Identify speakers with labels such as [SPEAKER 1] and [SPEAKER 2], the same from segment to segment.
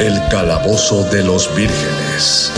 [SPEAKER 1] El calabozo de los vírgenes.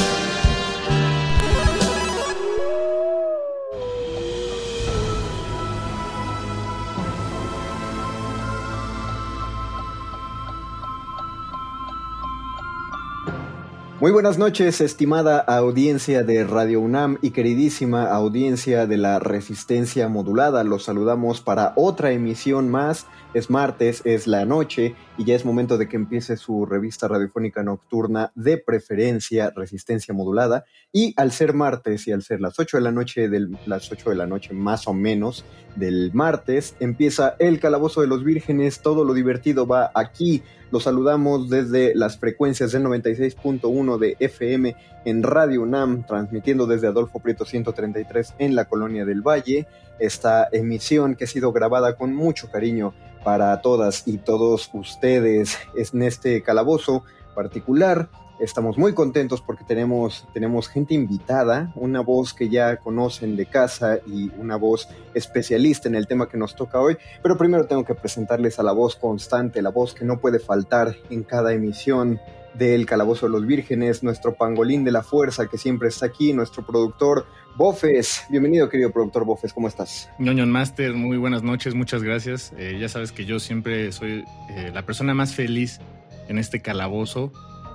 [SPEAKER 2] Muy buenas noches, estimada audiencia de Radio UNAM y queridísima audiencia de la Resistencia Modulada. Los saludamos para otra emisión más. Es martes, es la noche y ya es momento de que empiece su revista radiofónica nocturna de preferencia Resistencia Modulada. Y al ser martes y al ser las 8 de la noche, del, las 8 de la noche más o menos del martes, empieza el Calabozo de los Vírgenes. Todo lo divertido va aquí. Los saludamos desde las frecuencias del 96.1 de FM en Radio UNAM, transmitiendo desde Adolfo Prieto 133 en la Colonia del Valle. Esta emisión que ha sido grabada con mucho cariño para todas y todos ustedes en este calabozo particular. Estamos muy contentos porque tenemos, tenemos gente invitada, una voz que ya conocen de casa y una voz especialista en el tema que nos toca hoy. Pero primero tengo que presentarles a la voz constante, la voz que no puede faltar en cada emisión del Calabozo de los Vírgenes, nuestro pangolín de la fuerza que siempre está aquí, nuestro productor Bofes. Bienvenido, querido productor Bofes, ¿cómo estás?
[SPEAKER 3] Ñoño Master, muy buenas noches, muchas gracias. Eh, ya sabes que yo siempre soy eh, la persona más feliz en este calabozo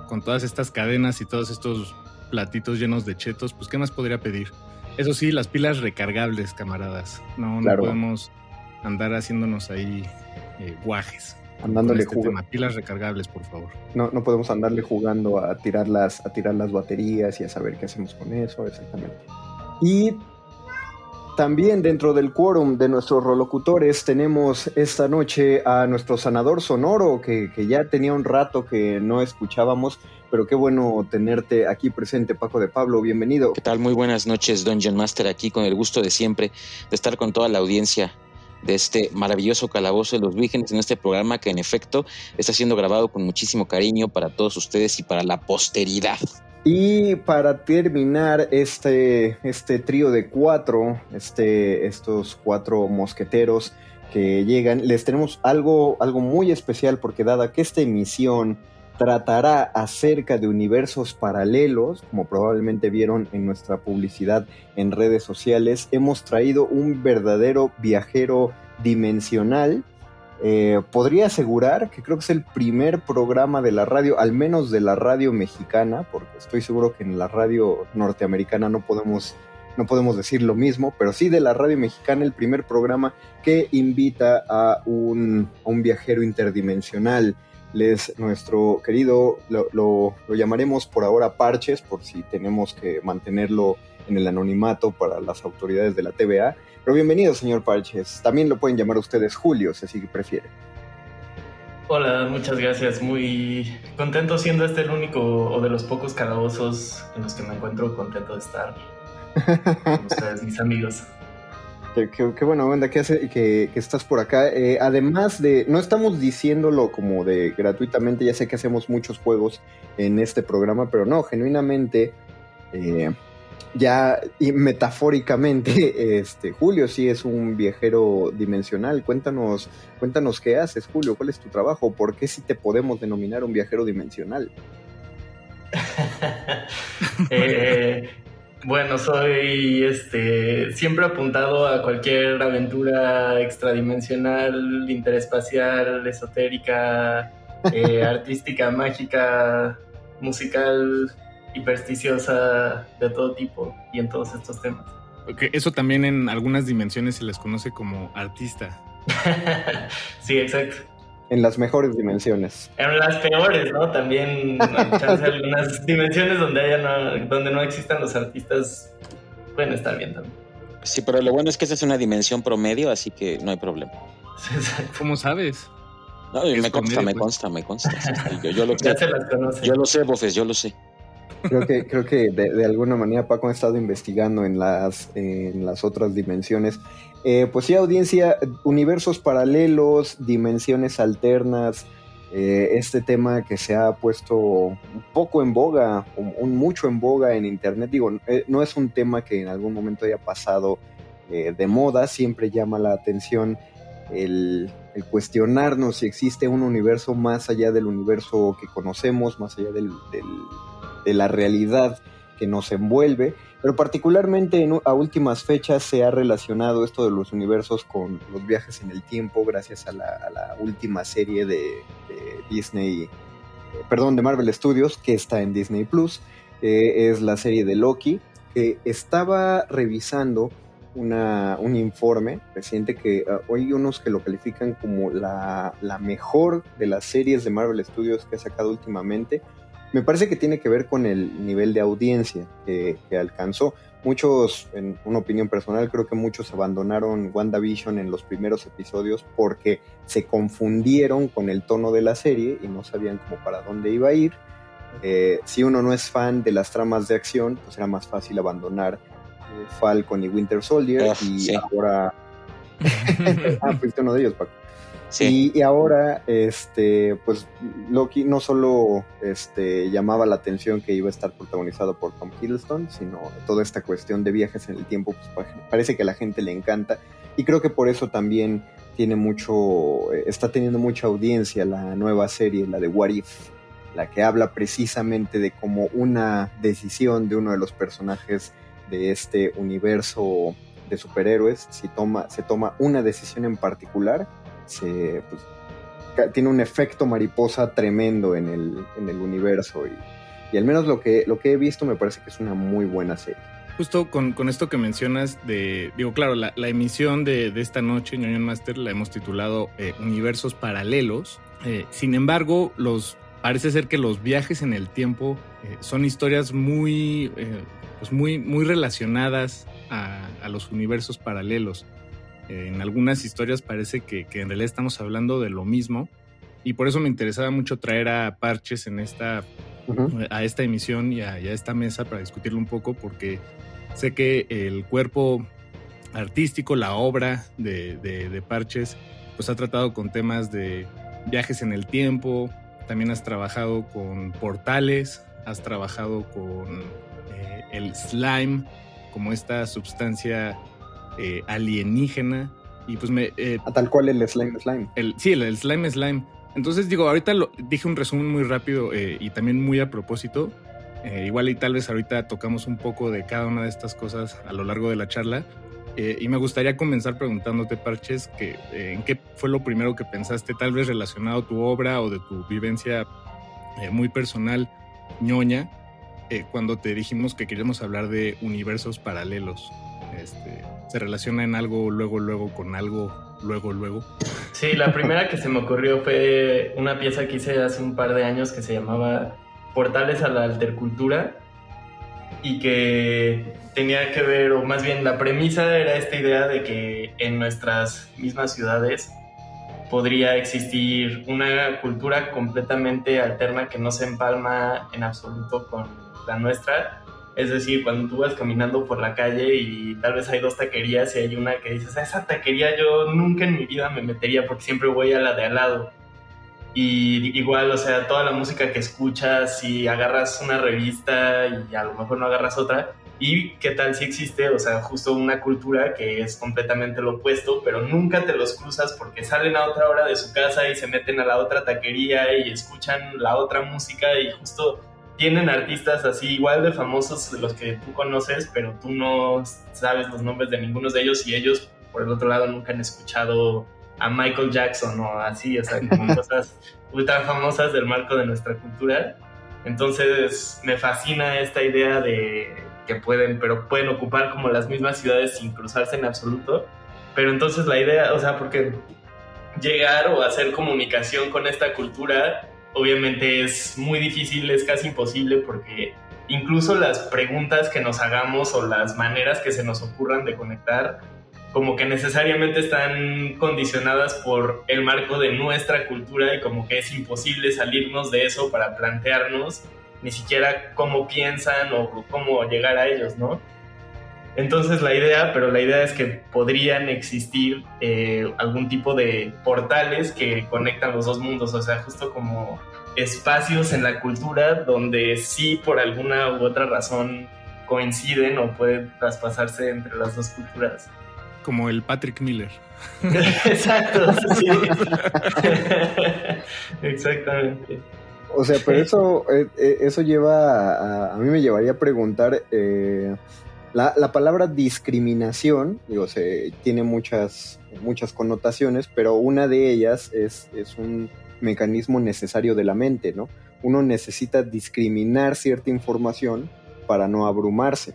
[SPEAKER 3] con todas estas cadenas y todos estos platitos llenos de chetos, pues ¿qué más podría pedir? Eso sí, las pilas recargables, camaradas. No, no podemos andar haciéndonos ahí eh, guajes.
[SPEAKER 2] Andándole
[SPEAKER 3] este
[SPEAKER 2] jugando.
[SPEAKER 3] Pilas recargables, por favor.
[SPEAKER 2] No, no podemos andarle jugando a tirar, las, a tirar las baterías y a saber qué hacemos con eso, exactamente. Y también dentro del quórum de nuestros rolocutores tenemos esta noche a nuestro sanador sonoro, que, que, ya tenía un rato que no escuchábamos, pero qué bueno tenerte aquí presente, Paco de Pablo, bienvenido.
[SPEAKER 4] ¿Qué tal? Muy buenas noches, Dungeon Master, aquí con el gusto de siempre de estar con toda la audiencia de este maravilloso calabozo de los vírgenes en este programa que en efecto está siendo grabado con muchísimo cariño para todos ustedes y para la posteridad.
[SPEAKER 2] Y para terminar este, este trío de cuatro, este, estos cuatro mosqueteros que llegan, les tenemos algo, algo muy especial porque dada que esta emisión tratará acerca de universos paralelos, como probablemente vieron en nuestra publicidad en redes sociales, hemos traído un verdadero viajero dimensional eh, podría asegurar que creo que es el primer programa de la radio, al menos de la radio mexicana, porque estoy seguro que en la radio norteamericana no podemos, no podemos decir lo mismo, pero sí de la radio mexicana el primer programa que invita a un, a un viajero interdimensional. Les, nuestro querido, lo, lo, lo llamaremos por ahora Parches, por si tenemos que mantenerlo en el anonimato para las autoridades de la TVA. Pero bienvenido, señor Parches. También lo pueden llamar ustedes Julio, si así prefieren.
[SPEAKER 5] Hola, muchas gracias. Muy contento siendo este el único o de los pocos calabozos en los que me encuentro contento de estar con ustedes, mis amigos.
[SPEAKER 2] Qué, buena onda que, que, estás por acá. Eh, además de, no estamos diciéndolo como de gratuitamente, ya sé que hacemos muchos juegos en este programa, pero no, genuinamente, eh, ya y metafóricamente, este, Julio sí es un viajero dimensional. Cuéntanos, cuéntanos qué haces, Julio, cuál es tu trabajo, por qué sí te podemos denominar un viajero dimensional.
[SPEAKER 5] eh, bueno, soy este siempre apuntado a cualquier aventura extradimensional, interespacial, esotérica, eh, artística, mágica, musical, hipersticiosa, de todo tipo y en todos estos temas.
[SPEAKER 3] Okay, eso también en algunas dimensiones se les conoce como artista.
[SPEAKER 5] sí, exacto
[SPEAKER 2] en las mejores dimensiones.
[SPEAKER 5] En las peores, ¿no? También hay algunas dimensiones donde haya no, donde no existan los artistas pueden estar bien también.
[SPEAKER 4] Sí, pero lo bueno es que esa es una dimensión promedio, así que no hay problema.
[SPEAKER 3] ¿Cómo sabes?
[SPEAKER 4] No, me consta, me pues. consta, me consta, Yo, lo sé. Yo lo sé, Bofes, yo lo sé.
[SPEAKER 2] Creo que, creo que de, alguna manera Paco ha estado investigando en las, en las otras dimensiones. Eh, pues sí, audiencia, universos paralelos, dimensiones alternas, eh, este tema que se ha puesto un poco en boga, un, mucho en boga en Internet, digo, eh, no es un tema que en algún momento haya pasado de moda, siempre llama la atención el, cuestionarnos si existe un universo más allá del universo que conocemos, más allá de la realidad que nos envuelve. Pero particularmente en, a últimas fechas se ha relacionado esto de los universos con los viajes en el tiempo gracias a la, última serie de, Disney, eh, perdón, de Marvel Studios que está en Disney Plus. es la serie de Loki, que estaba revisando una, un informe reciente que uh, hay unos que lo califican como la, la mejor de las series de Marvel Studios que ha sacado últimamente me parece que tiene que ver con el nivel de audiencia que, alcanzó. Muchos, en una opinión personal, creo que muchos abandonaron WandaVision en los primeros episodios porque se confundieron con el tono de la serie y no sabían cómo para dónde iba a ir. Eh, si uno no es fan de las tramas de acción, pues era más fácil abandonar eh, Falcon y Winter Soldier y ahora... ah, fuiste uno de ellos, Paco. Y, ahora, este, pues Loki no solo este, llamaba la atención que iba a estar protagonizado por Tom Hiddleston, sino toda esta cuestión de viajes en el tiempo, pues parece que a la gente le encanta. Y creo que por eso también tiene mucho, eh, está teniendo mucha audiencia la nueva serie, la de What If, la que habla precisamente de cómo una decisión de uno de los personajes de este universo de superhéroes, si toma, se toma una decisión en particular, pues, tiene un efecto mariposa tremendo en el, en el universo y, al menos lo que, lo que he visto me parece que es una muy buena serie.
[SPEAKER 3] Justo con, con esto que mencionas de, digo, claro, la, emisión de, esta noche, Ñoño Master, la hemos titulado eh, Universos Paralelos. Eh, sin embargo, los, parece ser que los viajes en el tiempo eh, son historias muy, pues muy, muy relacionadas a los universos paralelos en algunas historias parece que, en realidad estamos hablando de lo mismo. Y por eso me interesaba mucho traer a Parches en esta, a esta emisión y a, esta mesa para discutirlo un poco porque sé que el cuerpo artístico, la obra de, Parches, pues ha tratado con temas de viajes en el tiempo, también has trabajado con portales, has trabajado con eh, el slime como esta sustancia eh, alienígena. Y pues me. Eh,
[SPEAKER 2] a tal cual el slime slime.
[SPEAKER 3] El, sí, el, slime slime. Entonces digo, ahorita lo, dije un resumen muy rápido eh, y también muy a propósito. igual y tal vez ahorita tocamos un poco de cada una de estas cosas a lo largo de la charla. y me gustaría comenzar preguntándote, Parches, que, en qué fue lo primero que pensaste, tal vez relacionado a tu obra o de tu vivencia muy personal, ñoña, cuando te dijimos que queríamos hablar de universos paralelos. Este, se relaciona en algo luego, luego con algo, luego, luego.
[SPEAKER 5] Sí, la primera que se me ocurrió fue una pieza que hice hace un par de años que se llamaba Portales a la Altercultura y que tenía que ver, o más bien la premisa era esta idea de que en nuestras mismas ciudades podría existir una cultura completamente alterna que no se empalma en absoluto con la nuestra Es decir, cuando tú vas caminando por la calle y tal vez hay dos taquerías y hay una que dices, a esa taquería yo nunca en mi vida me metería porque siempre voy a la de al lado. Y igual, o sea, toda la música que escuchas, si agarras una revista y a lo mejor no agarras otra, y qué tal si existe, o sea, justo una cultura que es completamente lo opuesto, pero nunca te los cruzas porque salen a otra hora de su casa y se meten a la otra taquería y escuchan la otra música y justo tienen artistas así igual de famosos de los que tú conoces, pero tú no sabes los nombres de ninguno de ellos y ellos, por el otro lado, nunca han escuchado a Michael Jackson o así, o sea, como cosas ultra famosas del marco de nuestra cultura. Entonces me fascina esta idea de que pueden, pero pueden ocupar como las mismas ciudades sin cruzarse en absoluto. Pero entonces la idea, o sea, porque llegar o hacer comunicación con esta cultura obviamente es muy difícil, es casi imposible porque incluso las preguntas que nos hagamos o las maneras que se nos ocurran de conectar como que necesariamente están condicionadas por el marco de nuestra cultura y como que es imposible salirnos de eso para plantearnos ni siquiera cómo piensan o cómo llegar a ellos, ¿no? Entonces la idea, pero la idea es que podrían existir eh, algún tipo de portales que conectan los dos mundos, o sea, justo como espacios en la cultura donde sí por alguna u otra razón coinciden o pueden traspasarse entre las dos culturas
[SPEAKER 3] como el Patrick Miller.
[SPEAKER 5] Exacto, sí. Exactamente.
[SPEAKER 2] O sea, pero eso, eh, eh, eso lleva a, a, mí me llevaría a preguntar, eh, la, la, palabra discriminación, digo, se, tiene muchas, muchas connotaciones, pero una de ellas es, es un mecanismo necesario de la mente, ¿no? Uno necesita discriminar cierta información para no abrumarse,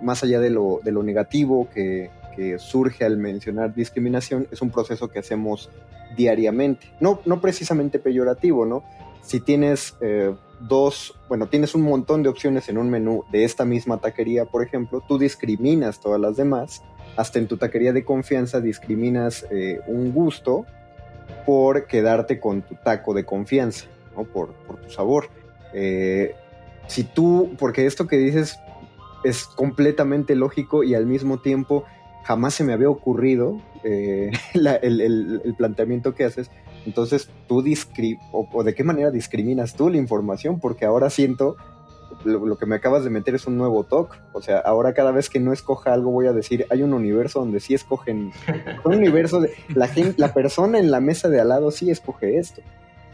[SPEAKER 2] más allá de lo, de lo negativo que, que surge al mencionar discriminación es un proceso que hacemos diariamente. No, no precisamente peyorativo, ¿no? Si tienes eh, dos, bueno, tienes un montón de opciones en un menú de esta misma taquería, por ejemplo, tú discriminas todas las demás, hasta en tu taquería de confianza discriminas eh, un gusto por quedarte con tu taco de confianza, ¿no? Por, por tu sabor. Eh, si tú, porque esto que dices es completamente lógico y al mismo tiempo jamás se me había ocurrido eh, la, el, planteamiento que haces. Entonces, tú discri o, de qué manera discriminas tú la información, porque ahora siento lo, lo, que me acabas de meter es un nuevo talk. O sea, ahora cada vez que no escoja algo voy a decir, hay un universo donde sí escogen, un universo de la gente, la persona en la mesa de al lado sí escoge esto.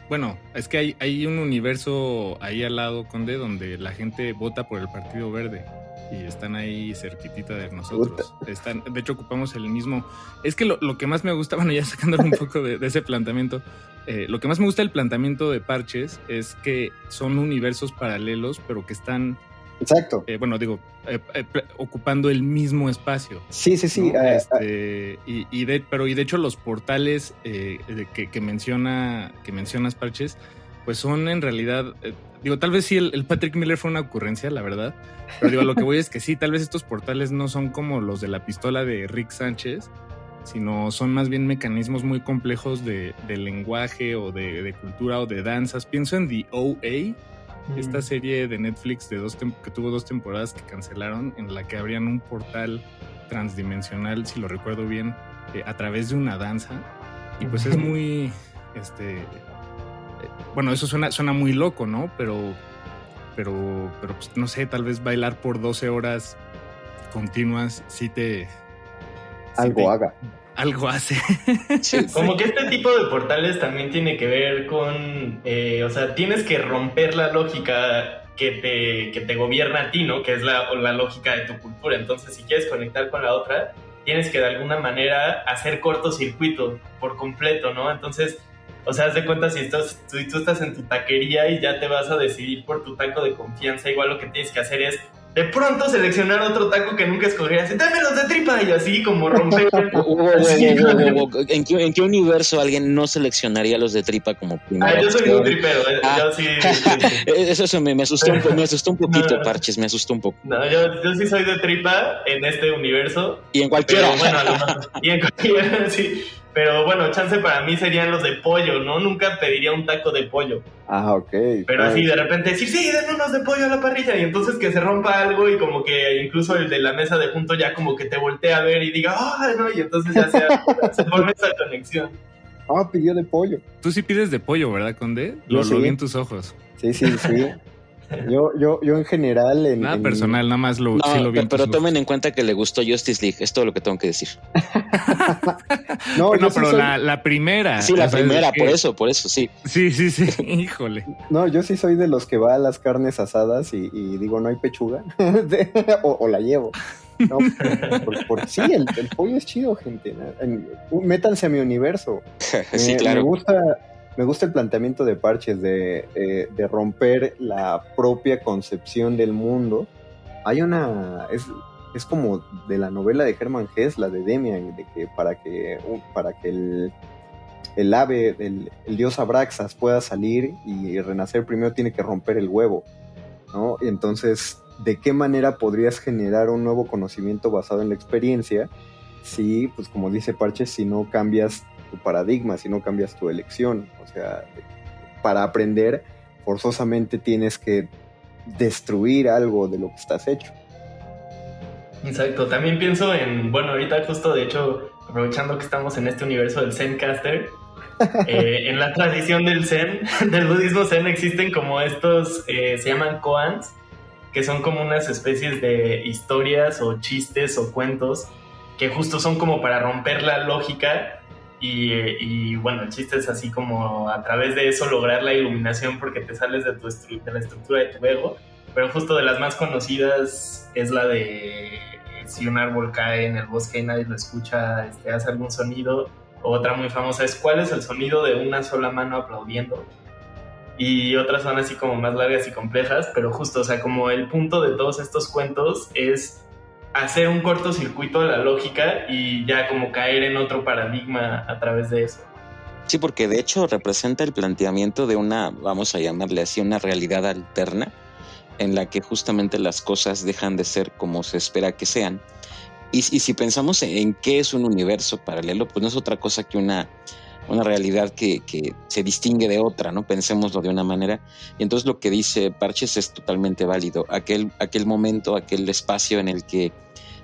[SPEAKER 3] Bueno, es que hay, hay un universo ahí al lado, Conde, donde la gente vota por el Partido Verde y están ahí cerquitita de nosotros. Están, de hecho, ocupamos el mismo. Es que lo, lo que más me gusta, bueno, ya sacándole un poco de, de ese planteamiento, eh, lo que más me gusta del planteamiento de Parches es que son universos paralelos, pero que están.
[SPEAKER 2] Exacto.
[SPEAKER 3] Eh, bueno, digo, eh, ocupando el mismo espacio.
[SPEAKER 2] Sí, sí, sí.
[SPEAKER 3] ¿no? este, y, y, de, pero y de hecho, los portales que, que, menciona, que mencionas, Parches, pues son en realidad Digo, tal vez sí el, el, Patrick Miller fue una ocurrencia, la verdad. Pero digo, lo que voy es que sí, tal vez estos portales no son como los de la pistola de Rick Sánchez, sino son más bien mecanismos muy complejos de, de lenguaje o de, de, cultura o de danzas. Pienso en The OA, mm. esta serie de Netflix de dos que tuvo dos temporadas que cancelaron, en la que abrían un portal transdimensional, si lo recuerdo bien, eh, a través de una danza. Y pues es muy, este, bueno, eso suena, suena muy loco, ¿no? Pero, pero, pero pues, no sé, tal vez bailar por 12 horas continuas sí te...
[SPEAKER 2] Algo sí te, haga.
[SPEAKER 3] Algo hace.
[SPEAKER 5] Sí, como que este tipo de portales también tiene que ver con, eh, o sea, tienes que romper la lógica que te, que te gobierna a ti, ¿no? Que es la, la lógica de tu cultura. Entonces, si quieres conectar con la otra, tienes que de alguna manera hacer cortocircuito por completo, ¿no? Entonces, o sea, haz de cuenta si estás, tú, tú estás en tu taquería y ya te vas a decidir por tu taco de confianza, igual lo que tienes que hacer es de pronto seleccionar otro taco que nunca escogerías. Dame los de tripa y así como romper.
[SPEAKER 4] ¿En, qué, ¿En qué universo alguien no seleccionaría los de tripa como primero?
[SPEAKER 5] Ah, yo soy un tripero. Eh, ah. Yo sí, sí.
[SPEAKER 4] Eso, eso me, me, asustó un, me asustó un poquito, no, Parches, me asustó un poco.
[SPEAKER 5] No, yo, yo sí soy de tripa en este universo.
[SPEAKER 4] Y en cualquiera.
[SPEAKER 5] Pero, bueno, y en cualquiera, sí. Pero bueno, chance para mí serían los de pollo, ¿no? Nunca pediría un taco de pollo.
[SPEAKER 2] Ah, ok.
[SPEAKER 5] Pero así de repente decir, sí, den unos de pollo a la parrilla. Y entonces que se rompa algo y como que incluso el de la mesa de junto ya como que te voltea a ver y diga, ah, no, y entonces ya se, se forma esa conexión.
[SPEAKER 2] Ah, pidió de pollo.
[SPEAKER 3] Tú sí pides de pollo, ¿verdad, Conde? Lo,
[SPEAKER 2] Yo
[SPEAKER 3] lo
[SPEAKER 2] sí.
[SPEAKER 3] vi en tus ojos.
[SPEAKER 2] Sí, sí, sí. Yo, yo, yo en general en,
[SPEAKER 3] Nada
[SPEAKER 2] en-
[SPEAKER 3] personal, nada más lo,
[SPEAKER 4] No,
[SPEAKER 3] sí lo vi
[SPEAKER 4] pe-
[SPEAKER 3] en
[SPEAKER 4] pero tomen en cuenta que le gustó Justice League, es todo lo que tengo que decir.
[SPEAKER 2] No,
[SPEAKER 3] Bueno,
[SPEAKER 2] sí
[SPEAKER 3] pero
[SPEAKER 2] soy-
[SPEAKER 3] la, la primera.
[SPEAKER 4] Sí, la primera,
[SPEAKER 3] que-
[SPEAKER 4] por eso, por eso, sí.
[SPEAKER 3] Sí, sí, sí. Híjole.
[SPEAKER 2] No, yo sí soy de los que va a las carnes asadas y, y digo, no hay pechuga. o, o la llevo. No, porque, porque sí, el, el pollo es chido, gente. En- métanse a mi universo.
[SPEAKER 4] sí,
[SPEAKER 2] Me- Me
[SPEAKER 4] claro.
[SPEAKER 2] gusta, me gusta el planteamiento de Parches de, eh, de romper la propia concepción del mundo. Hay una. Es, es como de la novela de Hermann Hesse, la de Demian, de que para que, un- para que el, el ave, el, el dios Abraxas pueda salir y renacer, primero tiene que romper el huevo. ¿no? Entonces, ¿de qué manera podrías generar un nuevo conocimiento basado en la experiencia? Si, pues como dice Parches, si no cambias tu paradigma, si no cambias tu elección. O sea, para aprender, forzosamente tienes que destruir algo de lo que estás hecho.
[SPEAKER 5] Exacto, también pienso en, bueno, ahorita justo de hecho, aprovechando que estamos en este universo del Zencaster, eh, en la tradición del Zen, del budismo Zen, existen como estos, eh, se llaman koans, que son como unas especies de historias o chistes o cuentos que justo son como para romper la lógica y, y, bueno, el chiste es así como a través de eso lograr la iluminación porque te sales de, tu de la estructura de tu ego, pero justo de las más conocidas es la de eh, si un árbol cae en el bosque y nadie lo escucha, este, hace algún sonido. Otra muy famosa es cuál es el sonido de una sola mano aplaudiendo. Y otras son así como más largas y complejas, pero justo, o sea, como el punto de todos estos cuentos es hacer un cortocircuito a la lógica y ya como caer en otro paradigma a través de eso.
[SPEAKER 4] Sí, porque de hecho representa el planteamiento de una, vamos a llamarle así, una realidad alterna en la que justamente las cosas dejan de ser como se espera que sean. Y, y si pensamos en, en qué es un universo paralelo, pues no es otra cosa que una, una realidad que, que se distingue de otra, ¿no? Pensémoslo de una manera. Y entonces lo que dice Parches es totalmente válido. Aquel, aquel momento, aquel espacio en el que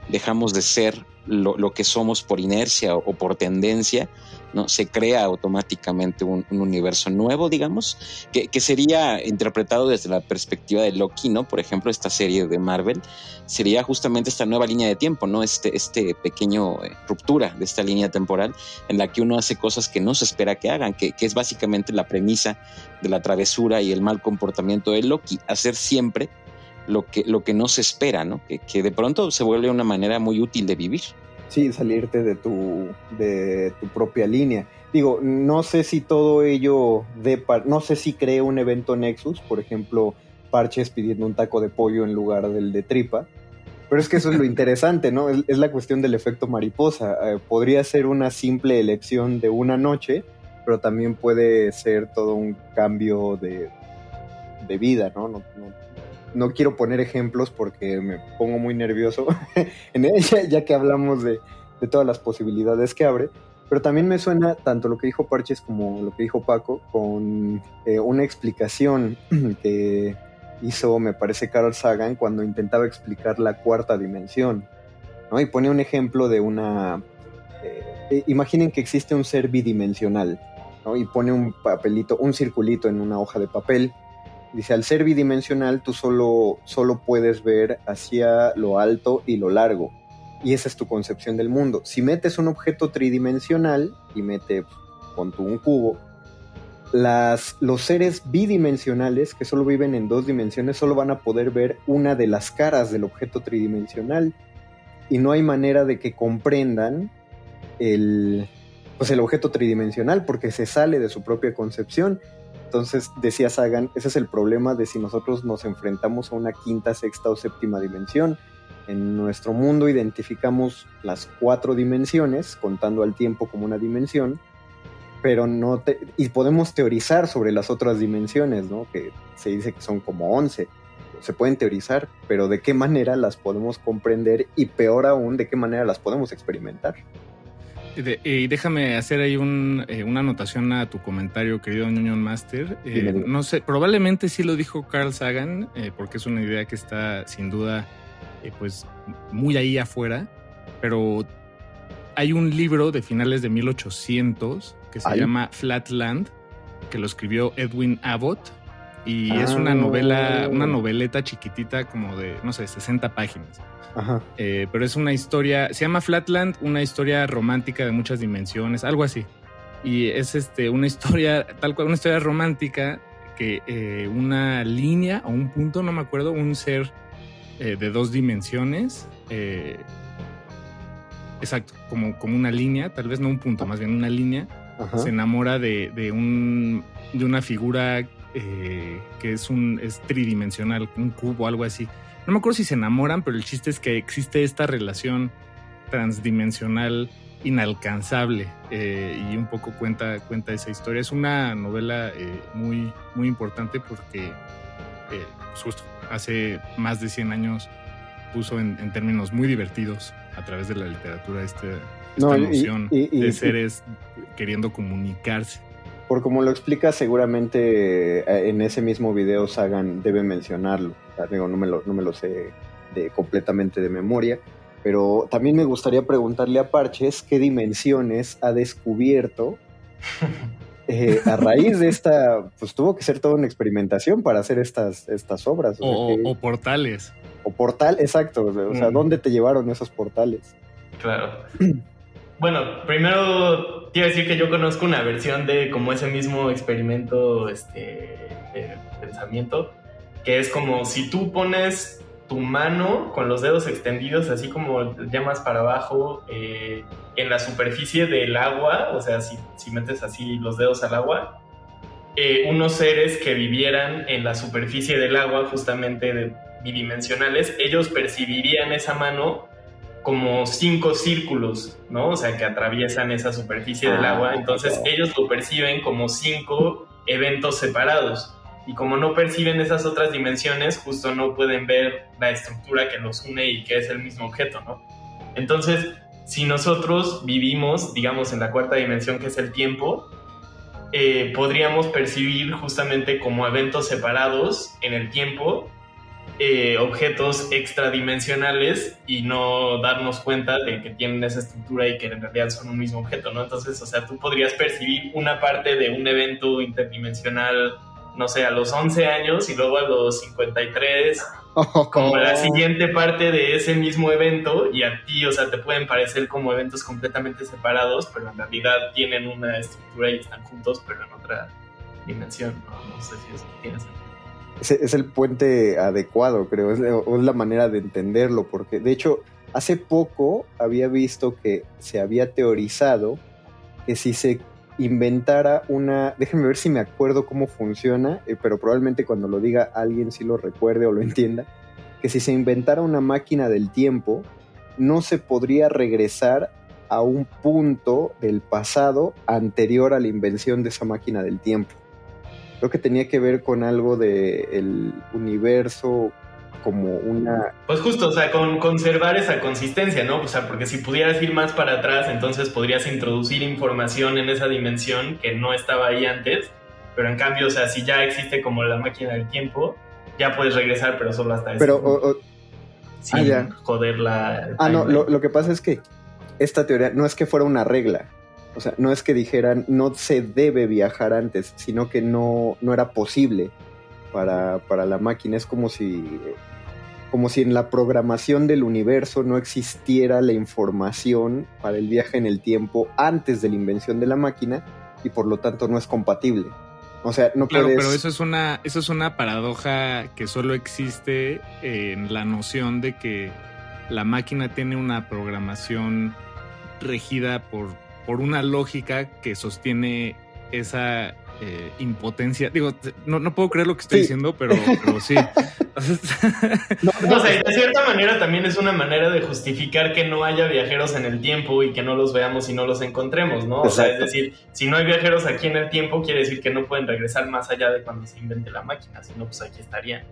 [SPEAKER 4] dejamos de ser lo, lo que somos por inercia o, o por tendencia, ¿no? Se crea automáticamente un, un universo nuevo, digamos, que, que, sería interpretado desde la perspectiva de Loki, ¿no? Por ejemplo, esta serie de Marvel, sería justamente esta nueva línea de tiempo, ¿no? Este, este pequeño eh, ruptura de esta línea temporal en la que uno hace cosas que no se espera que hagan, que, que es básicamente la premisa de la travesura y el mal comportamiento de Loki, hacer siempre lo que, lo que no se espera, ¿no? Que, que de pronto se vuelve una manera muy útil de vivir.
[SPEAKER 2] Sí, salirte de tu, de tu propia línea. Digo, no sé si todo ello de par no sé si cree un evento Nexus, por ejemplo, Parches pidiendo un taco de pollo en lugar del de tripa. Pero es que eso es lo interesante, ¿no? Es, es la cuestión del efecto mariposa. Eh, podría ser una simple elección de una noche, pero también puede ser todo un cambio de, de vida, ¿no? No, no no quiero poner ejemplos porque me pongo muy nervioso en ella, ya que hablamos de, todas las posibilidades que abre. Pero también me suena tanto lo que dijo Parches como lo que dijo Paco con eh, una explicación que hizo, me parece, Carl Sagan cuando intentaba explicar la cuarta dimensión. ¿no? Y pone un ejemplo de una... Eh, imaginen que existe un ser bidimensional ¿no? y pone un papelito, un circulito en una hoja de papel Dice, al ser bidimensional tú solo, solo puedes ver hacia lo alto y lo largo. Y esa es tu concepción del mundo. Si metes un objeto tridimensional y mete, con tu un cubo, los seres bidimensionales que solo viven en dos dimensiones solo van a poder ver una de las caras del objeto tridimensional. Y no hay manera de que comprendan el, pues el objeto tridimensional porque se sale de su propia concepción. Entonces, decía Sagan, ese es el problema de si nosotros nos enfrentamos a una quinta, sexta o séptima dimensión. En nuestro mundo identificamos las cuatro dimensiones, contando al tiempo como una dimensión, pero no te, y podemos teorizar sobre las otras dimensiones, ¿no? Que se dice que son como 11. Se pueden teorizar, pero de qué manera las podemos comprender y peor aún, de qué manera las podemos experimentar.
[SPEAKER 3] Y déjame hacer ahí eh, una anotación a tu comentario, querido Union Master. Eh, no sé, probablemente sí lo dijo Carl Sagan, eh, porque es una idea que está sin duda pues muy ahí afuera, pero hay un libro de finales de 1800 que se llama Flatland, que lo escribió Edwin Abbott, y es una novela, una ah. noveleta chiquitita como de, no sé, 60 páginas. Eh, pero es una historia, se llama Flatland, una historia romántica de muchas dimensiones, algo así. Y es este, una historia, tal cual, una historia romántica que eh, una línea o un punto, no me acuerdo, un ser eh, de dos dimensiones, exacto, como, como una línea, tal vez no un punto, más bien una línea, se enamora de, de, un, de una figura que es, un, es tridimensional, un cubo, algo así no me acuerdo si se enamoran, pero el chiste es que existe esta relación transdimensional inalcanzable eh, y un poco cuenta, cuenta esa historia. Es una novela eh, muy, muy importante porque eh, pues justo hace más de 100 años puso en, términos muy divertidos a través de la literatura este, esta noción de seres queriendo comunicarse.
[SPEAKER 2] Por como lo explica, seguramente en ese mismo video Sagan debe mencionarlo no me lo, no me lo sé de, completamente de memoria, pero también me gustaría preguntarle a Parches qué dimensiones ha descubierto eh, a raíz de esta, pues tuvo que ser toda una experimentación para hacer estas, estas obras.
[SPEAKER 3] O, portales.
[SPEAKER 2] O portal, exacto. O sea, ¿dónde te llevaron esos portales?
[SPEAKER 5] Claro. bueno, primero quiero decir que yo conozco una versión de como ese mismo experimento este, de pensamiento que es como si tú pones tu mano con los dedos extendidos, así como llamas para abajo, eh, en la superficie del agua, o sea, si, si metes así los dedos al agua, eh, unos seres que vivieran en la superficie del agua, justamente bidimensionales, ellos percibirían esa mano como cinco círculos, ¿no? O sea, que atraviesan esa superficie del ah, agua, entonces ellos lo perciben como cinco eventos separados y como no perciben esas otras dimensiones, justo no pueden ver la estructura que los une y que es el mismo objeto, ¿no? Entonces, si nosotros vivimos, digamos, en la cuarta dimensión que es el tiempo, eh, podríamos percibir justamente como eventos separados en el tiempo eh, objetos extradimensionales y no darnos cuenta de que tienen esa estructura y que en realidad son un mismo objeto, ¿no? Entonces, o sea, tú podrías percibir una parte de un evento interdimensional no sé, a los 11 años y luego a los 53, como la siguiente parte de ese mismo evento y a ti, o sea, te pueden parecer como eventos completamente separados, pero en realidad tienen una estructura y están juntos, pero en otra dimensión, no, sé si eso tiene sentido.
[SPEAKER 2] Es, es el puente adecuado, creo, es, es la manera de entenderlo, porque de hecho, hace poco había visto que se había teorizado que si se inventara una, déjenme ver si me acuerdo cómo funciona, eh, pero probablemente cuando lo diga alguien sí lo recuerde o lo entienda, que si se inventara una máquina del tiempo, no se podría regresar a un punto del pasado anterior a la invención de esa máquina del tiempo. Creo que tenía que ver con algo del universo como una...
[SPEAKER 5] Pues justo, o sea, con conservar esa consistencia, ¿no? O sea, porque si pudieras ir más para atrás, entonces podrías introducir información en esa dimensión que no estaba ahí antes, pero en cambio, o sea, si ya existe como la máquina del tiempo, ya puedes regresar, pero solo hasta ese
[SPEAKER 2] Pero,
[SPEAKER 5] sin ah, joder la...
[SPEAKER 2] Ah, no, lo, lo que pasa es que esta teoría no es que fuera una regla, o sea, no es que dijeran no se debe viajar antes, sino que no, no era posible para, para la máquina. Es como si como si en la programación del universo no existiera la información para el viaje en el tiempo antes de la invención de la máquina y por lo tanto no es compatible. O sea, no
[SPEAKER 3] claro, pero eso es una eso es una paradoja que solo existe en la noción de que la máquina tiene una programación regida por, por una lógica que sostiene esa eh, impotencia. Digo, no, no, puedo creer lo que estoy diciendo, pero, sí.
[SPEAKER 5] no, de cierta manera también es una manera de justificar que no haya viajeros en el tiempo y que no los veamos y no los encontremos, ¿no? O sea, es decir, si no hay viajeros aquí en el tiempo, quiere decir que no pueden regresar más allá de cuando se invente la máquina, si no, pues aquí estarían.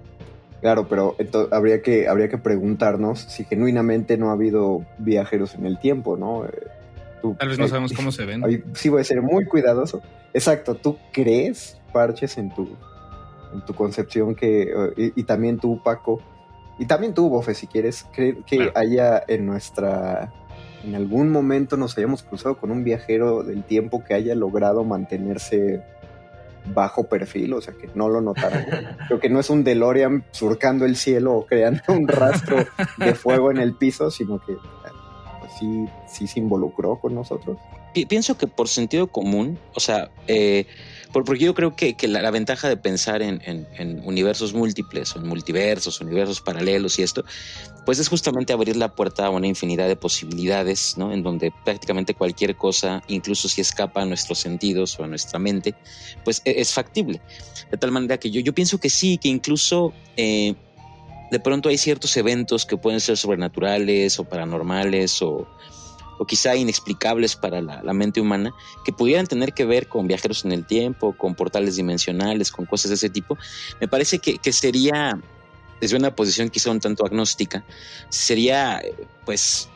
[SPEAKER 2] Claro, pero habría, que, habría que preguntarnos si genuinamente no ha habido viajeros en el tiempo, ¿no? Eh,
[SPEAKER 3] Tal vez no sabemos cómo se ven.
[SPEAKER 2] sí voy a ser muy cuidadoso. Exacto, ¿tú crees, Parches, en tu, en tu concepción que, y, también tú, Paco, y también tú, Bofe, si quieres, que haya en nuestra, en algún momento nos hayamos cruzado con un viajero del tiempo que haya logrado mantenerse bajo perfil, o sea que no lo notaron. Creo que no es un DeLorean surcando el cielo o creando un rastro de fuego en el piso, sino que sí, sí se involucró con nosotros.
[SPEAKER 4] Pienso que por sentido común, o sea, eh, porque yo creo que, la, ventaja de pensar en, universos múltiples, en multiversos, universos paralelos y esto, pues es justamente abrir la puerta a una infinidad de posibilidades, ¿no? En donde prácticamente cualquier cosa, incluso si escapa a nuestros sentidos o a nuestra mente, pues e, es, factible. De tal manera que yo, yo pienso que sí, que incluso eh, de pronto hay ciertos eventos que pueden ser sobrenaturales o paranormales o o quizá inexplicables para la, mente humana, que pudieran tener que ver con viajeros en el tiempo, con portales dimensionales, con cosas de ese tipo, me parece que, que sería, desde una posición quizá un tanto agnóstica, sería pues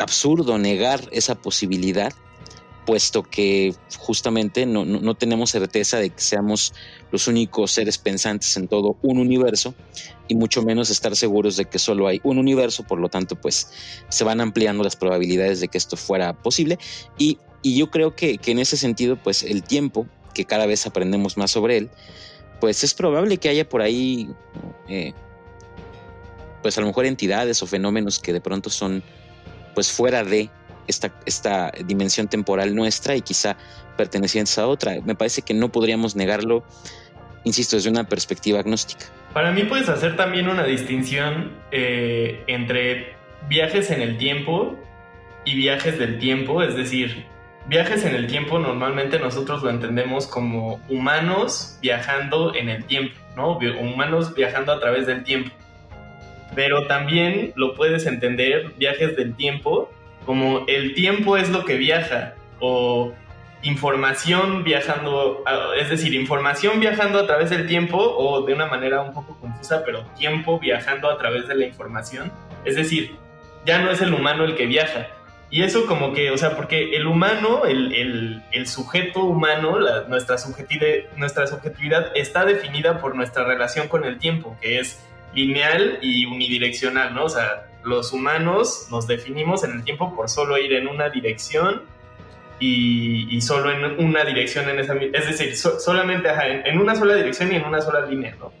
[SPEAKER 4] absurdo negar esa posibilidad puesto que justamente no, no, tenemos certeza de que seamos los únicos seres pensantes en todo un universo y mucho menos estar seguros de que solo hay un universo, por lo tanto pues se van ampliando las probabilidades de que esto fuera posible. Y, y yo creo que, que, en ese sentido pues el tiempo, que cada vez aprendemos más sobre él, pues es probable que haya por ahí eh, pues a lo mejor entidades o fenómenos que de pronto son pues fuera de esta, esta dimensión temporal nuestra y quizá pertenecientes a otra. Me parece que no podríamos negarlo, insisto, desde una perspectiva agnóstica.
[SPEAKER 5] Para mí puedes hacer también una distinción eh, entre viajes en el tiempo y viajes del tiempo, es decir, viajes en el tiempo normalmente nosotros lo entendemos como humanos viajando en el tiempo, ¿no? Humanos viajando a través del tiempo. Pero también lo puedes entender viajes del tiempo como el tiempo es lo que viaja o información viajando, es decir, información viajando a través del tiempo o de una manera un poco confusa, pero tiempo viajando a través de la información. Es decir, ya no es el humano el que viaja. Y eso como que, o sea, porque el humano, el, sujeto humano, nuestra, subjetividad, nuestra subjetividad está definida por nuestra relación con el tiempo, que es lineal y unidireccional, ¿no? O sea, los humanos nos definimos en el tiempo por solo ir en una dirección y, solo en una dirección en esa es decir, solamente en, una sola dirección y en una sola línea, ¿no?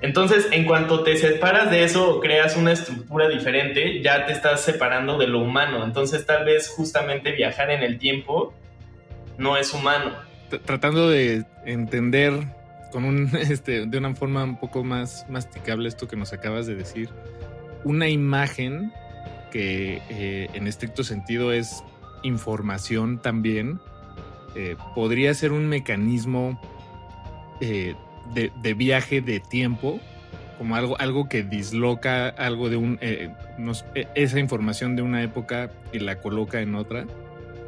[SPEAKER 5] Entonces, en cuanto te separas de eso o creas una estructura diferente, ya te estás separando de lo humano. Entonces, tal vez justamente viajar en el tiempo no es humano.
[SPEAKER 3] Tratando de entender con un, este, de una forma un poco más masticable esto que nos acabas de decir, una imagen que eh, en estricto sentido es información también, eh, podría ser un mecanismo eh, de, viaje de tiempo, como algo, algo que disloca algo de un, e, esa información de una época y la coloca en otra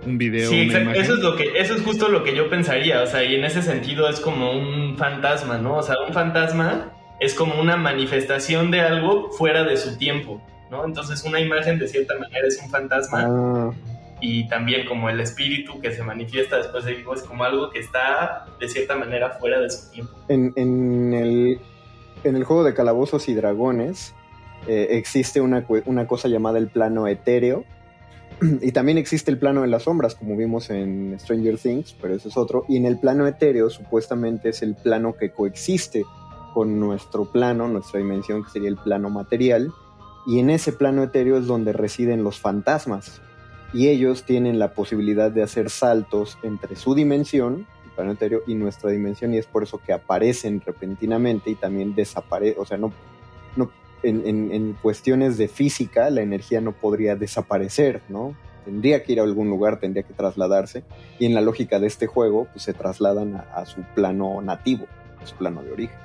[SPEAKER 3] un video.
[SPEAKER 5] Sí, Eso es lo que, eso es justo lo que yo pensaría. O sea, y en ese sentido es como un fantasma, ¿no? O sea, un fantasma es como una manifestación de algo fuera de su tiempo, ¿no? Entonces una imagen de cierta manera es un fantasma. Ah. Y también como el espíritu que se manifiesta después de vivo es como algo que está de cierta manera fuera de su tiempo.
[SPEAKER 2] En, en, el, en el juego de calabozos y dragones eh, existe una, una cosa llamada el plano etéreo, y también existe el plano de las sombras, como vimos en Stranger Things, pero ese es otro. Y en el plano etéreo, supuestamente es el plano que coexiste con nuestro plano, nuestra dimensión, que sería el plano material. Y en ese plano etéreo es donde residen los fantasmas. Y ellos tienen la posibilidad de hacer saltos entre su dimensión, el plano etéreo, y nuestra dimensión. Y es por eso que aparecen repentinamente y también desaparecen. O sea, no, no en, cuestiones de física la energía no podría desaparecer, ¿no? Tendría que ir a algún lugar, tendría que trasladarse. Y en la lógica de este juego, pues se trasladan a, su plano nativo, a su plano de origen.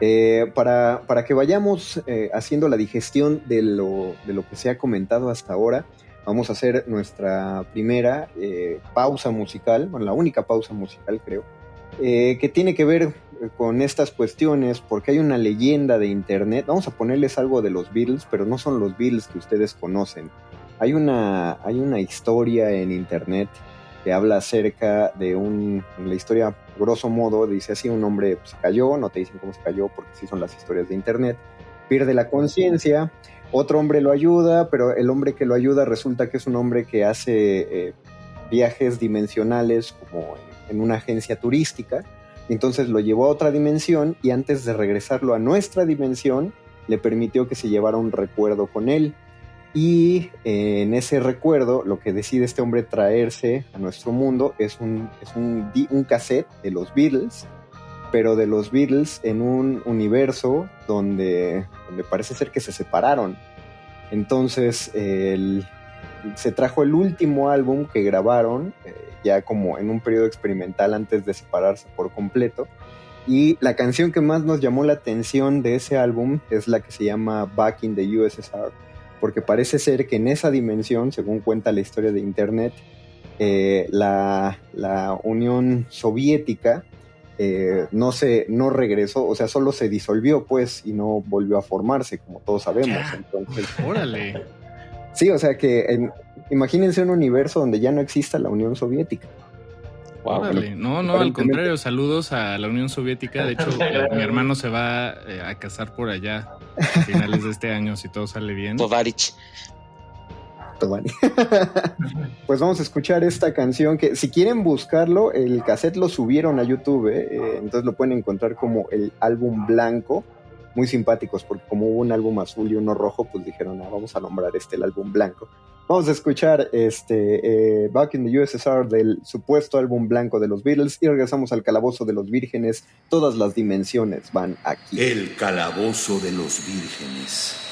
[SPEAKER 2] Eh, para, que vayamos eh, haciendo la digestión de lo, de lo, que se ha comentado hasta ahora, vamos a hacer nuestra primera eh, pausa musical, bueno, la única pausa musical creo, que tiene que ver con estas cuestiones porque hay una leyenda de internet. Vamos a ponerles algo de los Beatles, pero no son los Beatles que ustedes conocen. Hay una, hay una historia en internet que habla acerca de un, la historia, grosso modo, dice así, un hombre se cayó, no te dicen cómo se cayó porque sí son las historias de internet, pierde la conciencia, otro hombre lo ayuda, pero el hombre que lo ayuda resulta que es un hombre que hace eh, viajes dimensionales como en, una agencia turística, entonces lo llevó a otra dimensión y antes de regresarlo a nuestra dimensión, le permitió que se llevara un recuerdo con él. Y eh, en ese recuerdo, lo que decide este hombre traerse a nuestro mundo es un, es un, un cassette de los Beatles, pero de los Beatles en un universo donde, donde parece ser que se separaron. Entonces, se trajo el último álbum que grabaron, eh, ya como en un periodo experimental antes de separarse por completo. Y la canción que más nos llamó la atención de ese álbum es la que se llama Back in the USSR porque parece ser que en esa dimensión, según cuenta la historia de Internet, eh, la, Unión Soviética eh, no se no regresó, o sea, solo se disolvió, pues, y no volvió a formarse, como todos sabemos. Entonces,
[SPEAKER 3] órale.
[SPEAKER 2] Sí, o sea que imagínense un universo donde ya no exista la Unión Soviética.
[SPEAKER 3] No, no, al contrario, saludos a la Unión Soviética. De hecho, mi hermano se va eh, a casar por allá a finales de este año, si todo sale bien.
[SPEAKER 4] Tovarich.
[SPEAKER 2] pues vamos a escuchar esta canción que si quieren buscarlo, el cassette lo subieron a YouTube, eh, entonces lo pueden encontrar como el álbum blanco muy simpáticos, porque como hubo un álbum azul y uno rojo, pues dijeron, ah, vamos a nombrar este el álbum blanco. Vamos a escuchar este eh, Back in the USSR del supuesto álbum blanco de los Beatles y regresamos al calabozo de los vírgenes. Todas las dimensiones van aquí.
[SPEAKER 1] El calabozo de los vírgenes.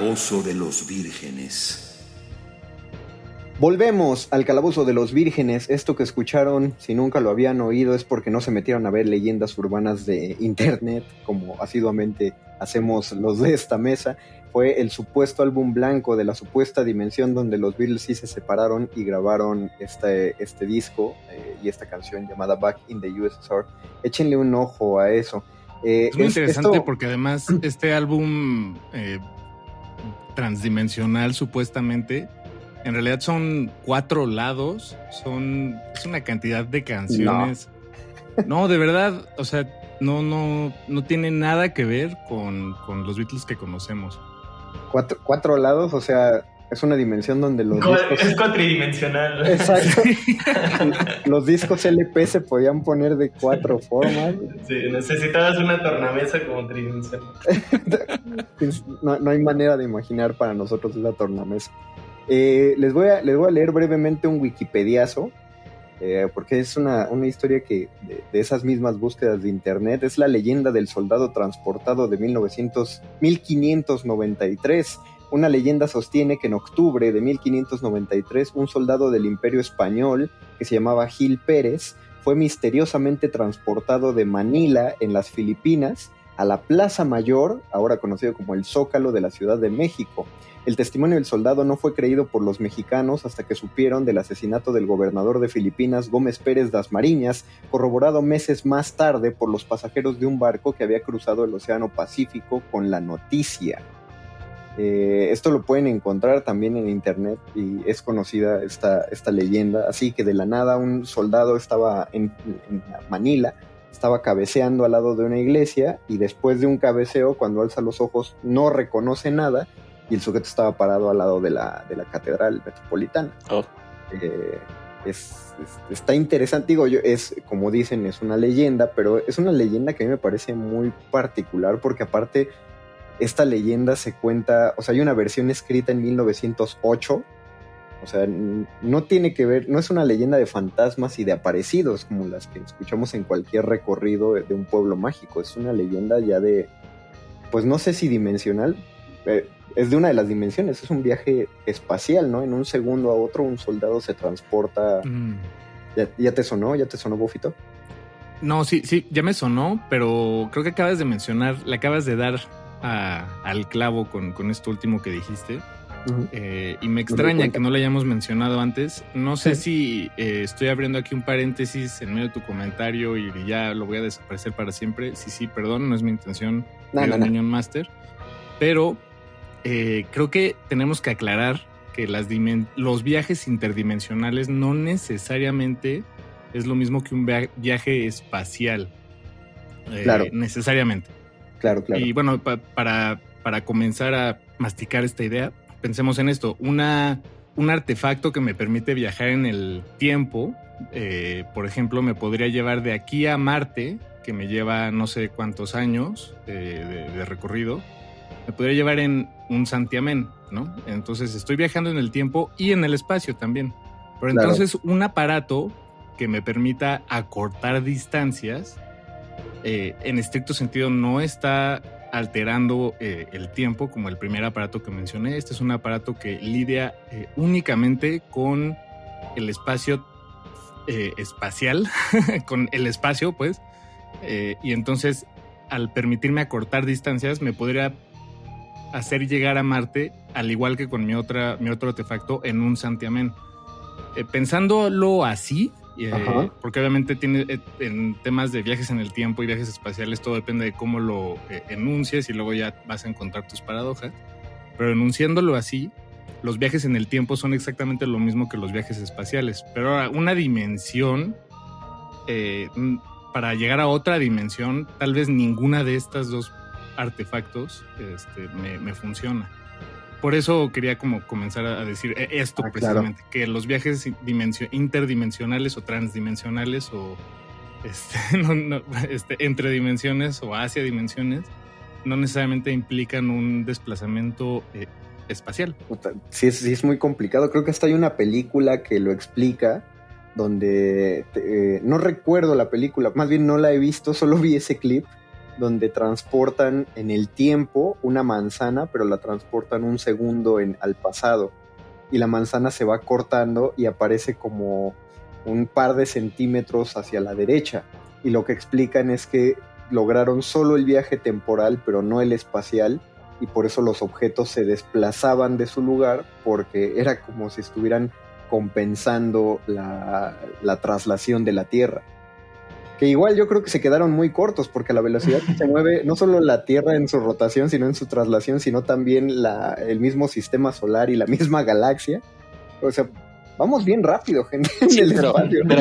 [SPEAKER 1] Calabozo de los Vírgenes.
[SPEAKER 2] Volvemos al Calabozo de los Vírgenes. Esto que escucharon, si nunca lo habían oído, es porque no se metieron a ver leyendas urbanas de Internet, como asiduamente hacemos los de esta mesa. Fue el supuesto álbum blanco de la supuesta dimensión donde los Beatles sí se separaron y grabaron este, este disco eh, y esta canción llamada Back in the USSR. Échenle un ojo a eso.
[SPEAKER 3] Eh, es muy interesante porque además este álbum eh, transdimensional supuestamente, en realidad son cuatro lados, son es una cantidad de canciones. No, de verdad, o sea, no, no, no tiene nada que ver con, con los Beatles que conocemos.
[SPEAKER 2] Cuatro, cuatro lados, o sea, es una dimensión donde los
[SPEAKER 5] discos... Es cuatridimensional.
[SPEAKER 2] Exacto. los discos LP se podían poner de cuatro formas.
[SPEAKER 5] Sí, necesitabas una tornamesa como tridimensional.
[SPEAKER 2] no, hay manera de imaginar para nosotros la tornamesa. Eh, les, voy a, les voy a leer brevemente un wikipediazo, eh, porque es una, historia que de, de, esas mismas búsquedas de internet, es la leyenda del soldado transportado de 1900, 1593 una leyenda sostiene que en octubre de 1593 un soldado del Imperio Español, que se llamaba Gil Pérez, fue misteriosamente transportado de Manila, en las Filipinas, a la Plaza Mayor, ahora conocido como el Zócalo de la Ciudad de México. El testimonio del soldado no fue creído por los mexicanos hasta que supieron del asesinato del gobernador de Filipinas, Gómez Pérez das Mariñas, corroborado meses más tarde por los pasajeros de un barco que había cruzado el Océano Pacífico con la noticia. Eh, esto lo pueden encontrar también en internet y es conocida esta, esta leyenda. Así que de la nada un soldado estaba en, Manila, estaba cabeceando al lado de una iglesia y después de un cabeceo, cuando alza los ojos, no reconoce nada y el sujeto estaba parado al lado de la, de la catedral metropolitana. Oh. Eh, es, está interesante, digo yo, es como dicen, es una leyenda, pero es una leyenda que a mí me parece muy particular porque aparte esta leyenda se cuenta, o sea, hay una versión escrita en 1908, o sea, no tiene que ver, no es una leyenda de fantasmas y de aparecidos como las que escuchamos en cualquier recorrido de un pueblo mágico, es una leyenda ya de, pues no sé si dimensional, eh, es de una de las dimensiones, es un viaje espacial, ¿no? En un segundo a otro un soldado se transporta. Mm. ¿Ya, te sonó? ¿Ya te sonó, Bofito?
[SPEAKER 3] No, sí, sí, ya me sonó, pero creo que acabas de mencionar, le acabas de dar al clavo con, con, esto último que dijiste. Eh, y me extraña que no lo hayamos mencionado antes. No sé si eh, estoy abriendo aquí un paréntesis en medio de tu comentario y ya lo voy a desaparecer para siempre. Sí, sí, perdón, no es mi intención. No, no, Master. Pero eh, creo que tenemos que aclarar que las los viajes interdimensionales no necesariamente es lo mismo que un viaje espacial. claro. Necesariamente.
[SPEAKER 2] Claro, claro.
[SPEAKER 3] Y bueno, para, para comenzar a masticar esta idea, pensemos en esto. Una, un artefacto que me permite viajar en el tiempo, eh, por ejemplo, me podría llevar de aquí a Marte, que me lleva no sé cuántos años eh, de, recorrido, me podría llevar en un santiamén, ¿no? Entonces estoy viajando en el tiempo y en el espacio también. Pero entonces un aparato que me permita acortar distancias eh, en estricto sentido no está alterando eh, el tiempo como el primer aparato que mencioné. Este es un aparato que lidia eh, únicamente con el espacio espacial, con el espacio, pues. y entonces, al permitirme acortar distancias, me podría hacer llegar a Marte, al igual que con mi, otra, mi otro artefacto, en un santiamén. pensándolo así, eh, porque obviamente tiene eh, en temas de viajes en el tiempo y viajes espaciales todo depende de cómo lo eh, enuncias y luego ya vas a encontrar tus paradojas. Pero enunciándolo así, los viajes en el tiempo son exactamente lo mismo que los viajes espaciales. Pero ahora, una dimensión, para llegar a otra dimensión, tal vez ninguna de estas dos artefactos este, me funciona por eso quería como comenzar a decir eh, esto ah, precisamente, que los viajes interdimensionales o transdimensionales o este, este, entre dimensiones o hacia dimensiones no necesariamente implican un desplazamiento eh, espacial.
[SPEAKER 2] Sí es, sí, es muy complicado. Creo que hasta hay una película que lo explica, donde eh, no recuerdo la película, más bien no la he visto, solo vi ese clip donde transportan en el tiempo una manzana, pero la transportan un segundo en, al pasado. Y la manzana se va cortando y aparece como un par de centímetros hacia la derecha. Y lo que explican es que lograron solo el viaje temporal, pero no el espacial, y por eso los objetos se desplazaban de su lugar, porque era como si estuvieran compensando la, la traslación de la Tierra Que igual yo creo que se quedaron muy cortos porque la velocidad que se mueve, no solo la Tierra en su rotación, sino en su traslación, sino también la, el mismo sistema solar y la misma galaxia. O sea, vamos bien rápido, gente.
[SPEAKER 4] pero,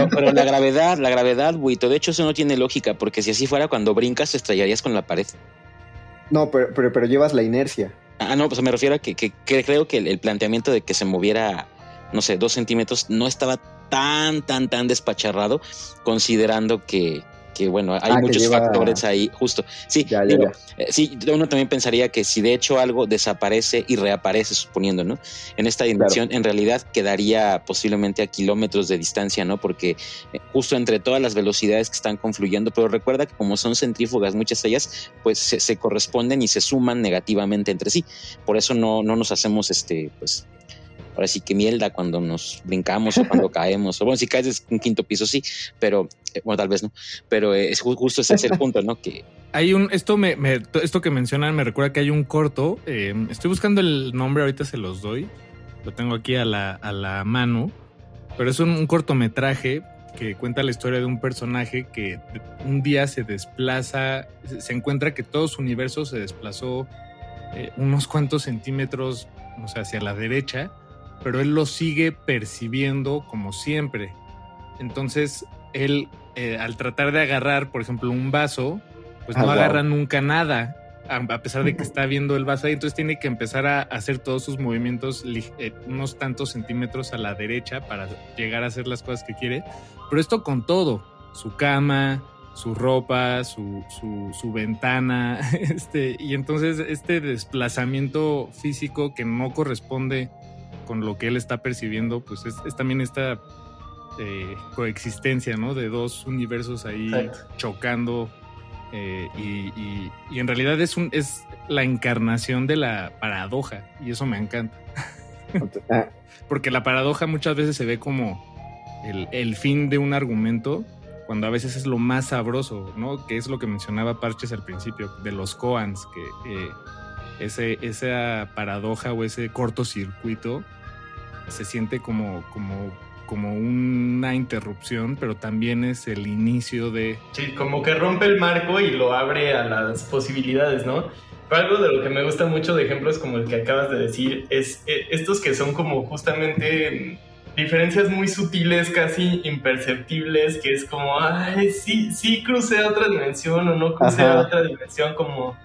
[SPEAKER 4] pero, la gravedad, la gravedad, Buito, de hecho eso no tiene lógica, porque si así fuera, cuando brincas te estrellarías con la pared.
[SPEAKER 2] No, pero, pero, llevas la inercia.
[SPEAKER 4] Ah, no, pues me refiero a que, que, creo que el, planteamiento de que se moviera, no sé, dos centímetros no estaba tan, tan, tan despacharrado, considerando que, que bueno, hay ah, muchos factores ahí, justo. Sí, eh, sí, uno también pensaría que si de hecho algo desaparece y reaparece, suponiendo, ¿no? En esta dimensión, en realidad quedaría posiblemente a kilómetros de distancia, ¿no? Porque eh, justo entre todas las velocidades que están confluyendo, pero recuerda que como son centrífugas, muchas de ellas, pues se, corresponden y se suman negativamente entre sí. Por eso no, no nos hacemos este, pues, ahora sí que mierda cuando nos brincamos o cuando caemos. O bueno, si caes es un quinto piso, sí, pero eh, bueno, tal vez no. Pero eh, es justo ese es el punto, ¿no? Que
[SPEAKER 3] hay un esto me, esto que mencionan me recuerda que hay un corto. Eh, estoy buscando el nombre ahorita se los doy. Lo tengo aquí a la, a la mano. Pero es un, cortometraje que cuenta la historia de un personaje que un día se desplaza, se encuentra que todo su universo se desplazó unos cuantos centímetros, o sea, hacia la derecha, pero él lo sigue percibiendo como siempre. Entonces, él, eh, al tratar de agarrar, por ejemplo, un vaso, pues no ah, agarra nunca nada, a pesar de que está viendo el vaso ahí. Entonces tiene que empezar a hacer todos sus movimientos eh, unos tantos centímetros a la derecha para llegar a hacer las cosas que quiere. Pero esto con todo, su cama, su ropa, su, su, su, ventana, este, y entonces este desplazamiento físico que no corresponde con lo que él está percibiendo, pues es, también esta eh, coexistencia, ¿no? De dos universos ahí chocando. Eh, y, en realidad es, un, es la encarnación de la paradoja y eso me encanta. Ah. Porque la paradoja muchas veces se ve como el, fin de un argumento cuando a veces es lo más sabroso, ¿no? Que es lo que mencionaba Parches al principio, de los koans, que eh, ese, esa paradoja o ese cortocircuito se siente como, como, como una interrupción, pero también es el inicio de...
[SPEAKER 5] Sí, como que rompe el marco y lo abre a las posibilidades, ¿no? Pero algo de lo que me gusta mucho de ejemplos como el que acabas de decir es eh, estos que son como justamente diferencias muy sutiles, casi imperceptibles, que es como, ay, sí, sí crucé a otra dimensión o no crucé a otra dimensión, como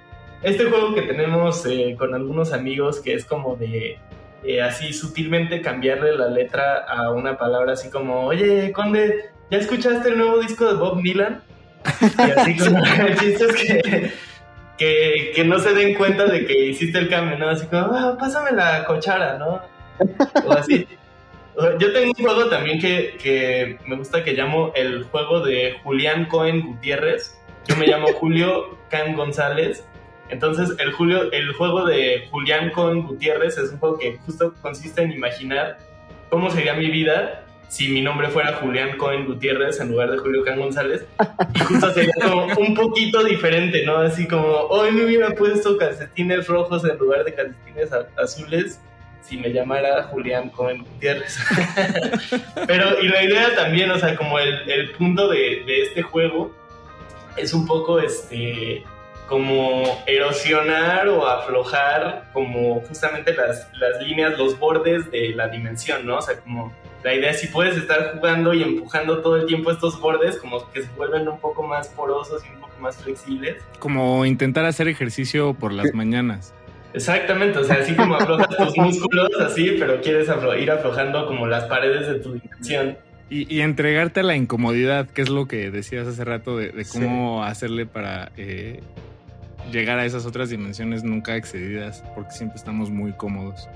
[SPEAKER 5] este juego que tenemos eh, con algunos amigos que es como de eh, así sutilmente cambiarle la letra a una palabra así como, oye, Conde, ¿ya escuchaste el nuevo disco de Bob Dylan? Y así como el chiste es que, que, no se den cuenta de que hiciste el cambio, ¿no? Así como, ah, pásame la cochara, ¿no? O así. Yo tengo un juego también que, que me gusta que llamo el juego de Julián Cohen Gutiérrez. Yo me llamo Julio Can González entonces, el, Julio, el juego de Julián con Gutiérrez es un juego que justo consiste en imaginar cómo sería mi vida si mi nombre fuera Julián Cohen Gutiérrez en lugar de Julio Can González. Y justo sería como un poquito diferente, ¿no? Así como, hoy me hubiera puesto calcetines rojos en lugar de calcetines azules si me llamara Julián Cohen Gutiérrez. Pero, y la idea también, o sea, como el, punto de este juego es un poco, este como erosionar o aflojar como justamente las, las líneas, los bordes de la dimensión, ¿no? O sea, como la idea es si puedes estar jugando y empujando todo el tiempo estos bordes, como que se vuelven un poco más porosos y un poco más flexibles.
[SPEAKER 3] Como intentar hacer ejercicio por las mañanas.
[SPEAKER 5] Exactamente, o sea, así como aflojas tus músculos, así, pero quieres ir aflojando como las paredes de tu dimensión.
[SPEAKER 3] Y, entregarte a la incomodidad, que es lo que decías hace rato de, cómo hacerle para eh, llegar a esas otras dimensiones nunca excedidas, porque siempre estamos muy cómodos.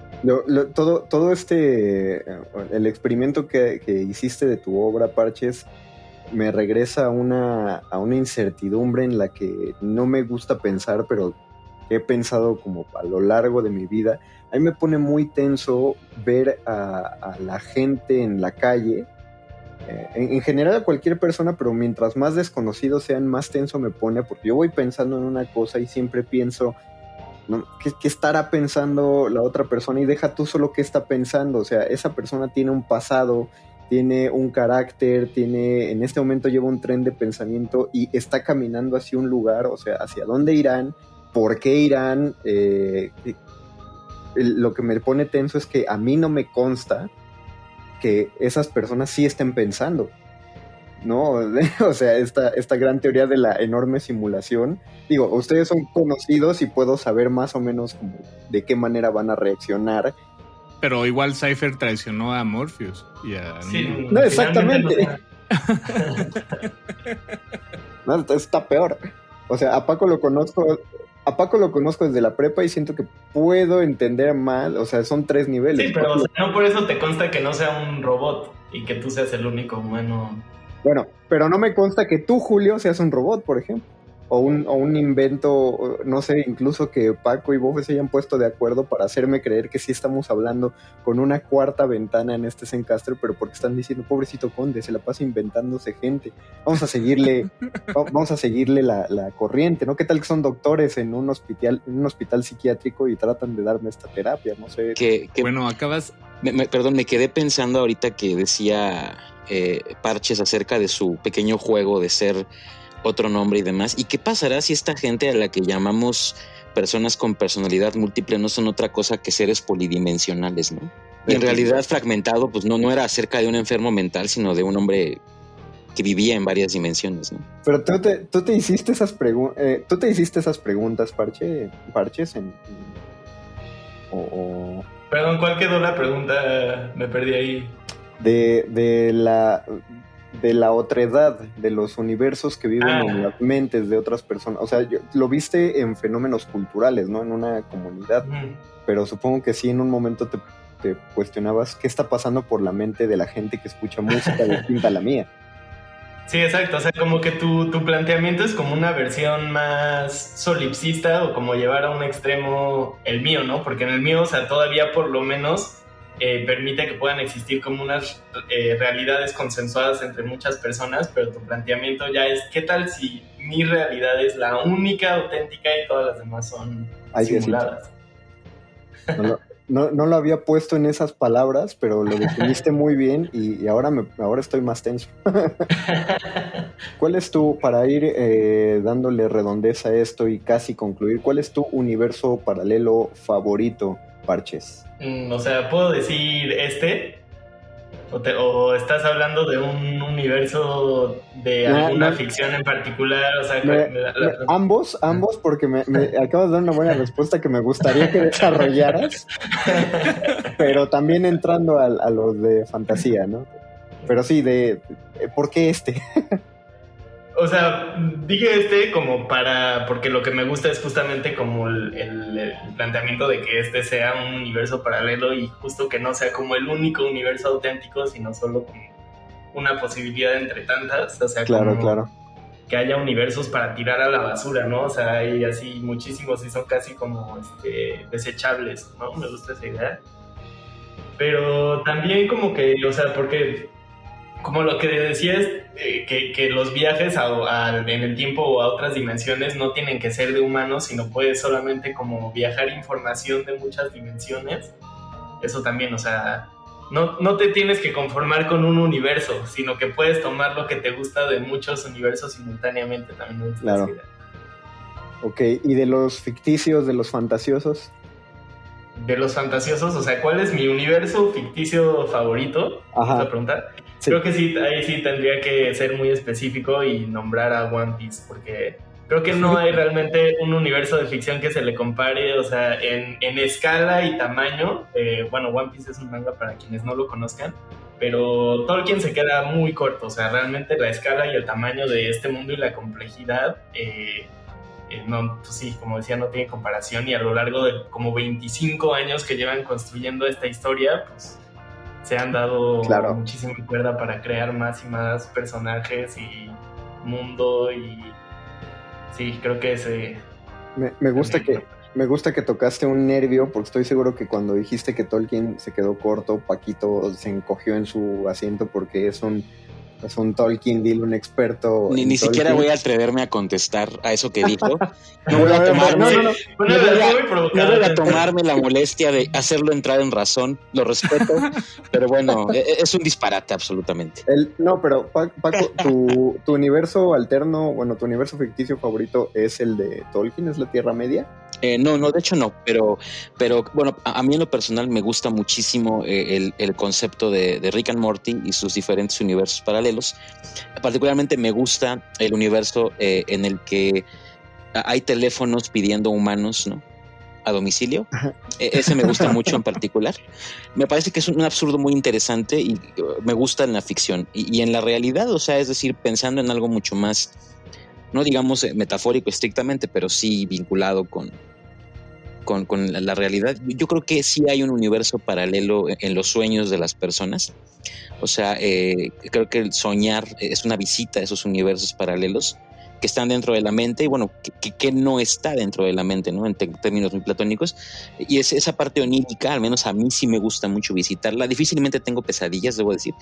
[SPEAKER 2] todo, todo este, el experimento que, hiciste de tu obra, Parches, me regresa a una, a una incertidumbre en la que no me gusta pensar, pero he pensado como a lo largo de mi vida. A mí me pone muy tenso ver a la gente en la calle en, general a cualquier persona, pero mientras más desconocidos sean, más tenso me pone, porque yo voy pensando en una cosa y siempre pienso, ¿no? ¿Qué, estará pensando la otra persona? Y deja tú solo qué está pensando, o sea, esa persona tiene un pasado tiene un carácter, tiene, en este momento lleva un tren de pensamiento y está caminando hacia un lugar, o sea, hacia dónde irán, por qué irán. Eh, lo que me pone tenso es que a mí no me consta que esas personas sí estén pensando. ¿no? o sea, esta, esta gran teoría de la enorme simulación. Digo, ustedes son conocidos y puedo saber más o menos de qué manera van a reaccionar.
[SPEAKER 3] Pero igual Cypher traicionó a Morpheus y a...
[SPEAKER 2] no, exactamente. No, está peor. O sea, a Paco lo conozco, a Paco lo conozco desde la prepa y siento que puedo entender más, o sea, son tres niveles.
[SPEAKER 5] Sí, pero no por eso te consta que no sea un robot y que tú seas el único humano
[SPEAKER 2] bueno, pero no me consta que tú, Julio, seas un robot, por ejemplo. O un, o un invento, no sé, incluso que Paco y Bofe se hayan puesto de acuerdo para hacerme creer que sí estamos hablando con una cuarta ventana en este Zencaster, pero porque están diciendo, pobrecito Conde, se la pasa inventándose gente. Vamos a seguirle, vamos a seguirle la, la, corriente, ¿no? ¿Qué tal que son doctores en un hospital, en un hospital psiquiátrico y tratan de darme esta terapia? No sé.
[SPEAKER 4] Que, bueno, acabas. perdón, me quedé pensando ahorita que decía eh, parches acerca de su pequeño juego de ser otro nombre y demás. ¿Y qué pasará si esta gente a la que llamamos personas con personalidad múltiple no son otra cosa que seres polidimensionales, ¿no? Y en realidad fragmentado, pues no, no era acerca de un enfermo mental, sino de un hombre que vivía en varias dimensiones, ¿no?
[SPEAKER 2] Pero tú te, tú te hiciste esas preguntas, eh, tú te hiciste esas preguntas, Parche, Parches, en,
[SPEAKER 5] o, Perdón, ¿cuál quedó la pregunta? Me perdí ahí
[SPEAKER 2] de, de la de la otredad, de los universos que viven en ah. las mentes de otras personas. O sea, lo viste en fenómenos culturales, ¿no? En una comunidad. Pero supongo que sí, en un momento te, te, cuestionabas qué está pasando por la mente de la gente que escucha música distinta a la mía.
[SPEAKER 5] Sí, exacto. O sea, como que tu, tu planteamiento es como una versión más solipsista o como llevar a un extremo el mío, ¿no? Porque en el mío, o sea, todavía por lo menos eh, permite que puedan existir como unas eh, realidades consensuadas entre muchas personas, pero tu planteamiento ya es, ¿qué tal si mi realidad es la única, auténtica y todas las demás son simuladas?
[SPEAKER 2] No, no, lo había puesto en esas palabras, pero lo definiste muy bien y, ahora, me, ahora estoy más tenso. ¿Cuál es tu, para ir eh, dándole redondeza a esto y casi concluir, cuál es tu universo paralelo favorito, Parches?
[SPEAKER 5] Mm, o sea, ¿puedo decir este? O, estás hablando de un universo de alguna ficción en particular? O sea,
[SPEAKER 2] ambos, ambos, porque me, acabas de dar una buena respuesta que me gustaría que desarrollaras, pero también entrando a, a los de fantasía, ¿no? Pero sí, de, ¿por qué este?
[SPEAKER 5] O sea, dije este como para, porque lo que me gusta es justamente como el, planteamiento de que este sea un universo paralelo y justo que no sea como el único universo auténtico, sino solo como una posibilidad entre tantas, o sea,
[SPEAKER 2] claro, claro.
[SPEAKER 5] que haya universos para tirar a la basura, ¿no? O sea, hay así muchísimos y son casi como este, desechables, ¿no? Me gusta esa idea. Pero también como que, o sea, porque como lo que decías, eh, que, los viajes en el tiempo o a otras dimensiones no tienen que ser de humanos, sino puedes solamente como viajar información de muchas dimensiones. Eso también, o sea, no, no te tienes que conformar con un universo, sino que puedes tomar lo que te gusta de muchos universos simultáneamente también.
[SPEAKER 2] Claro. Ok, ¿y de los ficticios, de los fantasiosos?
[SPEAKER 5] De los fantasiosos, o sea, ¿cuál es mi universo ficticio favorito? Ajá. a preguntar? Creo que sí, ahí sí tendría que ser muy específico y nombrar a One Piece, porque creo que no hay realmente un universo de ficción que se le compare, o sea, en, en escala y tamaño. Eh, bueno, One Piece es un manga para quienes no lo conozcan, pero Tolkien se queda muy corto, o sea, realmente la escala y el tamaño de este mundo y la complejidad, eh, eh, no, pues sí, como decía, no tiene comparación y a lo largo de como 25 años que llevan construyendo esta historia, pues se han dado muchísima cuerda para crear más y más personajes y mundo y sí, creo que ese...
[SPEAKER 2] Me, gusta que... Me gusta que tocaste un nervio porque estoy seguro que cuando dijiste que Tolkien se quedó corto, Paquito se encogió en su asiento porque es un es un Tolkien Deal, un experto.
[SPEAKER 4] Ni, ni siquiera voy a atreverme a contestar a eso que dijo. No voy a tomarme, la molestia de hacerlo entrar en razón, lo respeto, pero bueno, e, e, es un disparate absolutamente.
[SPEAKER 2] no, pero Paco, tu, tu universo alterno, bueno, tu universo ficticio favorito es el de Tolkien, es la Tierra Media.
[SPEAKER 4] Eh, no, no, de hecho no, pero, pero bueno, a, mí en lo personal me gusta muchísimo eh, el, concepto de, Rick and Morty y sus diferentes universos paralelos. Particularmente me gusta el universo eh, en el que hay teléfonos pidiendo humanos, ¿no? A domicilio. E, ese me gusta mucho en particular. Me parece que es un absurdo muy interesante y uh, me gusta en la ficción. y en la realidad, o sea, es decir, pensando en algo mucho más no digamos metafórico estrictamente, pero sí vinculado con, con, la, realidad. Yo creo que sí hay un universo paralelo en los sueños de las personas. O sea, eh, creo que el soñar es una visita a esos universos paralelos que están dentro de la mente y bueno, que, no está dentro de la mente, ¿no? En términos muy platónicos. Y es, esa parte onírica, al menos a mí sí me gusta mucho visitarla. Difícilmente tengo pesadillas, debo decir.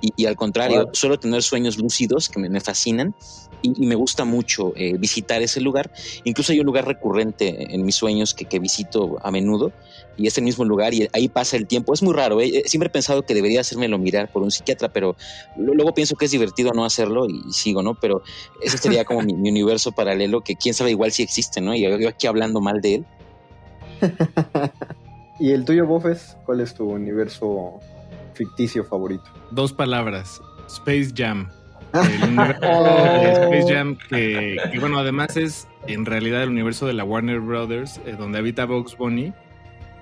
[SPEAKER 4] Y, al contrario, suelo tener sueños lúcidos que me, fascinan y, me gusta mucho eh, visitar ese lugar. Incluso hay un lugar recurrente en mis sueños que, que visito a menudo y es el mismo lugar y ahí pasa el tiempo. Es muy raro, ¿eh? siempre he pensado que debería hacérmelo mirar por un psiquiatra, pero luego pienso que es divertido no hacerlo y sigo, ¿no? Pero ese sería como mi, universo paralelo que quién sabe igual si existe, ¿no? Y yo aquí hablando mal de él.
[SPEAKER 2] ¿Y el tuyo, Bofes? ¿Cuál es tu universo ficticio favorito?
[SPEAKER 3] Dos palabras, Space Jam. El universo de Space Jam que, bueno, además es en realidad el universo de la Warner Brothers, eh, donde habita Bugs Bunny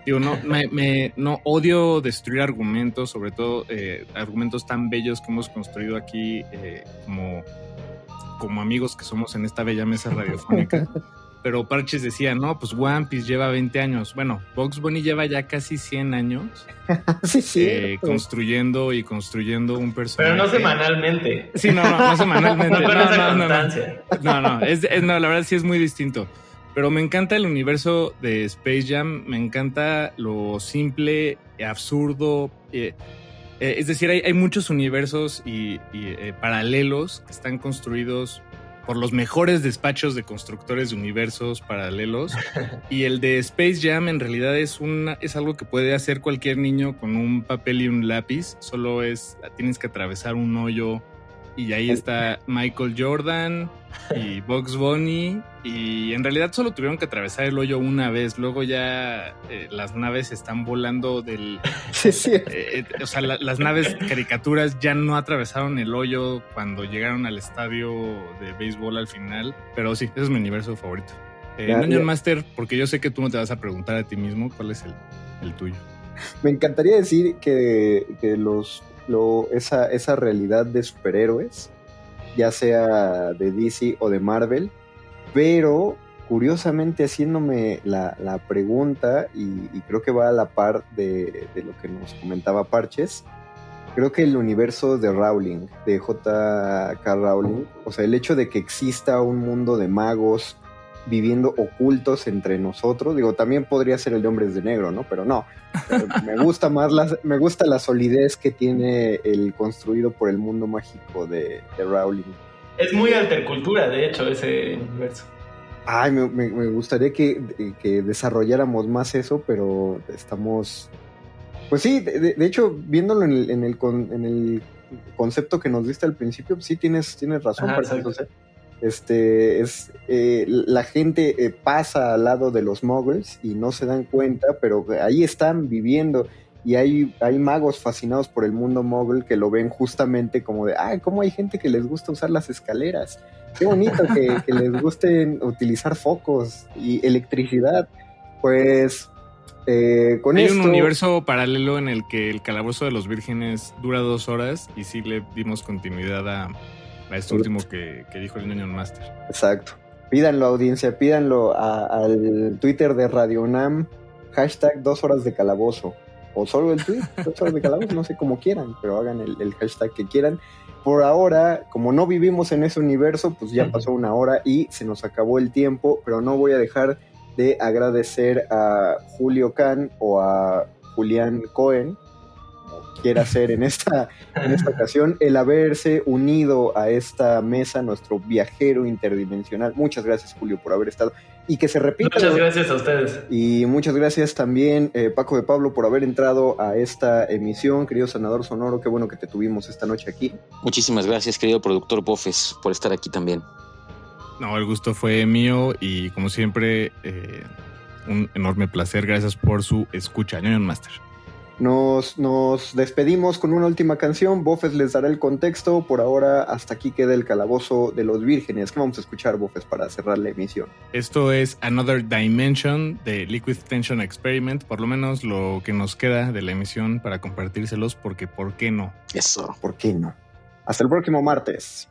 [SPEAKER 3] Digo, no, me, no odio destruir argumentos, sobre todo eh, argumentos tan bellos que hemos construido aquí eh, como, como amigos que somos en esta bella mesa radiofónica. Pero Parches decía, no, pues One Piece lleva 20 años. Bueno, Box Bunny lleva ya casi 100 años
[SPEAKER 2] sí, sí,
[SPEAKER 3] eh, construyendo y construyendo un personaje.
[SPEAKER 5] Pero no semanalmente.
[SPEAKER 3] Sí, no, no, no semanalmente.
[SPEAKER 5] no, no, no, no, no,
[SPEAKER 3] no, es, no, la verdad sí es muy distinto. Pero me encanta el universo de Space Jam, me encanta lo simple, absurdo. Eh, eh, es decir, hay, muchos universos y, eh, paralelos que están construidos por los mejores despachos de constructores de universos paralelos. Y el de Space Jam en realidad es, una, es algo que puede hacer cualquier niño con un papel y un lápiz. Solo es, tienes que atravesar un hoyo y ahí está Michael Jordan y Bugs Bunny. Y en realidad solo tuvieron que atravesar el hoyo una vez. Luego ya eh, las naves están volando del.
[SPEAKER 2] Sí, sí. Eh,
[SPEAKER 3] eh, o sea, las naves caricaturas ya no atravesaron el hoyo cuando llegaron al estadio de béisbol al final. Pero sí, ese es mi universo favorito. Eh, Master, porque yo sé que tú no te vas a preguntar a ti mismo cuál es el, el tuyo.
[SPEAKER 2] Me encantaría decir que, que los esa, esa realidad de superhéroes, ya sea de DC o de Marvel, pero curiosamente haciéndome la, pregunta, y, creo que va a la par de, de, lo que nos comentaba Parches, creo que el universo de Rowling, de J.K. Rowling, o sea, el hecho de que exista un mundo de magos, viviendo ocultos entre nosotros. Digo, también podría ser el de hombres de negro, ¿no? Pero no. me gusta más la, me gusta la solidez que tiene el construido por el mundo mágico de, Rowling.
[SPEAKER 5] Es muy altercultura, de hecho, ese universo.
[SPEAKER 2] Ay, me, gustaría que, desarrolláramos más eso, pero estamos. Pues sí, de, hecho, viéndolo en el, en el, en el concepto que nos diste al principio, sí tienes, tienes razón. Ajá, este, es, eh, la gente eh, pasa al lado de los muggles y no se dan cuenta, pero ahí están viviendo y hay, hay magos fascinados por el mundo muggle que lo ven justamente como de, ah, ¿cómo hay gente que les gusta usar las escaleras? Qué bonito que, les guste utilizar focos y electricidad. Pues eh, con
[SPEAKER 3] Hay un universo paralelo en el que el calabozo de los vírgenes dura dos horas y sí le dimos continuidad a, a este último que, dijo el Union Master.
[SPEAKER 2] Exacto. Pídanlo, audiencia, pídanlo al Twitter de Radio Nam, hashtag dos horas de calabozo. O solo el tweet, dos horas de calabozo, no sé cómo quieran, pero hagan el, hashtag que quieran. Por ahora, como no vivimos en ese universo, pues ya pasó una hora y se nos acabó el tiempo, pero no voy a dejar de agradecer a Julio Can o a Julián Cohen quiera ser en esta, en esta ocasión, el haberse unido a esta mesa, nuestro viajero interdimensional. Muchas gracias, Julio, por haber estado. Y que se repita.
[SPEAKER 5] Muchas gracias a ustedes.
[SPEAKER 2] Y muchas gracias también, eh, Paco de Pablo, por haber entrado a esta emisión. Querido Sanador Sonoro, qué bueno que te tuvimos esta noche aquí.
[SPEAKER 4] Muchísimas gracias, querido productor Bofes, por estar aquí también.
[SPEAKER 3] No, el gusto fue mío y como siempre, eh, un enorme placer. Gracias por su escucha, Union Master.
[SPEAKER 2] Nos, nos despedimos con una última canción. Bofes les dará el contexto. Por ahora, hasta aquí queda el calabozo de los vírgenes. ¿Qué vamos a escuchar, Bofes, para cerrar la emisión?
[SPEAKER 3] Esto es Another Dimension de Liquid Tension Experiment. Por lo menos lo que nos queda de la emisión para compartírselos, porque ¿por qué no?
[SPEAKER 4] Eso.
[SPEAKER 2] ¿Por qué no? Hasta el próximo martes.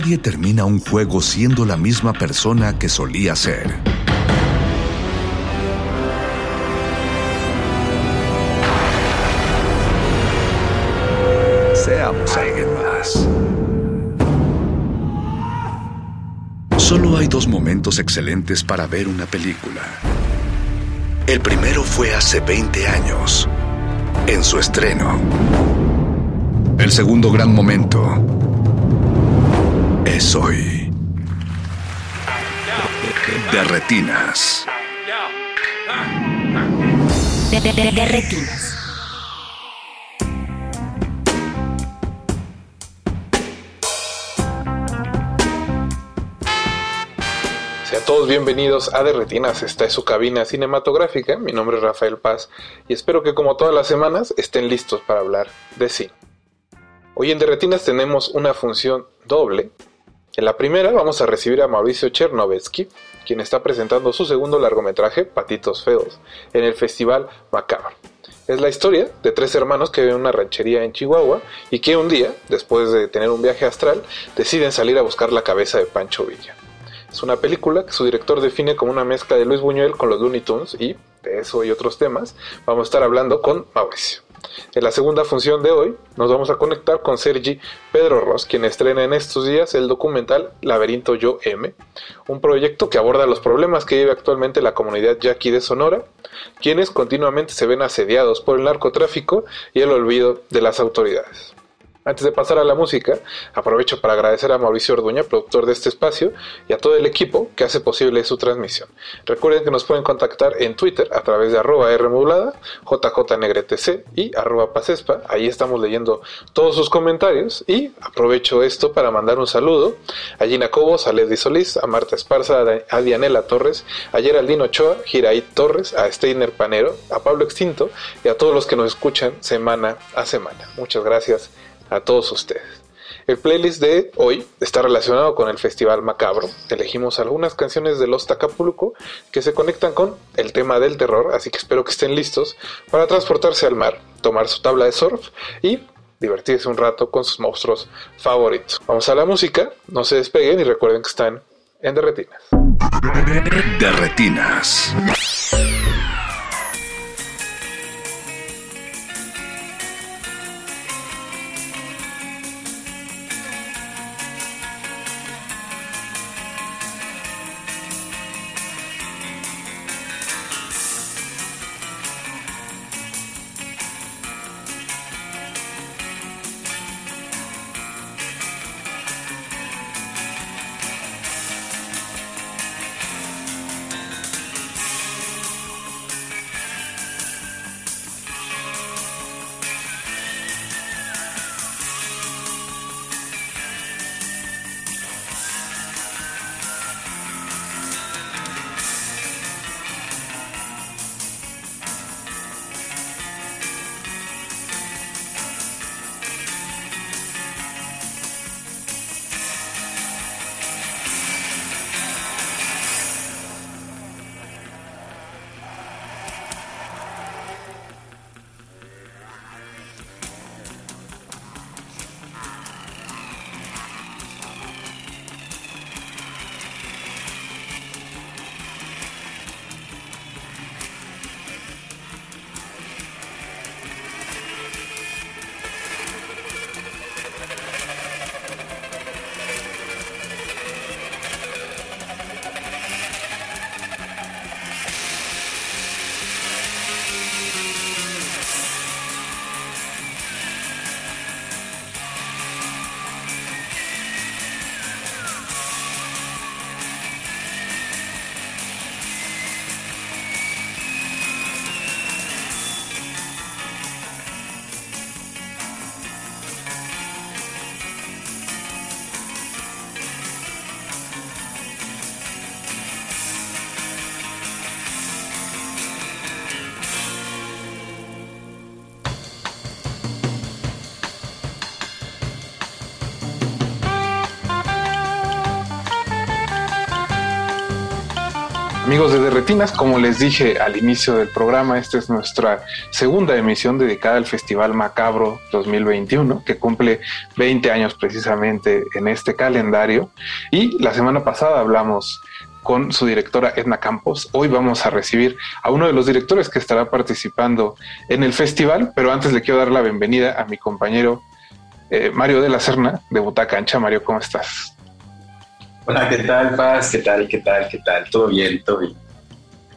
[SPEAKER 1] Nadie termina un juego siendo la misma persona que solía ser. Seamos alguien más. Solo hay dos momentos excelentes para ver una película. El primero fue hace 20 años, en su estreno. El segundo gran momento es hoy. De retinas.
[SPEAKER 6] De, de- de- de retinas.
[SPEAKER 7] Sean todos bienvenidos a De Retinas, esta es su cabina cinematográfica, mi nombre es Rafael Paz y espero que como todas las semanas estén listos para hablar de cine. Hoy en De Retinas tenemos una función doble. En la primera vamos a recibir a Mauricio Chernovetsky, quien está presentando su segundo largometraje, Patitos Feos, en el Festival Macabro. Es la historia de tres hermanos que viven en una ranchería en Chihuahua y que un día, después de tener un viaje astral, deciden salir a buscar la cabeza de Pancho Villa. Es una película que su director define como una mezcla de Luis Buñuel con los Looney Tunes y de eso y otros temas vamos a estar hablando con Mauricio. En la segunda función de hoy nos vamos a conectar con Sergi Pedro Ross, quien estrena en estos días el documental Laberinto Yo M, un proyecto que aborda los problemas que vive actualmente la comunidad yaqui de Sonora, quienes continuamente se ven asediados por el narcotráfico y el olvido de las autoridades. Antes de pasar a la música, aprovecho para agradecer a Mauricio Orduña, productor de este espacio, y a todo el equipo que hace posible su transmisión. Recuerden que nos pueden contactar en Twitter a través de arroba Rmodulada, JJNegretC y arroba Pasespa. Ahí estamos leyendo todos sus comentarios y aprovecho esto para mandar un saludo a Gina Cobos, a Leslie Solís, a Marta Esparza, a Dianela Torres, a Geraldino Ochoa, Giraí Torres, a Steiner Panero, a Pablo Extinto y a todos los que nos escuchan semana a semana. Muchas gracias a todos ustedes. El playlist de hoy está relacionado con el Festival Macabro. Elegimos algunas canciones de Los Tacapulco que se conectan con el tema del terror, así que espero que estén listos para transportarse al mar, tomar su tabla de surf y divertirse un rato con sus monstruos favoritos. Vamos a la música, no se despeguen y recuerden que están en Derretinas.
[SPEAKER 1] Derretinas.
[SPEAKER 7] Como les dije al inicio del programa, esta es nuestra segunda emisión dedicada al Festival Macabro 2021, que cumple 20 años precisamente en este calendario. Y la semana pasada hablamos con su directora Edna Campos. Hoy vamos a recibir a uno de los directores que estará participando en el festival, pero antes le quiero dar la bienvenida a mi compañero eh, Mario de la Serna de Butaca Ancha. Mario, ¿cómo estás?
[SPEAKER 8] Hola, ¿qué tal, Paz? ¿Qué tal? ¿Qué tal? ¿Qué tal? ¿Todo bien? ¿Todo bien?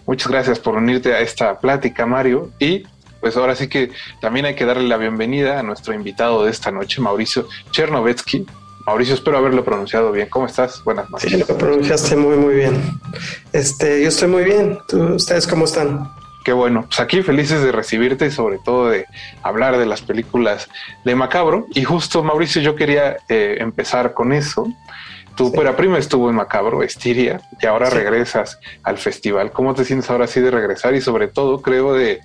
[SPEAKER 7] Muchas gracias por unirte a esta plática, Mario. Y pues ahora sí que también hay que darle la bienvenida a nuestro invitado de esta noche, Mauricio Chernovetsky. Mauricio, espero haberlo pronunciado bien. ¿Cómo estás? Buenas noches.
[SPEAKER 9] Sí, lo pronunciaste muy, muy bien. Este, yo estoy muy bien. ¿Ustedes cómo están?
[SPEAKER 7] Qué bueno. Pues aquí felices de recibirte y sobre todo de hablar de las películas de Macabro. Y justo, Mauricio, yo quería eh, empezar con eso. Tu sí. prima estuvo en Macabro, Estiria, y ahora sí. regresas al festival. ¿Cómo te sientes ahora sí de regresar? Y sobre todo, creo, de,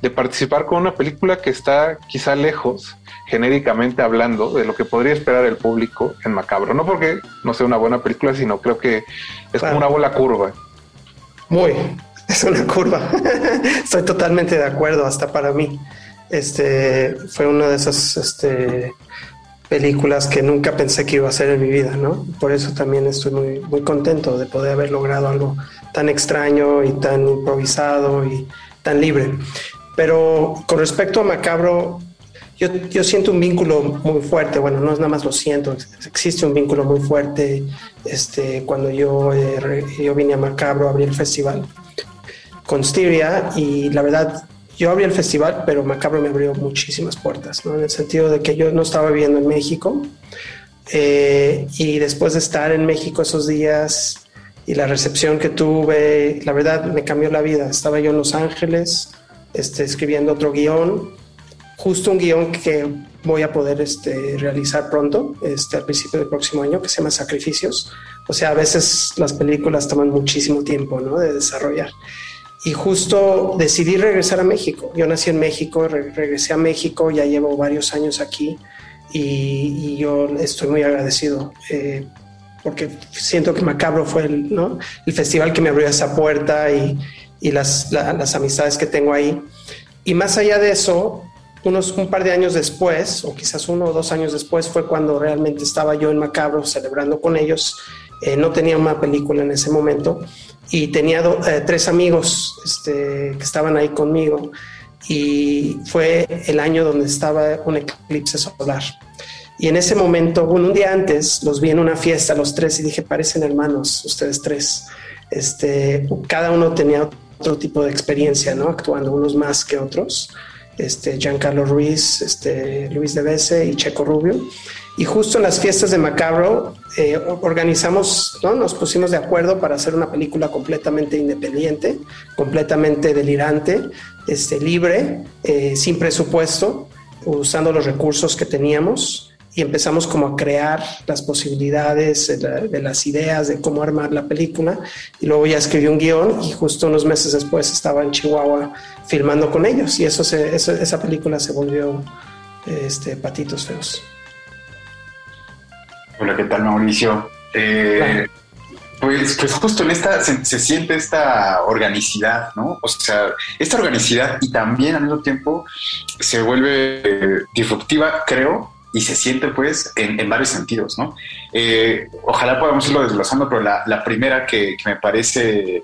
[SPEAKER 7] de, participar con una película que está quizá lejos, genéricamente hablando, de lo que podría esperar el público en Macabro. No porque no sea una buena película, sino creo que es claro. como una bola curva.
[SPEAKER 9] Muy, es una curva. Estoy totalmente de acuerdo, hasta para mí. Este fue una de esas este, películas que nunca pensé que iba a hacer en mi vida, ¿no? Por eso también estoy muy, muy contento de poder haber logrado algo tan extraño y tan improvisado y tan libre. Pero con respecto a Macabro, yo, yo, siento un vínculo muy fuerte, bueno, no es nada más lo siento, existe un vínculo muy fuerte. Este, cuando yo, eh, yo vine a Macabro, abrí el festival con Styria y la verdad, yo abrí el festival, pero Macabro me abrió muchísimas puertas, ¿no? en el sentido de que yo no estaba viviendo en México eh, y después de estar en México esos días y la recepción que tuve, la verdad me cambió la vida. Estaba yo en Los Ángeles este, escribiendo otro guion, justo un guion que voy a poder este, realizar pronto, este, al principio del próximo año, que se llama Sacrificios. O sea, a veces las películas toman muchísimo tiempo ¿no? de desarrollar. Y justo decidí regresar a México. Yo nací en México, regresé a México, ya llevo varios años aquí y, yo estoy muy agradecido eh, porque siento que Macabro fue el, ¿no? el festival que me abrió esa puerta y, y las, las, amistades que tengo ahí. Y más allá de eso, unos un par de años después, o quizás uno o dos años después, fue cuando realmente estaba yo en Macabro celebrando con ellos. Eh, no tenía una película en ese momento y tenía eh, tres amigos este, que estaban ahí conmigo y fue el año donde estaba un eclipse solar. Y en ese momento, bueno, un día antes, los vi en una fiesta los tres y dije, parecen hermanos ustedes tres. Este, cada uno tenía otro tipo de experiencia, ¿no? Actuando, unos más que otros. Este, Giancarlo Ruiz, este, Luis de Bese y Checo Rubio. Y justo en las fiestas de Macabro eh, organizamos, ¿no? nos pusimos de acuerdo para hacer una película completamente independiente, completamente delirante, este, libre, eh, sin presupuesto, usando los recursos que teníamos y empezamos como a crear las posibilidades de, las ideas de cómo armar la película y luego ya escribí un guion y justo unos meses después estaba en Chihuahua filmando con ellos y eso, esa película se volvió este, Patitos Feos.
[SPEAKER 8] Hola, ¿qué tal Mauricio? Eh, pues, pues, justo en esta se, se, siente esta organicidad, ¿no? O sea, esta organicidad y también al mismo tiempo se vuelve disruptiva, creo, y se siente pues en, varios sentidos, ¿no? Eh, ojalá podamos irlo desglosando, pero la, primera que, me parece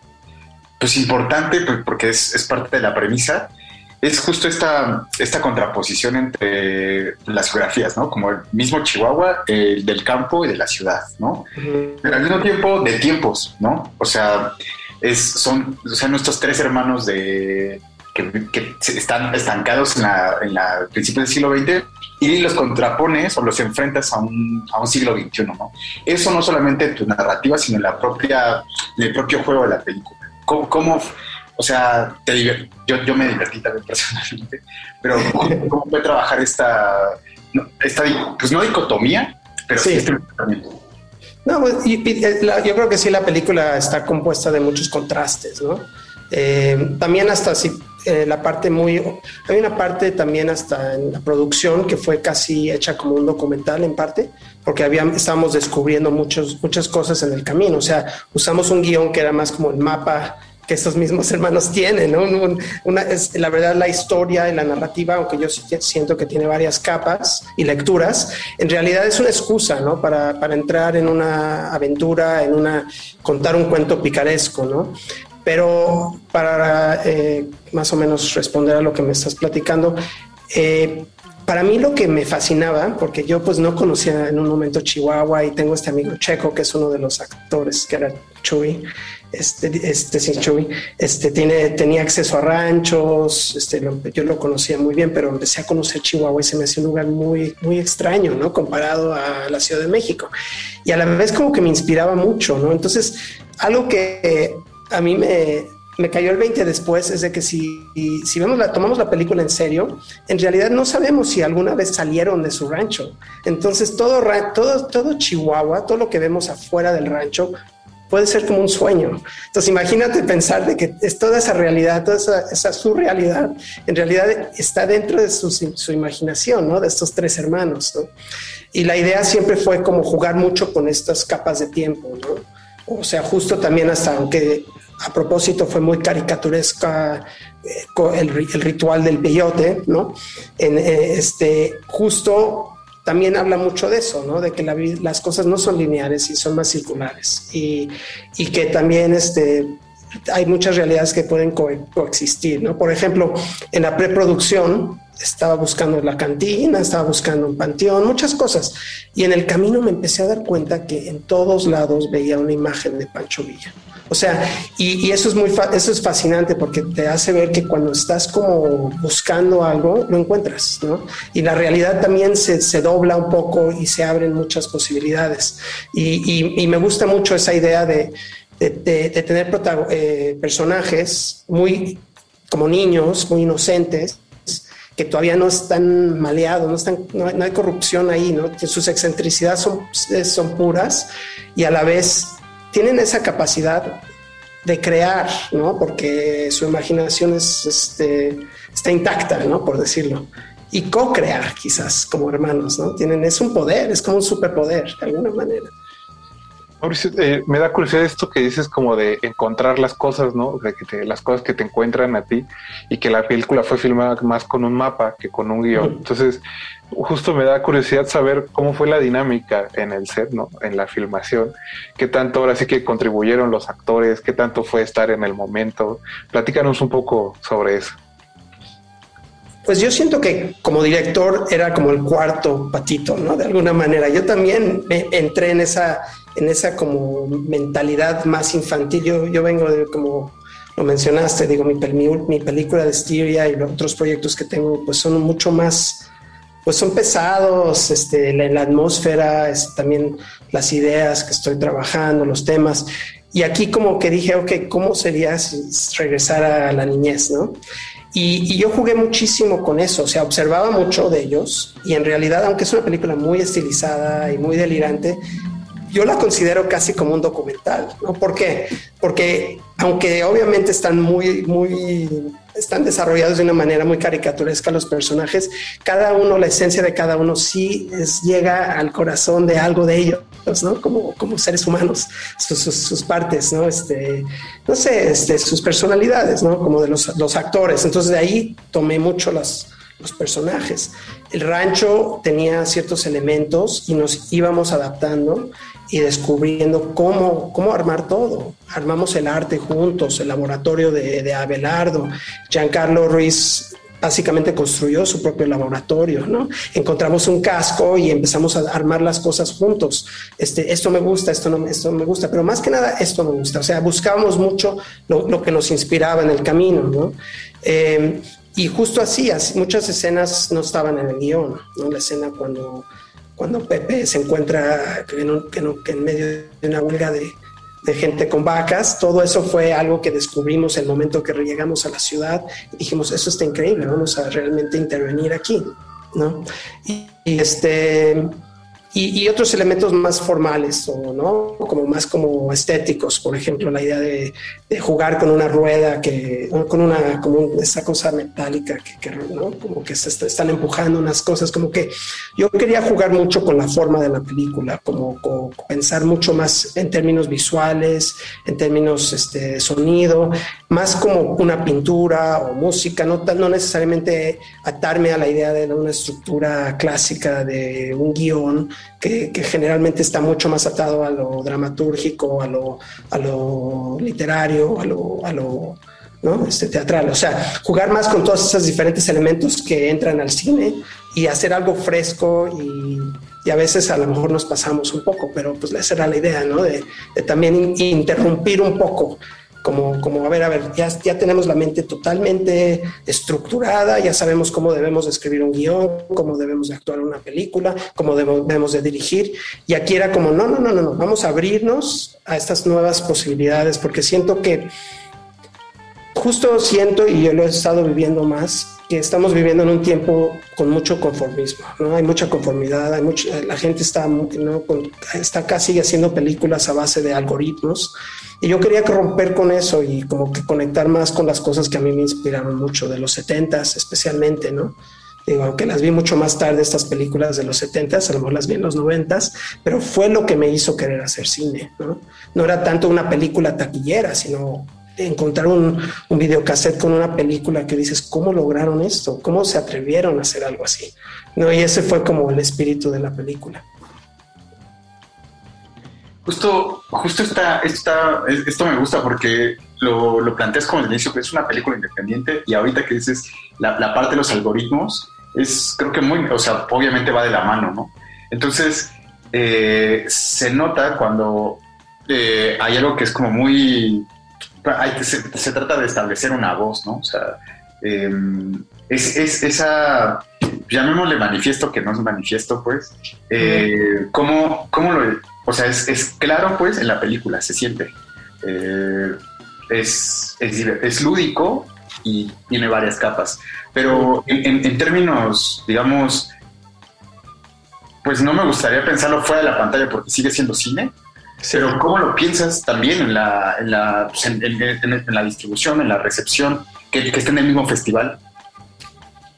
[SPEAKER 8] pues importante pues, porque es, parte de la premisa es justo esta, esta contraposición entre las geografías, ¿no? Como el mismo Chihuahua, el del campo y de la ciudad, ¿no? Pero al mismo tiempo de tiempos, ¿no? O sea, es, son o sea, nuestros tres hermanos de, que, están estancados en la, en la principio del siglo XX y los contrapones o los enfrentas a un, a un siglo XXI, ¿no? Eso no solamente en tu narrativa, sino en la propia, en el propio juego de la película. ¿Cómo, cómo o sea, te yo, yo me divertí también personalmente, pero ¿cómo, puede trabajar esta, esta, pues no dicotomía, pero sí, este
[SPEAKER 9] no, pues, eh, yo creo que sí la película está compuesta de muchos contrastes, ¿no? Eh, también hasta si eh, la parte muy... Hay una parte también hasta en la producción que fue casi hecha como un documental en parte, porque había, estábamos descubriendo muchos, muchas cosas en el camino. O sea, usamos un guion que era más como el mapa que estos mismos hermanos tienen, ¿no? Una, es, la verdad, la historia y la narrativa, aunque yo siento que tiene varias capas y lecturas, en realidad es una excusa, ¿no? Para, entrar en una aventura, en una, contar un cuento picaresco, ¿no? Pero para eh, más o menos responder a lo que me estás platicando, eh, para mí lo que me fascinaba, porque yo pues no conocía en un momento Chihuahua y tengo este amigo Checo, que es uno de los actores, que era Chuy, este, este sí, Chuy, este, tiene, tenía acceso a ranchos, este, yo lo conocía muy bien, pero empecé a conocer Chihuahua y se me hacía un lugar muy, muy extraño, ¿no? Comparado a la Ciudad de México. Y a la vez como que me inspiraba mucho, ¿no? Entonces, algo que a mí me, me cayó el 20 después es de que si, si vemos la, tomamos la película en serio, en realidad no sabemos si alguna vez salieron de su rancho. Entonces todo, todo, todo Chihuahua, todo lo que vemos afuera del rancho puede ser como un sueño. Entonces imagínate pensar de que es toda esa realidad, toda esa, esa su realidad, en realidad está dentro de su, su imaginación, ¿no? De estos tres hermanos, ¿no? Y la idea siempre fue como jugar mucho con estas capas de tiempo, ¿no? O sea, justo también hasta aunque a propósito fue muy caricaturesca eh, el, ritual del peyote, ¿no? En, eh, este, justo también habla mucho de eso, ¿no? De que las cosas no son lineares y son más circulares. Y, que también este, hay muchas realidades que pueden coexistir, ¿no? Por ejemplo, en la preproducción estaba buscando la cantina, estaba buscando un panteón, muchas cosas. Y en el camino me empecé a dar cuenta que en todos lados veía una imagen de Pancho Villa. O sea, y, eso es muy eso es fascinante porque te hace ver que cuando estás como buscando algo, lo encuentras, ¿no? Y la realidad también se, se dobla un poco y se abren muchas posibilidades. Y, y, me gusta mucho esa idea de, de, de, tener eh, personajes muy como niños, muy inocentes, que todavía no están maleados, no, están, no, hay corrupción ahí, ¿no? que sus excentricidades son, son puras y a la vez tienen esa capacidad de crear, ¿no? Porque su imaginación es, este, está intacta, ¿no? Por decirlo. Y co-crear, quizás, como hermanos, ¿no? Tienen, es un poder, es como un superpoder, de alguna manera.
[SPEAKER 7] Mauricio, eh, me da curiosidad esto que dices como de encontrar las cosas, ¿no? De que las cosas que te encuentran a ti y que la película fue filmada más con un mapa que con un guion. Entonces, justo me da curiosidad saber cómo fue la dinámica en el set, ¿no? En la filmación, qué tanto ahora sí que contribuyeron los actores, qué tanto fue estar en el momento. Platícanos un poco sobre eso.
[SPEAKER 9] Pues yo siento que como director era como el cuarto patito, ¿no? De alguna manera. Yo también entré en esa, en esa como mentalidad más infantil. Yo, yo vengo de como lo mencionaste, digo, mi, mi película de Styria y los otros proyectos que tengo, pues son mucho más pues son pesados, este, la, la atmósfera, es, también las ideas que estoy trabajando, los temas. Y aquí como que dije, ok, ¿cómo sería si regresar a la niñez, no? Y, yo jugué muchísimo con eso, o sea, observaba mucho de ellos y en realidad, aunque es una película muy estilizada y muy delirante, yo la considero casi como un documental, ¿no? ¿Por qué? Porque aunque obviamente están muy, muy, están desarrollados de una manera muy caricaturesca los personajes, cada uno, la esencia de cada uno sí es, llega al corazón de algo de ellos, ¿no? Como, como seres humanos, sus, sus, partes, ¿no? Este, no sé, este, sus personalidades, ¿no? Como de los, los actores. Entonces de ahí tomé mucho las, los personajes. El rancho tenía ciertos elementos y nos íbamos adaptando y descubriendo cómo, cómo armar todo. Armamos el arte juntos, el laboratorio de, Abelardo. Giancarlo Ruiz básicamente construyó su propio laboratorio, ¿no? Encontramos un casco y empezamos a armar las cosas juntos. Este, esto me gusta, esto no, esto me gusta, pero más que nada esto me gusta. O sea, buscábamos mucho lo, lo que nos inspiraba en el camino, ¿no? Eh, y justo así, así, muchas escenas no estaban en el guion, ¿no? La escena cuando cuando Pepe se encuentra en, en, medio de una huelga de, gente con vacas. Todo eso fue algo que descubrimos el momento que llegamos a la ciudad y dijimos, eso está increíble, vamos a realmente intervenir aquí, ¿no? y este y, otros elementos más formales o no como más como estéticos por ejemplo la idea de, jugar con una rueda que con una como esa cosa metálica que, ¿no? como que se están empujando unas cosas como que yo quería jugar mucho con la forma de la película como, pensar mucho más en términos visuales en términos este, de sonido más como una pintura o música no no necesariamente atarme a la idea de una estructura clásica de un guion que, generalmente está mucho más atado a lo dramatúrgico, a lo, a lo literario, a lo, a lo ¿no? este, teatral. O sea, jugar más con todos esos diferentes elementos que entran al cine y hacer algo fresco y, a veces a lo mejor nos pasamos un poco, pero pues esa era la idea, ¿no? De también interrumpir un poco como, como a ver, a ver, ya, ya tenemos la mente totalmente estructurada, ya sabemos cómo debemos escribir un guion, cómo debemos de actuar una película, cómo debemos de dirigir. Y aquí era como, no, no, no, no, no, vamos a abrirnos a estas nuevas posibilidades, porque siento que, justo siento, y yo lo he estado viviendo más, que estamos viviendo en un tiempo con mucho conformismo, ¿no? Hay mucha conformidad, hay mucha, la gente está, ¿no? está casi haciendo películas a base de algoritmos y yo quería romper con eso y como que conectar más con las cosas que a mí me inspiraron mucho, de los 70 especialmente, ¿no? Digo, aunque las vi mucho más tarde, estas películas de los 70 a lo mejor las vi en los 90 pero fue lo que me hizo querer hacer cine, ¿no? No era tanto una película taquillera, sino encontrar un, un videocassette con una película que dices, ¿cómo lograron esto? ¿Cómo se atrevieron a hacer algo así? ¿No? Y ese fue como el espíritu de la película.
[SPEAKER 8] Justo, justo está, está, esto me gusta porque lo, lo planteas como el inicio, que es una película independiente y ahorita que dices la, la parte de los algoritmos, es creo que muy, o sea, obviamente va de la mano, ¿no? Entonces, eh, se nota cuando eh, hay algo que es como muy... se, trata de establecer una voz, ¿no? O sea, em, es, esa, llamémosle manifiesto, que no es manifiesto, pues, eh, ¿cómo, lo, o sea, es, claro, pues, en la película, se siente. es, es, lúdico y tiene varias capas. Pero en términos, digamos, pues no me gustaría pensarlo fuera de la pantalla porque sigue siendo cine. Pero ¿cómo lo piensas también en la, en la, pues, en, la distribución, en la recepción, que, que esté en el mismo festival?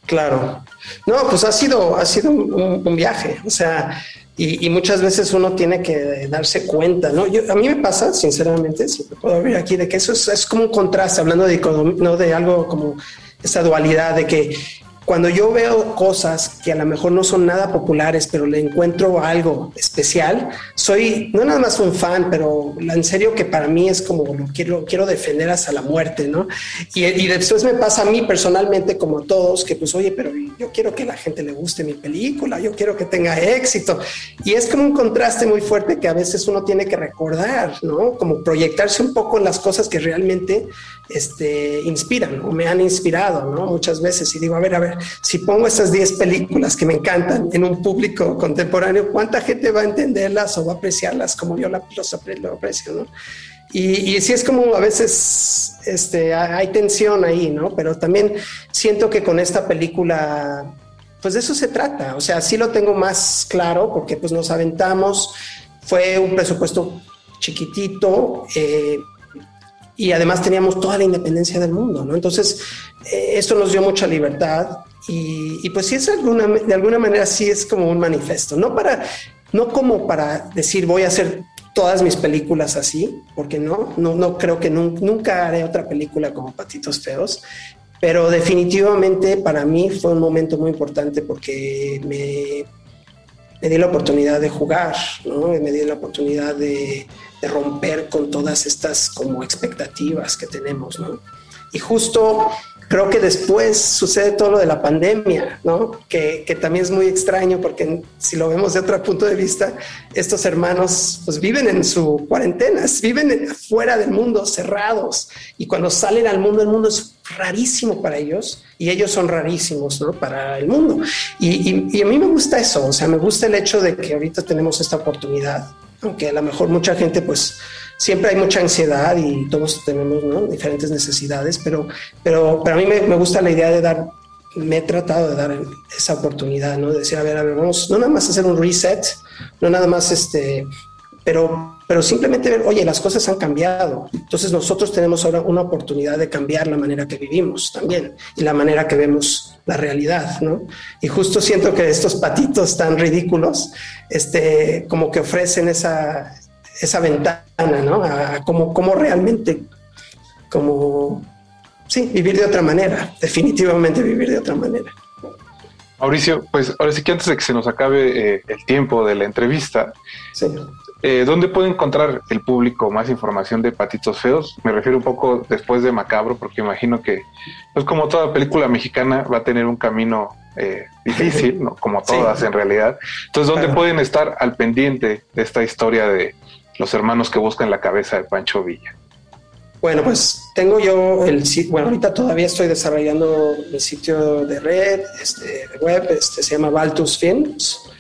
[SPEAKER 9] Claro. No, pues ha sido, ha sido un, viaje. O sea, y, muchas veces uno tiene que darse cuenta, ¿no? Yo, a mí me pasa, sinceramente, si puedo abrir aquí, de que eso es, es como un contraste, hablando de, no de algo como esa dualidad de que cuando yo veo cosas que a lo mejor no son nada populares, pero le encuentro algo especial, soy no nada más un fan, pero en serio que para mí es como lo quiero, quiero defender hasta la muerte, ¿no? Y, y después me pasa a mí personalmente, como a todos, que pues, oye, pero yo quiero que la gente le guste mi película, yo quiero que tenga éxito. Y es como un contraste muy fuerte que a veces uno tiene que recordar, ¿no? Como proyectarse un poco en las cosas que realmente este, inspiran o me han inspirado, ¿no? Muchas veces. Y digo, a ver, a ver, si pongo esas 10 películas que me encantan en un público contemporáneo, ¿cuánta gente va a entenderlas o va a apreciarlas como yo las lo aprecio, ¿no? Y, y sí es como a veces este, hay tensión ahí, ¿no? Pero también siento que con esta película, pues de eso se trata. O sea, sí lo tengo más claro porque pues nos aventamos, fue un presupuesto chiquitito, eh, y además teníamos toda la independencia del mundo, ¿no? Entonces, eh, esto nos dio mucha libertad y, pues sí es alguna, de alguna manera sí es como un manifiesto, no para, no como para decir voy a hacer todas mis películas así, porque no, no, no creo que nunca haré otra película como Patitos Feos, pero definitivamente para mí fue un momento muy importante porque me, me di la oportunidad de jugar, ¿no? me di la oportunidad de, de romper con todas estas como expectativas que tenemos, ¿no? Y justo creo que después sucede todo lo de la pandemia, ¿no? Que, que, también es muy extraño porque si lo vemos de otro punto de vista, estos hermanos pues viven en su cuarentena, viven fuera del mundo, cerrados, y cuando salen al mundo, el mundo es rarísimo para ellos y ellos son rarísimos, ¿no? Para el mundo. Y, y, y a mí me gusta eso, o sea, me gusta el hecho de que ahorita tenemos esta oportunidad aunque a lo mejor mucha gente pues siempre hay mucha ansiedad y todos tenemos diferentes necesidades, pero, pero, pero a mí me, gusta la idea de dar, me he tratado de dar esa oportunidad, ¿no? De decir, a ver, a ver, vamos, no nada más hacer un reset, no nada más este, pero, pero simplemente ver, oye, las cosas han cambiado. Entonces nosotros tenemos ahora una oportunidad de cambiar la manera que vivimos también y la manera que vemos la realidad, ¿no? Y justo siento que estos patitos tan ridículos, este, como que ofrecen esa, esa ventana, ¿no? A cómo, cómo realmente, como, sí, vivir de otra manera, definitivamente vivir de otra manera.
[SPEAKER 7] Mauricio, pues ahora sí que antes de que se nos acabe eh, el tiempo de la entrevista,
[SPEAKER 9] sí.
[SPEAKER 7] Eh, ¿Dónde puede encontrar el público más información de Patitos Feos? Me refiero un poco después de Macabro, porque imagino que, pues como toda película mexicana, va a tener un camino eh, difícil, ¿no? como todas en realidad. Entonces, ¿dónde pueden estar al pendiente de esta historia de los hermanos que buscan la cabeza de Pancho Villa?
[SPEAKER 9] Bueno, pues tengo yo el sitio, bueno, ahorita todavía estoy desarrollando mi sitio de red, este, de web, este, se llama Baltus Films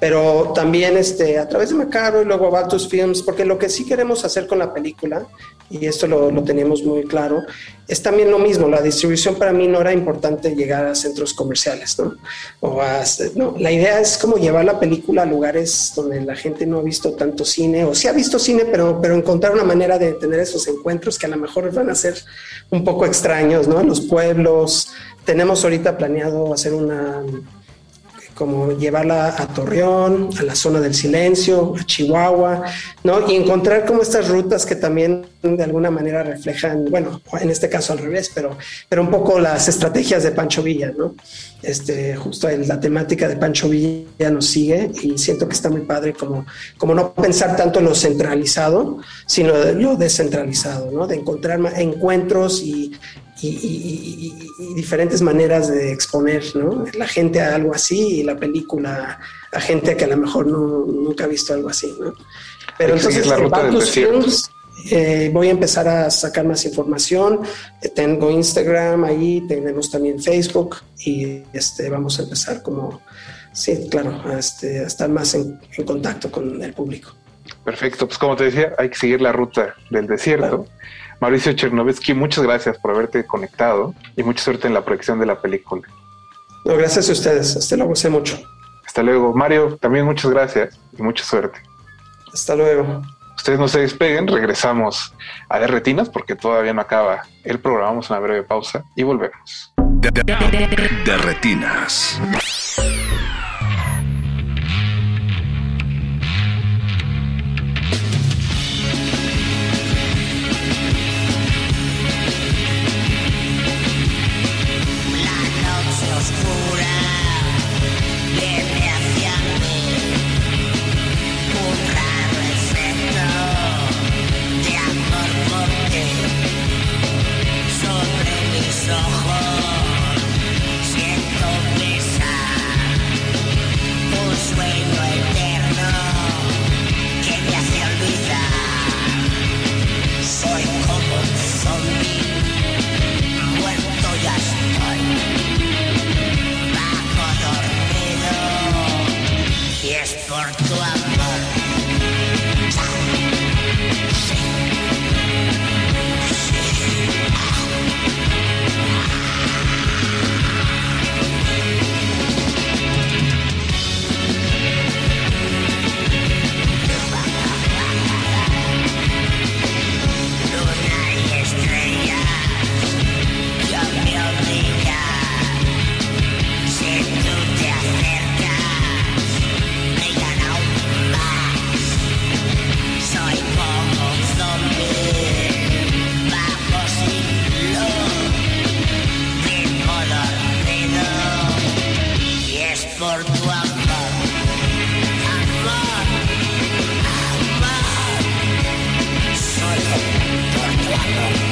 [SPEAKER 9] pero también este, a través de Macaro y luego Baltus Films, porque lo que sí queremos hacer con la película, y esto lo, lo, tenemos muy claro, es también lo mismo, la distribución para mí no era importante llegar a centros comerciales, ¿no? O a, no la idea es como llevar la película a lugares donde la gente no ha visto tanto cine, o sí ha visto cine, pero, pero encontrar una manera de tener esos encuentros que a lo mejor van a ser un poco extraños, ¿no? En los pueblos, tenemos ahorita planeado hacer una como llevarla a Torreón, a la zona del silencio, a Chihuahua, ¿no? Y encontrar como estas rutas que también de alguna manera reflejan, bueno, en este caso al revés, pero, pero un poco las estrategias de Pancho Villa, ¿no? Este, justo la temática de Pancho Villa nos sigue y siento que está muy padre como, como no pensar tanto en lo centralizado, sino lo descentralizado, ¿no? De encontrar encuentros y, y, diferentes maneras de exponer ¿no? la gente a algo así y la película a gente que a lo mejor no, nunca ha visto algo así. ¿no? Pero entonces, la ruta Films, eh, voy a empezar a sacar más información. Eh, tengo Instagram ahí, tenemos también Facebook y este, vamos a empezar como, sí, claro, a, este, a estar más en, contacto con el público.
[SPEAKER 7] Perfecto, pues como te decía, hay que seguir la ruta del desierto. Mauricio Chernovetsky, muchas gracias por haberte conectado y mucha suerte en la proyección de la película.
[SPEAKER 9] No, gracias a ustedes, hasta luego, sé mucho.
[SPEAKER 7] Hasta luego. Mario, también muchas gracias y mucha suerte.
[SPEAKER 9] Hasta luego.
[SPEAKER 7] Ustedes no se despeguen, regresamos a De Retinas porque todavía no acaba el programa. Vamos a una breve pausa y volvemos.
[SPEAKER 10] de Retinas. North Glow. Yeah.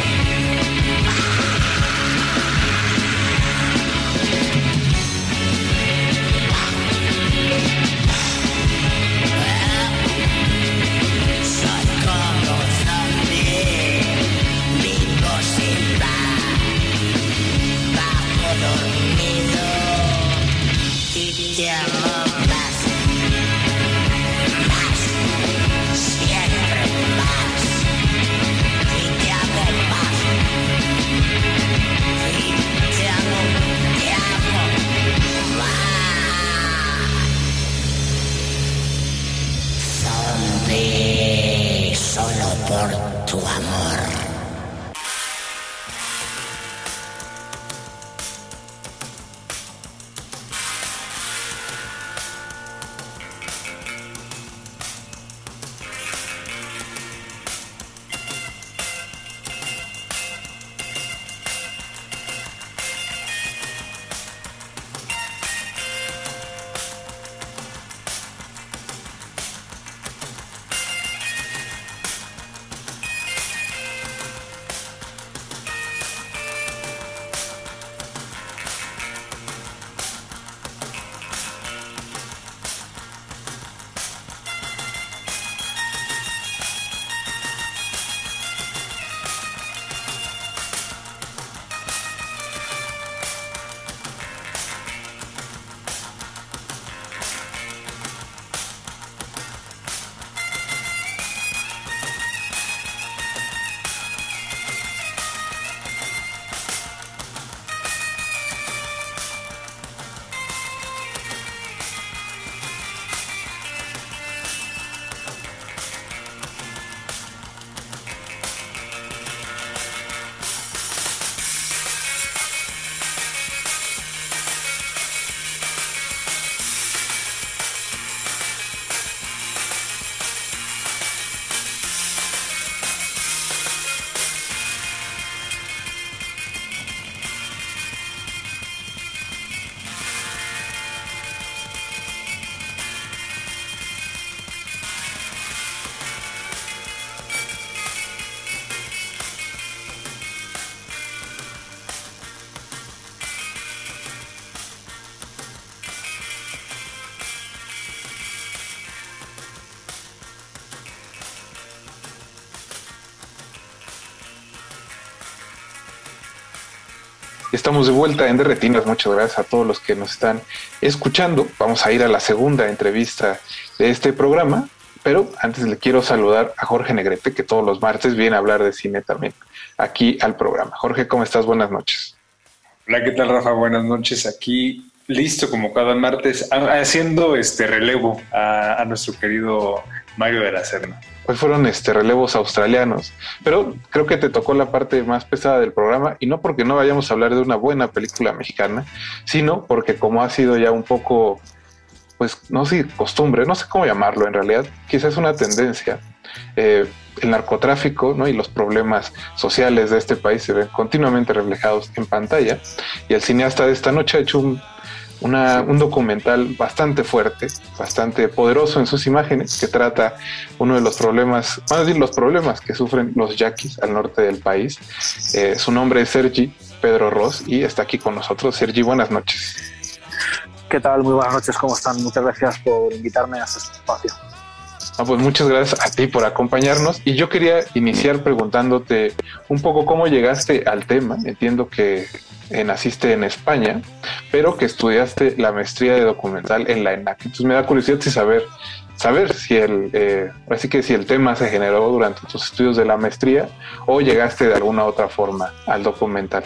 [SPEAKER 7] Estamos de vuelta en Derretinas. Muchas gracias a todos los que nos están escuchando. Vamos a ir a la segunda entrevista de este programa. Pero antes le quiero saludar a Jorge Negrete, que todos los martes viene a hablar de cine también aquí al programa. Jorge, ¿cómo estás? Buenas noches.
[SPEAKER 11] Hola, ¿qué tal, Rafa? Buenas noches. Aquí listo como cada martes, haciendo este relevo a, a nuestro querido Mario de la Serna.
[SPEAKER 7] Hoy fueron este, relevos australianos, pero creo que te tocó la parte más pesada del programa y no porque no vayamos a hablar de una buena película mexicana, sino porque como ha sido ya un poco, pues no sé, costumbre, no sé cómo llamarlo en realidad, quizás una tendencia. Eh, el narcotráfico ¿no? y los problemas sociales de este país se ven continuamente reflejados en pantalla y el cineasta de esta noche ha hecho un un documental bastante fuerte, bastante poderoso en sus imágenes, que trata uno de los problemas, más bien los problemas que sufren los yaquis al norte del país. Eh, su nombre es Sergi Pedro Ross y está aquí con nosotros. Sergi, buenas noches.
[SPEAKER 12] ¿Qué tal? Muy buenas noches, ¿cómo están? Muchas gracias por invitarme a este espacio.
[SPEAKER 7] Ah, pues muchas gracias a ti por acompañarnos y yo quería iniciar preguntándote un poco cómo llegaste al tema. Entiendo que eh, naciste en España, pero que estudiaste la maestría de documental en la ENAC. Entonces me da curiosidad si saber, saber si el, eh, así que si el tema se generó durante tus estudios de la maestría o llegaste de alguna otra forma al documental.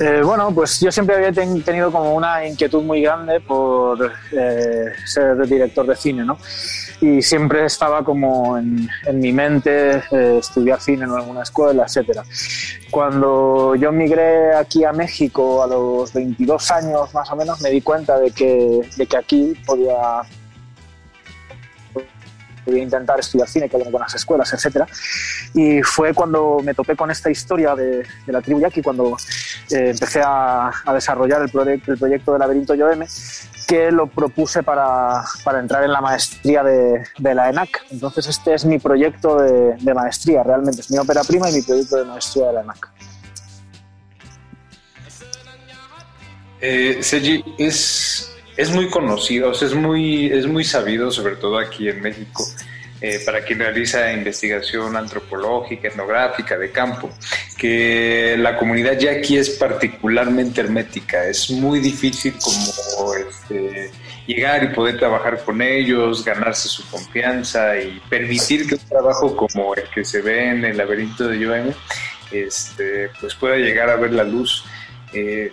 [SPEAKER 12] Eh, bueno, pues yo siempre había tenido como una inquietud muy grande por eh, ser director de cine, ¿no? y siempre estaba como en, en mi mente eh, estudiar cine en alguna escuela, etcétera. Cuando yo migré aquí a México a los 22 años más o menos, me di cuenta de que, de que aquí podía podía intentar estudiar cine, que había buenas escuelas, etcétera. Y fue cuando me topé con esta historia de, de la tribu Yaqui, cuando eh, empecé a, a, desarrollar el, proyecto, el proyecto de Laberinto Yoeme, que lo propuse para, para entrar en la maestría de, de, la ENAC. Entonces este es mi proyecto de, de, maestría, realmente es mi ópera prima y mi proyecto de maestría de la ENAC.
[SPEAKER 11] Eh, Sergi, es, es muy conocido, o sea, es, muy, es muy sabido, sobre todo aquí en México, eh, para quien realiza investigación antropológica, etnográfica, de campo, que la comunidad ya aquí es particularmente hermética. Es muy difícil como este, llegar y poder trabajar con ellos, ganarse su confianza y permitir que un trabajo como el que se ve en el laberinto de Joem este, pues pueda llegar a ver la luz. Eh,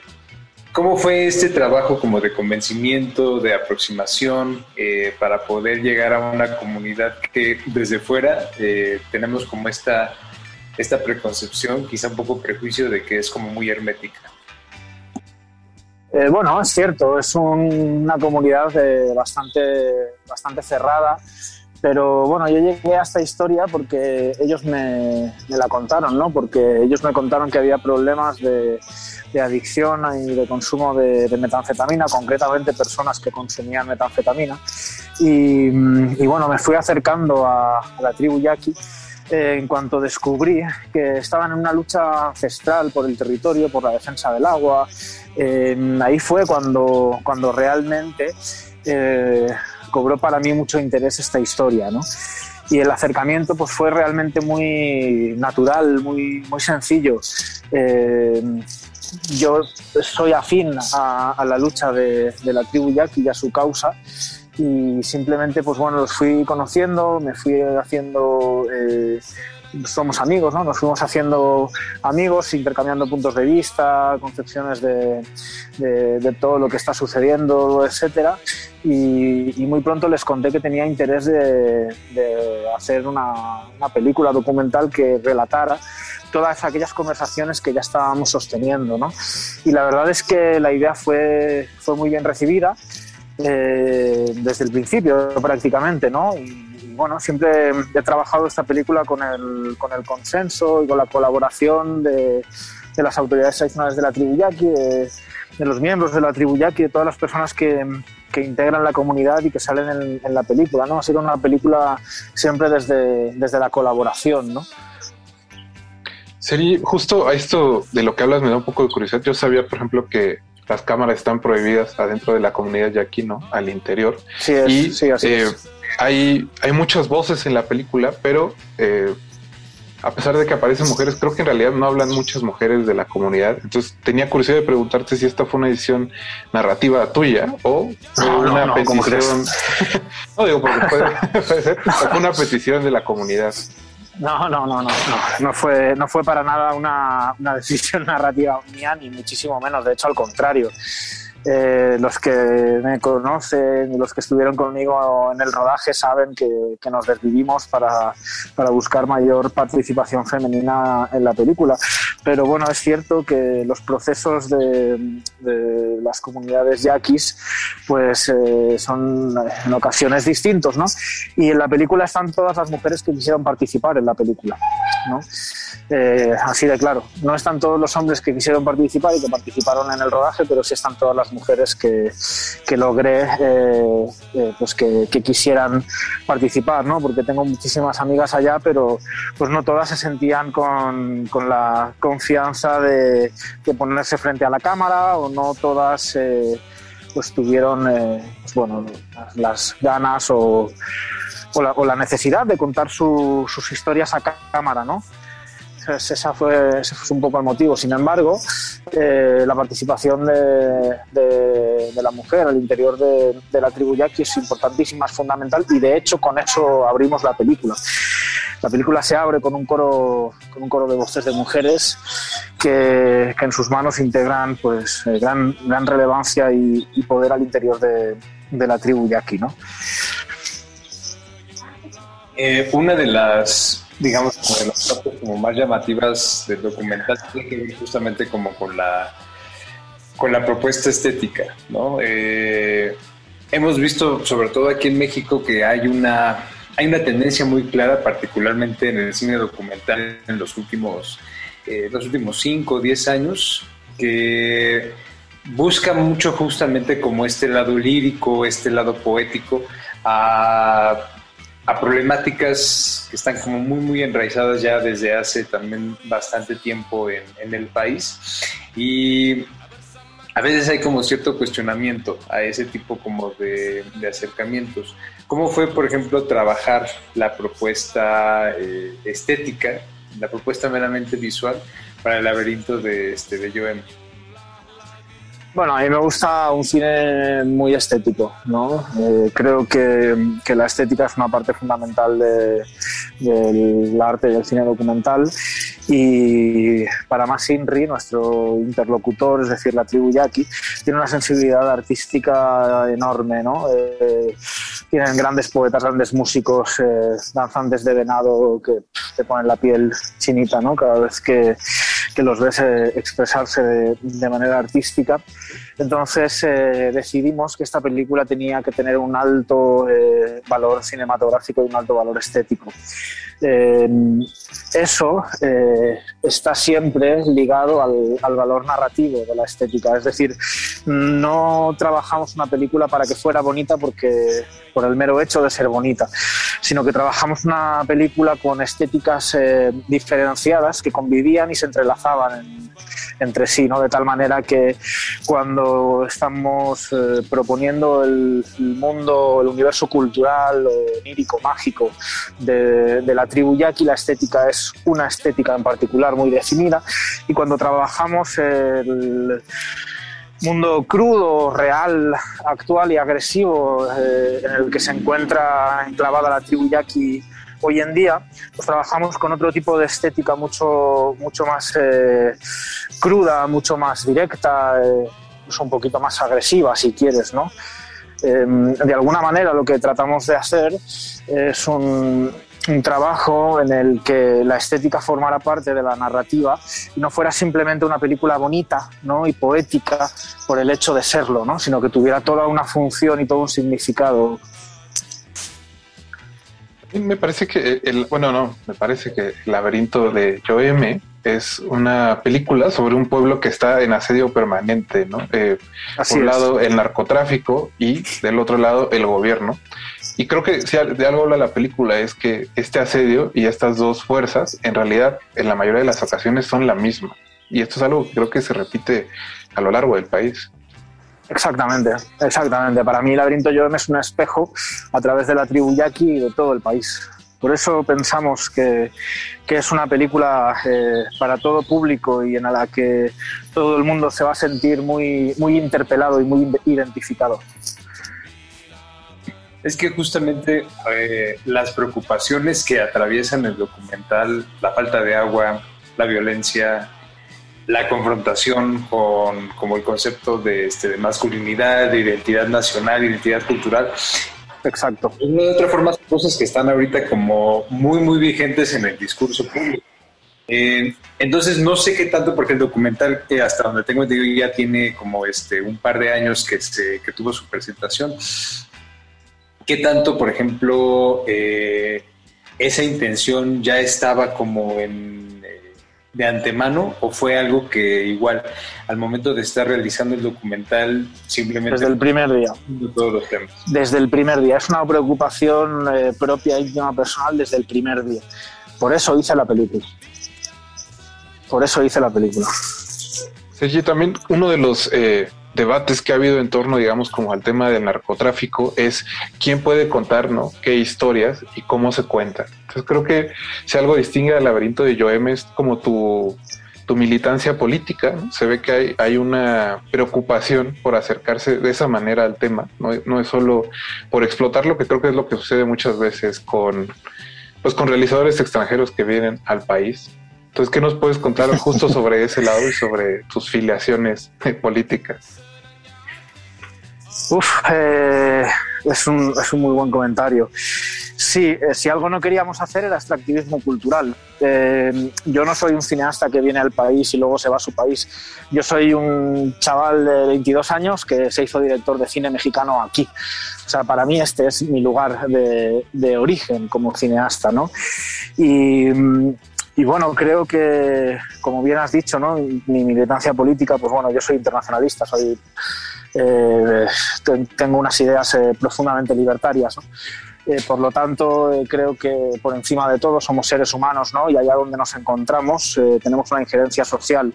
[SPEAKER 11] ¿Cómo fue este trabajo como de convencimiento, de aproximación, eh, para poder llegar a una comunidad que desde fuera eh, tenemos como esta, esta preconcepción, quizá un poco prejuicio de que es como muy hermética?
[SPEAKER 12] Eh, bueno, es cierto, es un, una comunidad bastante, bastante cerrada pero bueno, yo llegué a esta historia porque ellos me, me, la contaron, ¿no? Porque ellos me contaron que había problemas de, de adicción y de consumo de, de, metanfetamina, concretamente personas que consumían metanfetamina. Y, y bueno, me fui acercando a, a la tribu yaqui eh, en cuanto descubrí que estaban en una lucha ancestral por el territorio, por la defensa del agua. Eh, ahí fue cuando, cuando realmente eh, cobró para mí mucho interés esta historia, ¿no? Y el acercamiento pues fue realmente muy natural, muy, muy sencillo. Eh, yo soy afín a, la lucha de, de, la tribu yaqui y a su causa y simplemente pues bueno los fui conociendo, me fui haciendo eh, somos amigos, ¿no? Nos fuimos haciendo amigos, intercambiando puntos de vista, concepciones de, de, de todo lo que está sucediendo, etcétera. Y, y, muy pronto les conté que tenía interés de, de hacer una, una, película documental que relatara todas aquellas conversaciones que ya estábamos sosteniendo, ¿no? Y la verdad es que la idea fue, fue muy bien recibida. Eh, desde el principio prácticamente, ¿no? Y, bueno, siempre he trabajado esta película con el, con el consenso y con la colaboración de, de las autoridades tradicionales de la tribu yaqui, de, de, los miembros de la tribu yaqui, de todas las personas que, que integran la comunidad y que salen en, en, la película. ¿no? Ha sido una película siempre desde, desde la colaboración. ¿no?
[SPEAKER 7] Sería justo a esto de lo que hablas me da un poco de curiosidad. Yo sabía, por ejemplo, que las cámaras están prohibidas adentro de la comunidad yaqui, ¿no? Al interior.
[SPEAKER 12] Sí, es,
[SPEAKER 7] y
[SPEAKER 12] sí, así
[SPEAKER 7] eh,
[SPEAKER 12] es
[SPEAKER 7] hay, hay muchas voces en la película, pero eh, a pesar de que aparecen mujeres, creo que en realidad no hablan muchas mujeres de la comunidad. Entonces tenía curiosidad de preguntarte si esta fue una edición narrativa tuya o una petición. no digo porque puede, ser, fue una petición de la comunidad.
[SPEAKER 12] No, no, no, no, no, no fue, no fue para nada una, una decisión narrativa mía, ni muchísimo menos. De hecho, al contrario. Eh, los que me conocen y los que estuvieron conmigo en el rodaje saben que, nos desvivimos para, para, buscar mayor participación femenina en la película. Pero bueno, es cierto que los procesos de, las comunidades yaquis pues eh, son en ocasiones distintos, ¿no? Y en la película están todas las mujeres que quisieron participar en la película, ¿no? Eh, así de claro. No están todos los hombres que quisieron participar y que participaron en el rodaje, pero sí están todas las mujeres que, que logré eh, eh, pues que, quisieran participar, ¿no? Porque tengo muchísimas amigas allá, pero pues no todas se sentían con, con la confianza de, ponerse frente a la cámara o no todas pues tuvieron pues, bueno, las, ganas o, o, la, necesidad de contar sus historias a cámara, ¿no? Esa fue, ese fue un poco el motivo. Sin embargo, eh, la participación de, la mujer al interior de, la tribu yaqui es importantísima, es fundamental y de hecho con eso abrimos la película. La película se abre con un coro, con un coro de voces de mujeres que, en sus manos integran pues, eh, gran, gran relevancia y, y poder al interior de, la tribu yaqui. ¿no?
[SPEAKER 11] Eh, una de las digamos, como de las partes como más llamativas del documental tiene que ver justamente como con la, con la propuesta estética, ¿no? Eh, hemos visto, sobre todo aquí en México, que hay una, hay una tendencia muy clara, particularmente en el cine documental en los últimos, eh, los últimos 5 o 10 años, que busca mucho justamente como este lado lírico, este lado poético, a a problemáticas que están como muy, muy enraizadas ya desde hace también bastante tiempo en, el país. Y a veces hay como cierto cuestionamiento a ese tipo como de, acercamientos. ¿Cómo fue, por ejemplo, trabajar la propuesta eh, estética, la propuesta meramente visual para el laberinto de, este?
[SPEAKER 12] Bueno, a mí me gusta un cine muy estético, ¿no? Eh, creo que, que, la estética es una parte fundamental del arte del cine documental y para más Inri, nuestro interlocutor, es decir, la tribu yaqui, tiene una sensibilidad artística enorme, ¿no? Eh, tienen grandes poetas, grandes músicos, eh, danzantes de venado que te ponen la piel chinita, ¿no? Cada vez que que los ves eh, expresarse de, manera artística. Entonces eh, decidimos que esta película tenía que tener un alto eh, valor cinematográfico y un alto valor estético. Eso está siempre ligado al, al, valor narrativo de la estética, es decir, no trabajamos una película para que fuera bonita porque por el mero hecho de ser bonita, sino que trabajamos una película con estéticas diferenciadas que convivían y se entrelazaban entre sí, ¿no? de tal manera que cuando estamos eh, proponiendo el, mundo, el universo cultural, onírico, mágico de, la tribu yaqui, la estética es una estética en particular muy definida y cuando trabajamos el mundo crudo, real, actual y agresivo eh, en el que se encuentra enclavada la tribu yaqui hoy en día, pues trabajamos con otro tipo de estética mucho, mucho más eh, cruda, mucho más directa, eh, un poquito más agresiva, si quieres, ¿no? Em, de alguna manera lo que tratamos de hacer es un, un trabajo en el que la estética formara parte de la narrativa y no fuera simplemente una película bonita ¿no? y poética por el hecho de serlo, ¿no? sino que tuviera toda una función y todo un significado
[SPEAKER 7] me parece que el, bueno, no, me parece que el laberinto de Joeme es una película sobre un pueblo que está en asedio permanente, ¿no? Eh, por un lado el narcotráfico y del otro lado el gobierno. Y creo que si de algo habla la película es que este asedio y estas dos fuerzas en realidad en la mayoría de las ocasiones son la misma. Y esto es algo que creo que se repite a lo largo del país.
[SPEAKER 12] Exactamente, exactamente. Para mí el laberinto es un espejo a través de la tribu yaqui y de todo el país. Por eso pensamos que, es una película eh, para todo público y en la que todo el mundo se va a sentir muy, muy interpelado y muy identificado.
[SPEAKER 11] Es que justamente eh, las preocupaciones que atraviesan el documental, la falta de agua, la violencia, la confrontación con como el concepto de, este, de masculinidad, de identidad nacional, identidad cultural.
[SPEAKER 12] Exacto.
[SPEAKER 11] De otra forma, son cosas que están ahorita como muy, muy vigentes en el discurso público. Eh, entonces, no sé qué tanto, porque el documental, que hasta donde tengo entendido, ya tiene como este un par de años que, se, que tuvo su presentación. ¿Qué tanto, por ejemplo, eh, esa intención ya estaba como en de antemano o fue algo que igual al momento de estar realizando el documental simplemente...
[SPEAKER 12] Desde el primer día.
[SPEAKER 11] Todos los temas.
[SPEAKER 12] Desde el primer día. Es una preocupación eh, propia, íntima, personal desde el primer día. Por eso hice la película. Por eso hice la película.
[SPEAKER 7] Sergi, también uno de los... Debates que ha habido en torno, digamos, como al tema del narcotráfico es quién puede contar, ¿no? Qué historias y cómo se cuentan. Entonces creo que si algo distingue al laberinto de Joem es como tu, tu militancia política. Se ve que hay, hay una preocupación por acercarse de esa manera al tema. No, no es solo por explotarlo, que creo que es lo que sucede muchas veces con, pues, con realizadores extranjeros que vienen al país. Entonces, ¿qué nos puedes contar justo sobre ese lado y sobre tus filiaciones políticas?
[SPEAKER 12] Uf, eh, es, un, es, un, muy buen comentario. Sí, eh, si algo no queríamos hacer era extractivismo cultural. Eh, yo no soy un cineasta que viene al país y luego se va a su país. Yo soy un chaval de 22 años que se hizo director de cine mexicano aquí. O sea, para mí este es mi lugar de, de origen como cineasta, ¿no? Y, y bueno, creo que, como bien has dicho, ¿no? mi militancia política, pues bueno, yo soy internacionalista, soy eh, tengo unas ideas eh, profundamente libertarias. Eh, por lo tanto, creo que por encima de todo somos seres humanos ¿no? y allá donde nos encontramos tenemos una injerencia social.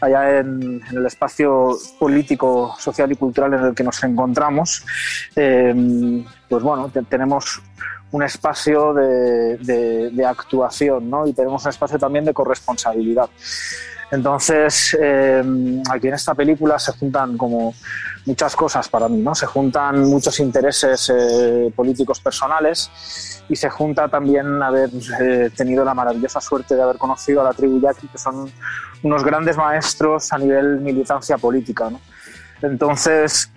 [SPEAKER 12] Allá en, el espacio político, social y cultural en el que nos encontramos, pues bueno, tenemos un espacio de, de, de actuación ¿no? y tenemos un espacio también de corresponsabilidad. Entonces, eh, aquí en esta película se juntan como muchas cosas para mí, ¿no? Se juntan muchos intereses eh, políticos personales y se junta también haber eh, tenido la maravillosa suerte de haber conocido a la tribu Yaqui, que son unos grandes maestros a nivel militancia política, ¿no? Entonces,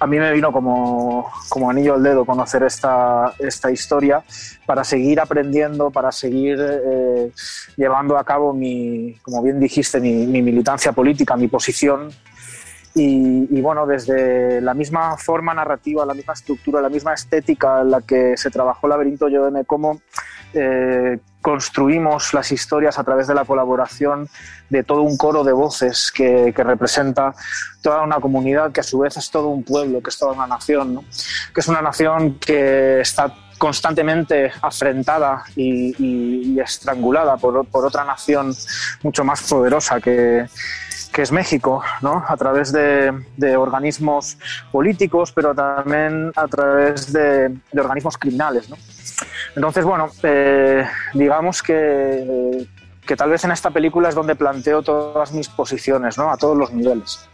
[SPEAKER 12] a mí me vino como, como anillo al dedo conocer esta, esta, historia para seguir aprendiendo, para seguir eh, llevando a cabo mi, como bien dijiste, mi, militancia política, mi posición. Y, bueno, desde la misma forma narrativa, la misma estructura, la misma estética en la que se trabajó Laberinto, yo me como eh, construimos las historias a través de la colaboración de todo un coro de voces que, representa toda una comunidad que a su vez es todo un pueblo, que es toda una nación, que es una nación que está constantemente afrentada y, estrangulada por, otra nación mucho más poderosa que, es México, ¿no? a través de, organismos políticos, pero también a través de, de organismos criminales. ¿no? Entonces, bueno, eh, digamos que, que, tal vez en esta película es donde planteo todas mis posiciones, ¿no? A todos los niveles.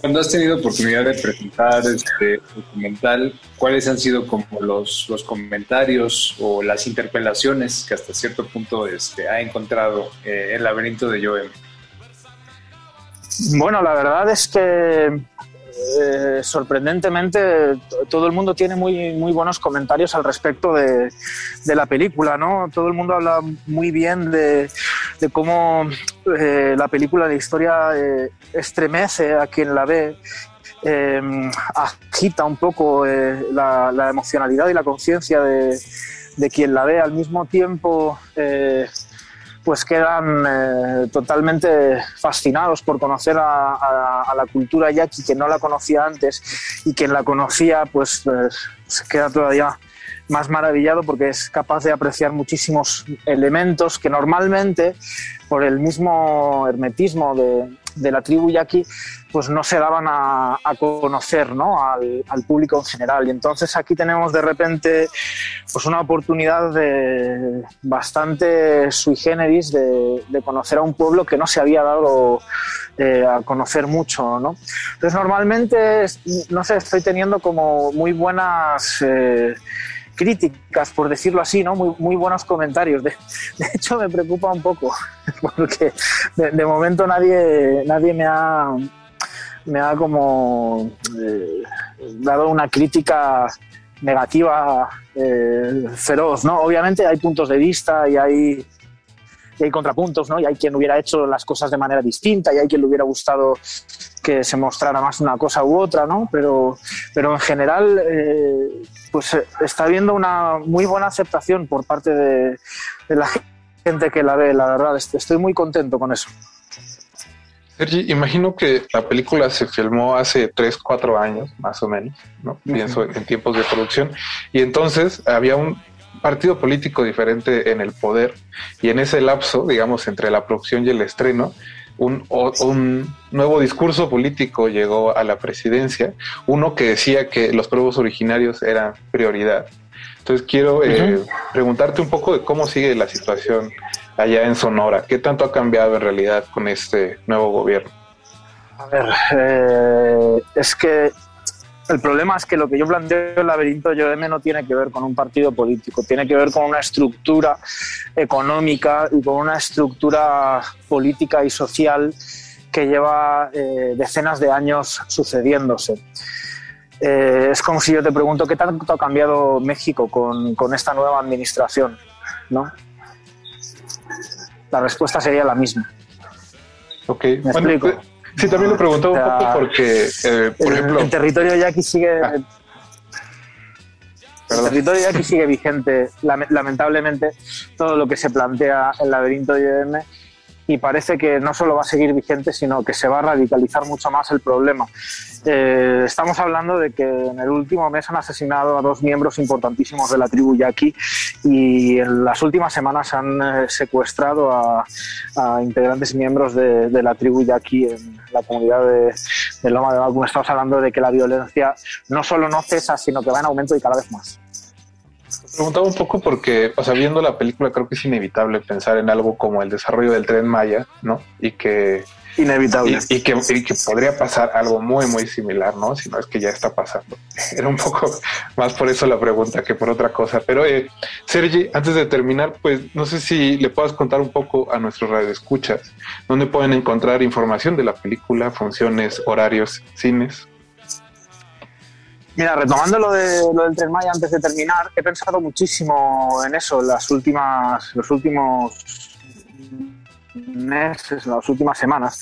[SPEAKER 11] Cuando has tenido oportunidad de presentar este documental, ¿cuáles han sido como los, los comentarios o las interpelaciones que hasta cierto punto este, ha encontrado eh, el laberinto de Joem?
[SPEAKER 12] Bueno, la verdad es que eh, sorprendentemente todo el mundo tiene muy, muy buenos comentarios al respecto de, la película, ¿no? Todo el mundo habla muy bien de, cómo eh, la película de historia eh, estremece a quien la ve, agita un poco la, la, emocionalidad y la conciencia de, de, quien la ve al mismo tiempo pues quedan eh, totalmente fascinados por conocer a, la cultura yaqui que no la conocía antes y quien la conocía pues, pues, se queda todavía más maravillado porque es capaz de apreciar muchísimos elementos que normalmente por el mismo hermetismo de, de la tribu yaqui pues no se daban a, conocer ¿no? al, público en general. Y entonces aquí tenemos de repente pues una oportunidad de bastante sui generis de, conocer a un pueblo que no se había dado eh, a conocer mucho. ¿no? Entonces normalmente, no sé, estoy teniendo como muy buenas... Eh, críticas, por decirlo así, ¿no? Muy, muy buenos comentarios. De, hecho, me preocupa un poco, porque de, momento nadie, nadie me ha, me ha como eh, dado una crítica negativa eh, feroz, ¿no? Obviamente hay puntos de vista y hay, y hay contrapuntos, ¿no? Y hay quien hubiera hecho las cosas de manera distinta y hay quien le hubiera gustado que se mostrara más una cosa u otra, ¿no? Pero, pero en general, eh, pues eh, está habiendo una muy buena aceptación por parte de, la gente que la ve, la verdad. Estoy muy contento con eso.
[SPEAKER 7] Sergi, imagino que la película se filmó hace 3, 4 años, más o menos, ¿no? Pienso en tiempos de producción. Y entonces había un partido político diferente en el poder. Y en ese lapso, digamos, entre la producción y el estreno, un, un, nuevo discurso político llegó a la presidencia, uno que decía que los pueblos originarios eran prioridad. Entonces quiero eh, preguntarte un poco de cómo sigue la situación allá en Sonora, qué tanto ha cambiado en realidad con este nuevo gobierno.
[SPEAKER 12] A ver, eh, es que el problema es que lo que yo planteo el laberinto Yoeme no tiene que ver con un partido político, tiene que ver con una estructura económica y con una estructura política y social que lleva eh, decenas de años sucediéndose. Eh, es como si yo te pregunto qué tanto ha cambiado México con, esta nueva administración, ¿no? La respuesta sería la misma.
[SPEAKER 7] Ok, ¿Me explico? Pues, Sí, también lo pregunto un poco porque, eh, por ejemplo...
[SPEAKER 12] El territorio yaqui sigue... Ah. El territorio yaqui sigue vigente, lamentablemente, todo lo que se plantea el laberinto de IBM y parece que no solo va a seguir vigente, sino que se va a radicalizar mucho más el problema. Eh, estamos hablando de que en el último mes han asesinado a dos miembros importantísimos de la tribu yaqui y en las últimas semanas han eh, secuestrado a, integrantes miembros de, la tribu yaqui en la comunidad de, Loma de Balcún. Estamos hablando de que la violencia no solo no cesa, sino que va en aumento y cada vez más
[SPEAKER 7] preguntaba un poco porque, o sea, viendo la película creo que es inevitable pensar en algo como el desarrollo del tren Maya, ¿no? Y que...
[SPEAKER 12] Inevitable.
[SPEAKER 7] Y, que, que podría pasar algo muy, muy similar, ¿no? Si no es que ya está pasando. Era un poco más por eso la pregunta que por otra cosa. Pero, eh, Sergi, antes de terminar, pues no sé si le puedas contar un poco a nuestros radioescuchas dónde pueden encontrar información de la película, funciones, horarios, cines.
[SPEAKER 12] Mira, retomando lo, de, lo del Tren Maya antes de terminar, he pensado muchísimo en eso las últimas, los últimos meses, las últimas semanas.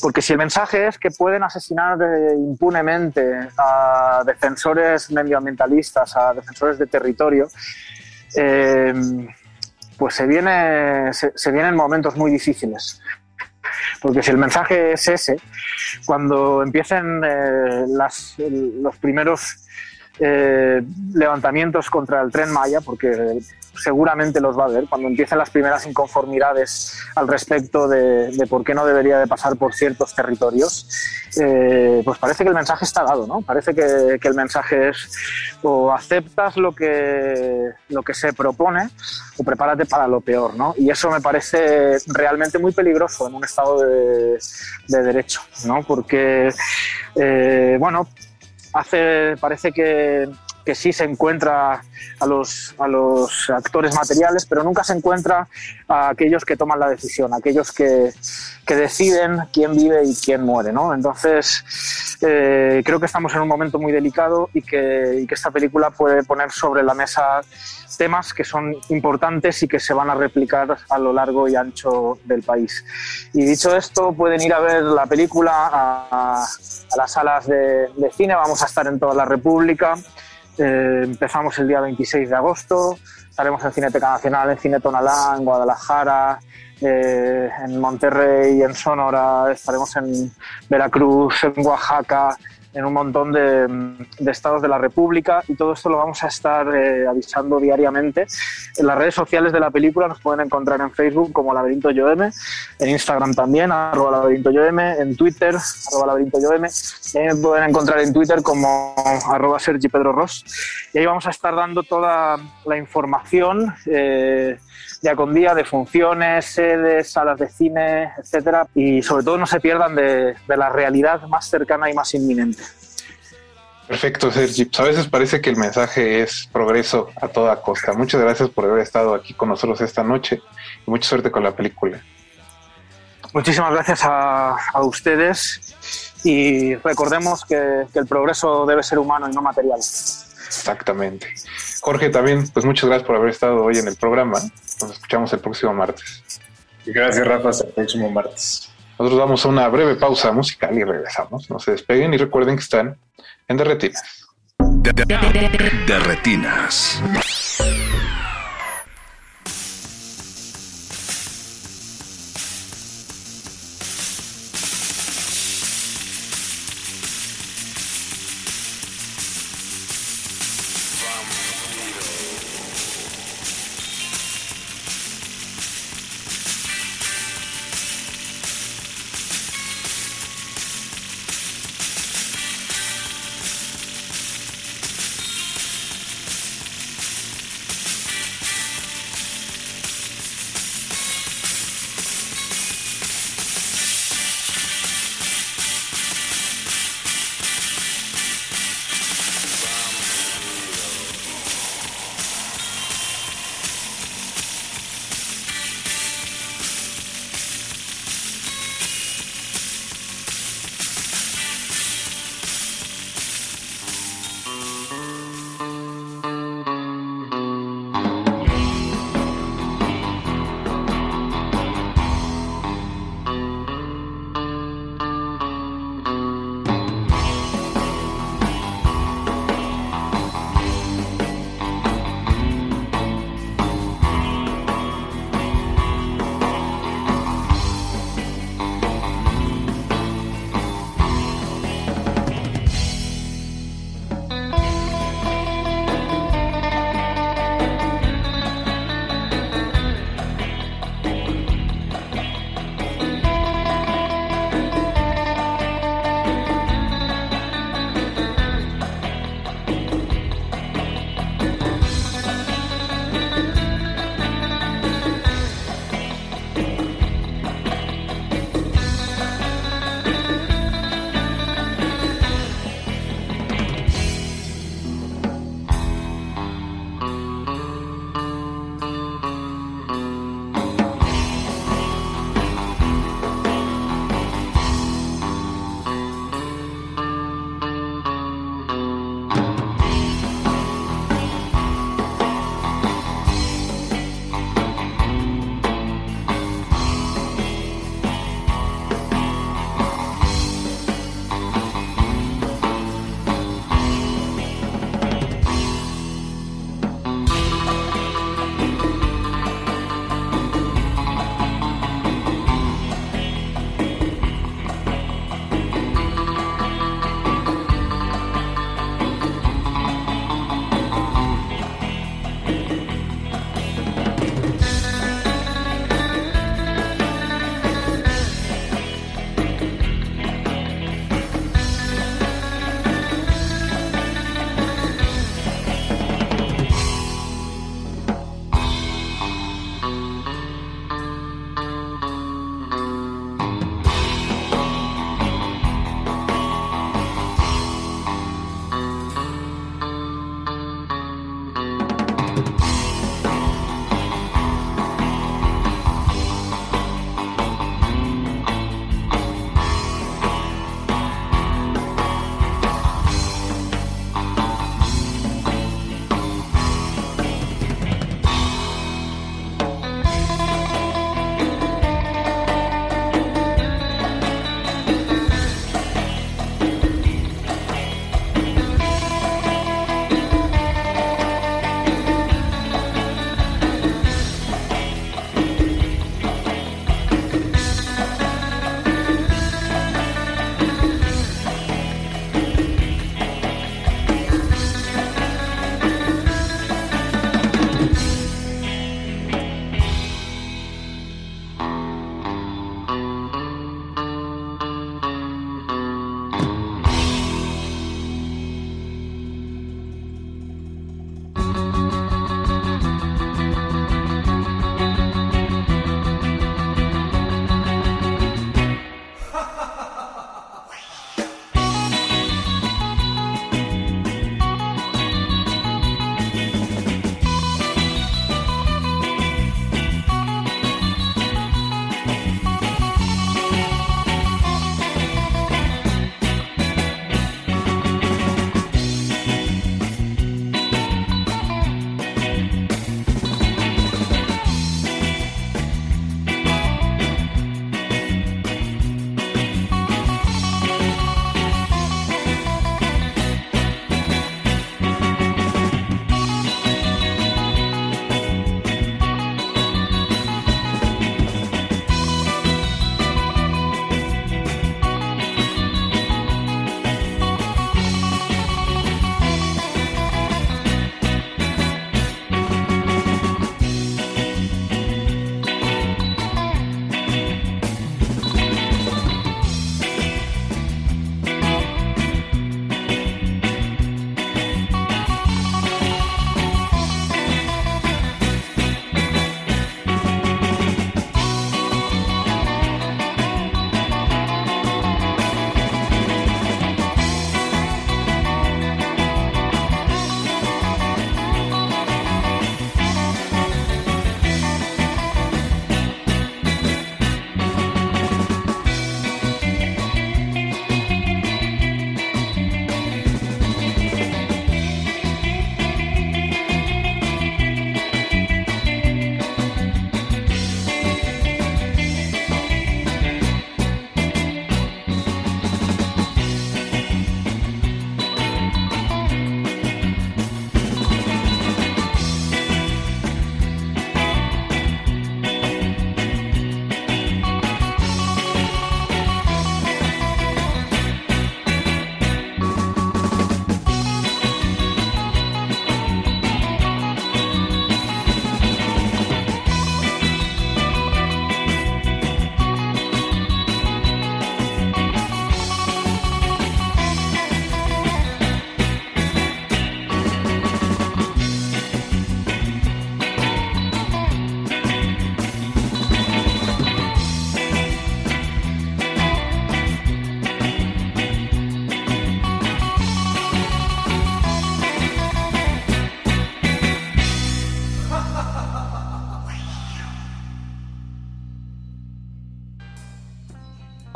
[SPEAKER 12] Porque si el mensaje es que pueden asesinar impunemente a defensores medioambientalistas, a defensores de territorio, eh, pues se, viene, se vienen momentos muy difíciles. Porque si el mensaje es ese, cuando empiecen eh, los primeros eh, levantamientos contra el tren Maya, porque seguramente los va a haber cuando empiecen las primeras inconformidades al respecto de, por qué no debería de pasar por ciertos territorios, eh, pues parece que el mensaje está dado, ¿no? Parece que, el mensaje es o aceptas lo que, lo que se propone o prepárate para lo peor, ¿no? Y eso me parece realmente muy peligroso en un Estado de, derecho, ¿no? Porque, eh, bueno, hace, parece que que sí se encuentra a los, a los actores materiales, pero nunca se encuentra a aquellos que toman la decisión, aquellos que, que deciden quién vive y quién muere. ¿no? Entonces, eh, creo que estamos en un momento muy delicado y que, y que esta película puede poner sobre la mesa temas que son importantes y que se van a replicar a lo largo y ancho del país. Y dicho esto, pueden ir a ver la película a, a las salas de, de cine, vamos a estar en toda la República. Eh, empezamos el día 26 de agosto, estaremos en Cineteca Nacional, en Cine Tonalá, en Guadalajara, eh, en Monterrey, en Sonora, estaremos en Veracruz, en Oaxaca, en un montón de, de estados de la República y todo esto lo vamos a estar eh, avisando diariamente. En las redes sociales de la película nos pueden encontrar en Facebook como Laberinto Yoem, en Instagram también, arroba Laberinto Yoem, en Twitter, arroba Laberinto Yoem, me pueden encontrar en Twitter como arroba Sergi Pedro Ross. Y ahí vamos a estar dando toda la información. Eh, día con día de funciones, sedes, salas de cine, etcétera, y sobre todo no se pierdan de, de la realidad más cercana y más inminente.
[SPEAKER 7] Perfecto, Sergi. Pues a veces parece que el mensaje es progreso a toda costa. Muchas gracias por haber estado aquí con nosotros esta noche y mucha suerte con la película.
[SPEAKER 12] Muchísimas gracias a, a ustedes y recordemos que, que el progreso debe ser humano y no material.
[SPEAKER 7] Exactamente. Jorge, también, pues muchas gracias por haber estado hoy en el programa. Nos escuchamos el próximo martes.
[SPEAKER 11] Y gracias, Rafa. Hasta el próximo martes.
[SPEAKER 7] Nosotros vamos a una breve pausa musical y regresamos. No se despeguen y recuerden que están en Derretinas.
[SPEAKER 1] De retinas.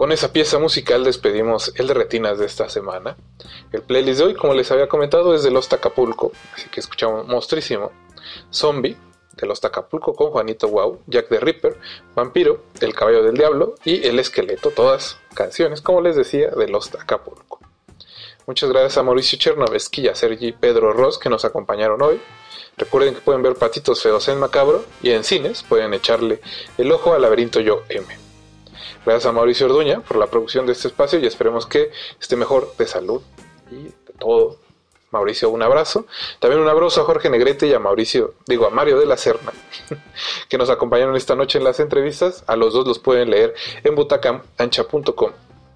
[SPEAKER 7] Con esa pieza musical despedimos el de retinas de esta semana. El playlist de hoy, como les había comentado, es de Los Acapulco, así que escuchamos Monstrísimo, Zombie, de Los Acapulco con Juanito Wow, Jack the Ripper, Vampiro, El Caballo del Diablo y El Esqueleto, todas canciones, como les decía, de Los Acapulco. Muchas gracias a Mauricio Chernovesky y a Sergi Pedro Ross que nos acompañaron hoy. Recuerden que pueden ver Patitos Feos en Macabro y en cines pueden echarle el ojo al laberinto Yo M. Gracias a Mauricio Orduña por la producción de este espacio y esperemos que esté mejor de salud y de todo. Mauricio, un abrazo. También un abrazo a Jorge Negrete y a Mauricio, digo a Mario de la Serna, que nos acompañaron esta noche en las entrevistas. A los dos los pueden leer en butacamancha.com.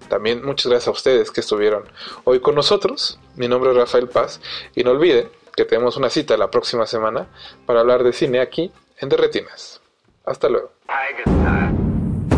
[SPEAKER 7] También muchas gracias a ustedes que estuvieron hoy con nosotros. Mi nombre es Rafael Paz y no olviden que tenemos una cita la próxima semana para hablar de cine aquí en Derretinas. Hasta luego.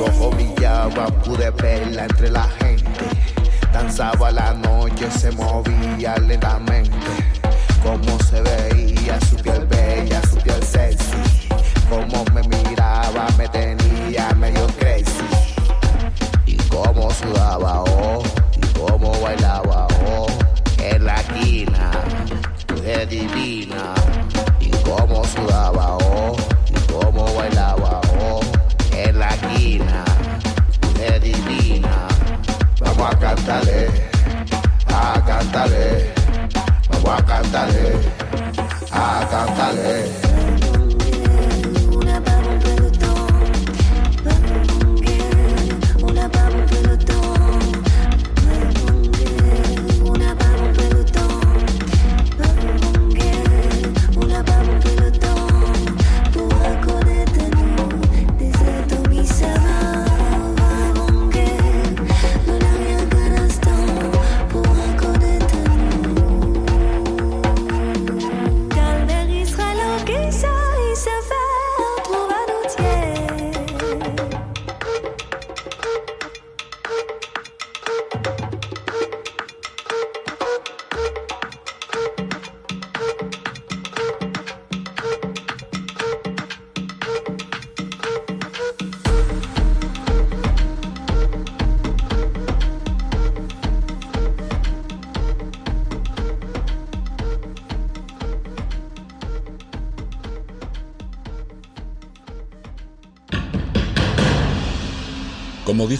[SPEAKER 13] Ojos brillaban, pude verla entre la gente. Danzaba la noche, se movía lentamente. Cómo se veía su piel bella, su piel sexy. Cómo me miraba, me tenía medio crazy. Y cómo sudaba, oh, y cómo bailaba, oh. En la esquina, mujer divina. Y cómo sudaba, oh, a cantarle. Vamos a cantarle, a cantarle.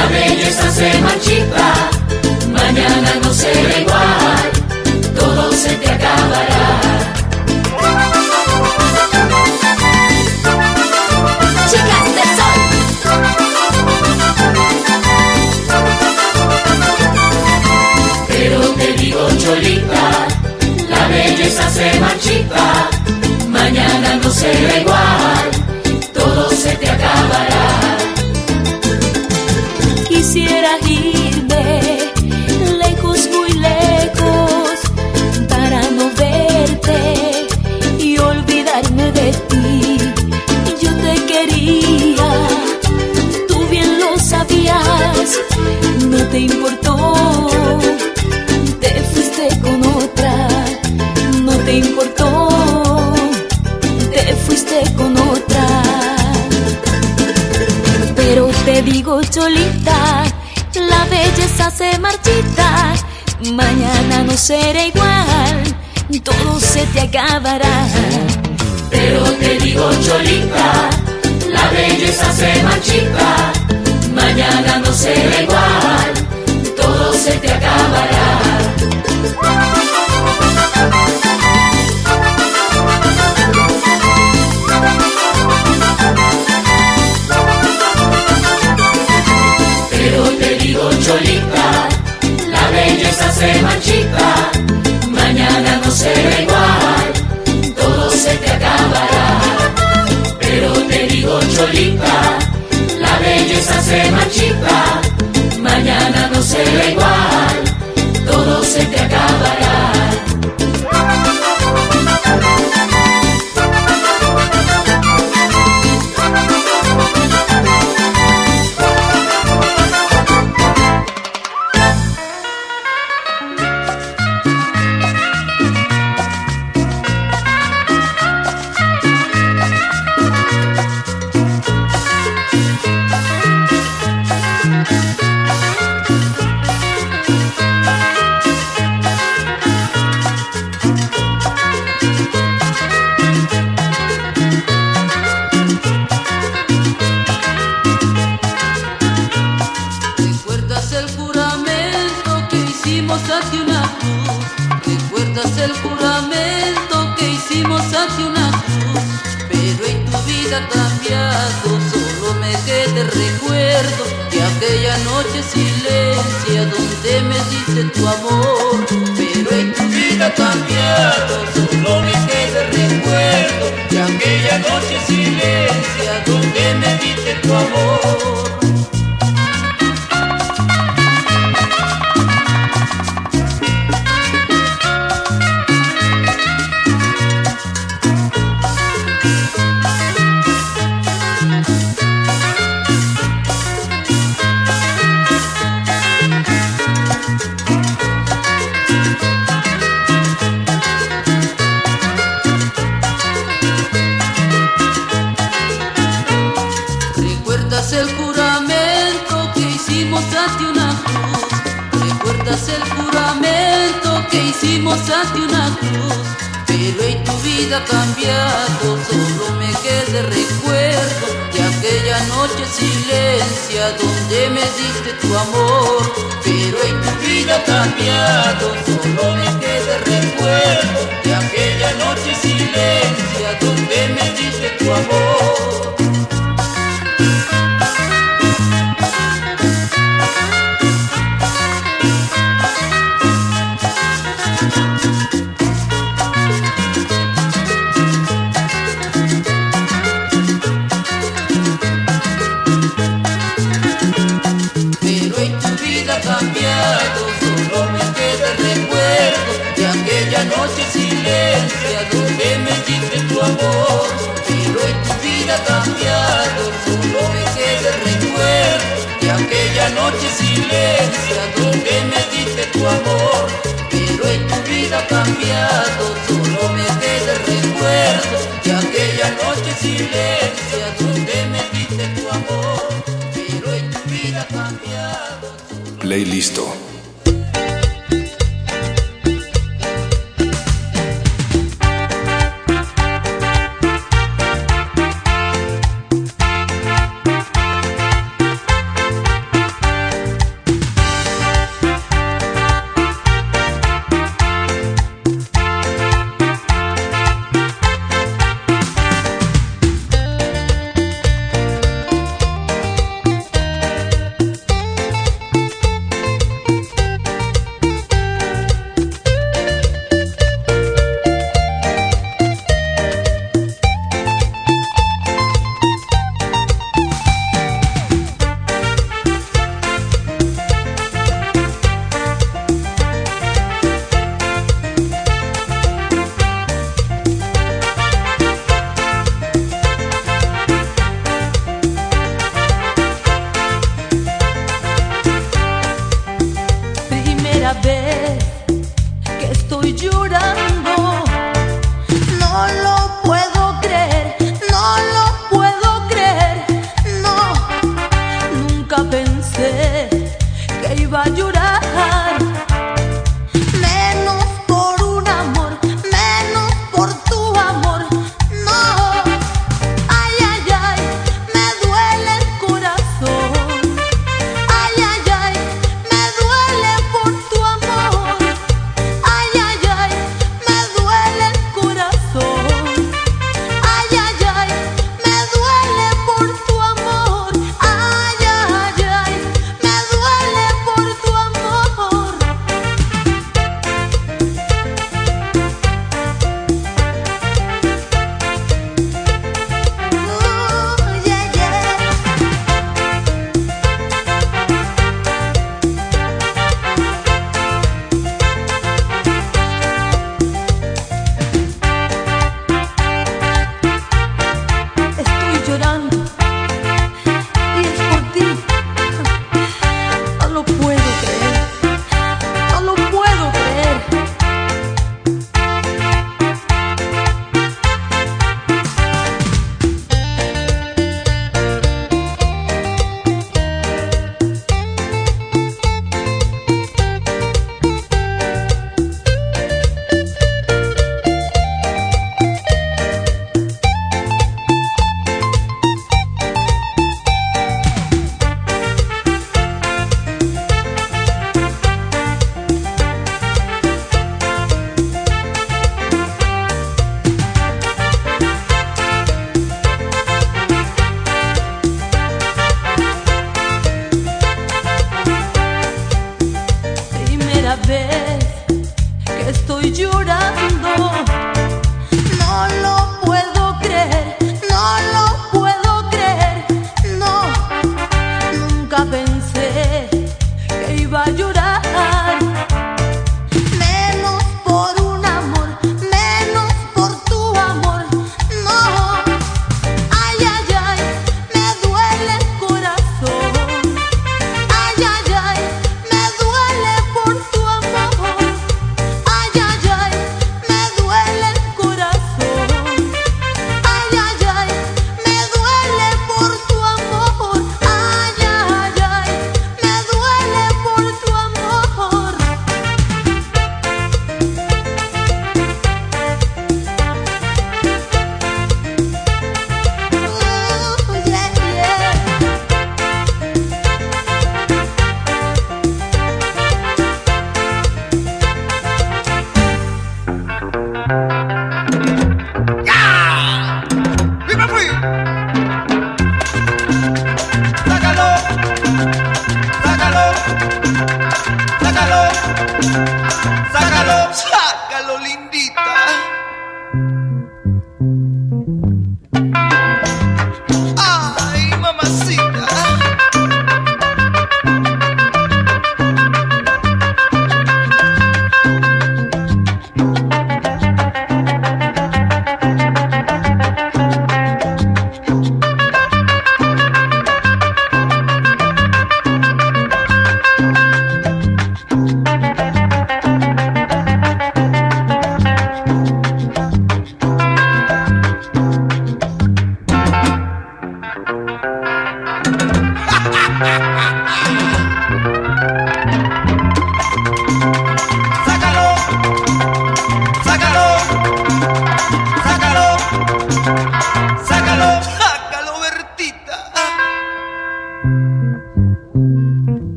[SPEAKER 14] La
[SPEAKER 15] belleza se marchita, mañana no será igual, todo se te acabará. Chicas del sol. Pero te digo Cholita, la belleza se marchita, mañana no será igual, todo
[SPEAKER 16] se te acabará
[SPEAKER 14] quisiera irme lejos, muy lejos, para no verte y olvidarme de ti. Yo te quería, tú bien lo sabías, no te importó, te fuiste con otra, no te importó. digo cholita, la belleza se marchita, mañana no será igual, todo se te acabará.
[SPEAKER 16] Pero te digo cholita, la belleza se marchita, mañana no será igual, todo se te acabará. contigo, Cholita. La belleza se marchita, mañana no será igual, todo se te acabará. Pero te digo, Cholita, la belleza se marchita, mañana no será igual, todo se te acabará.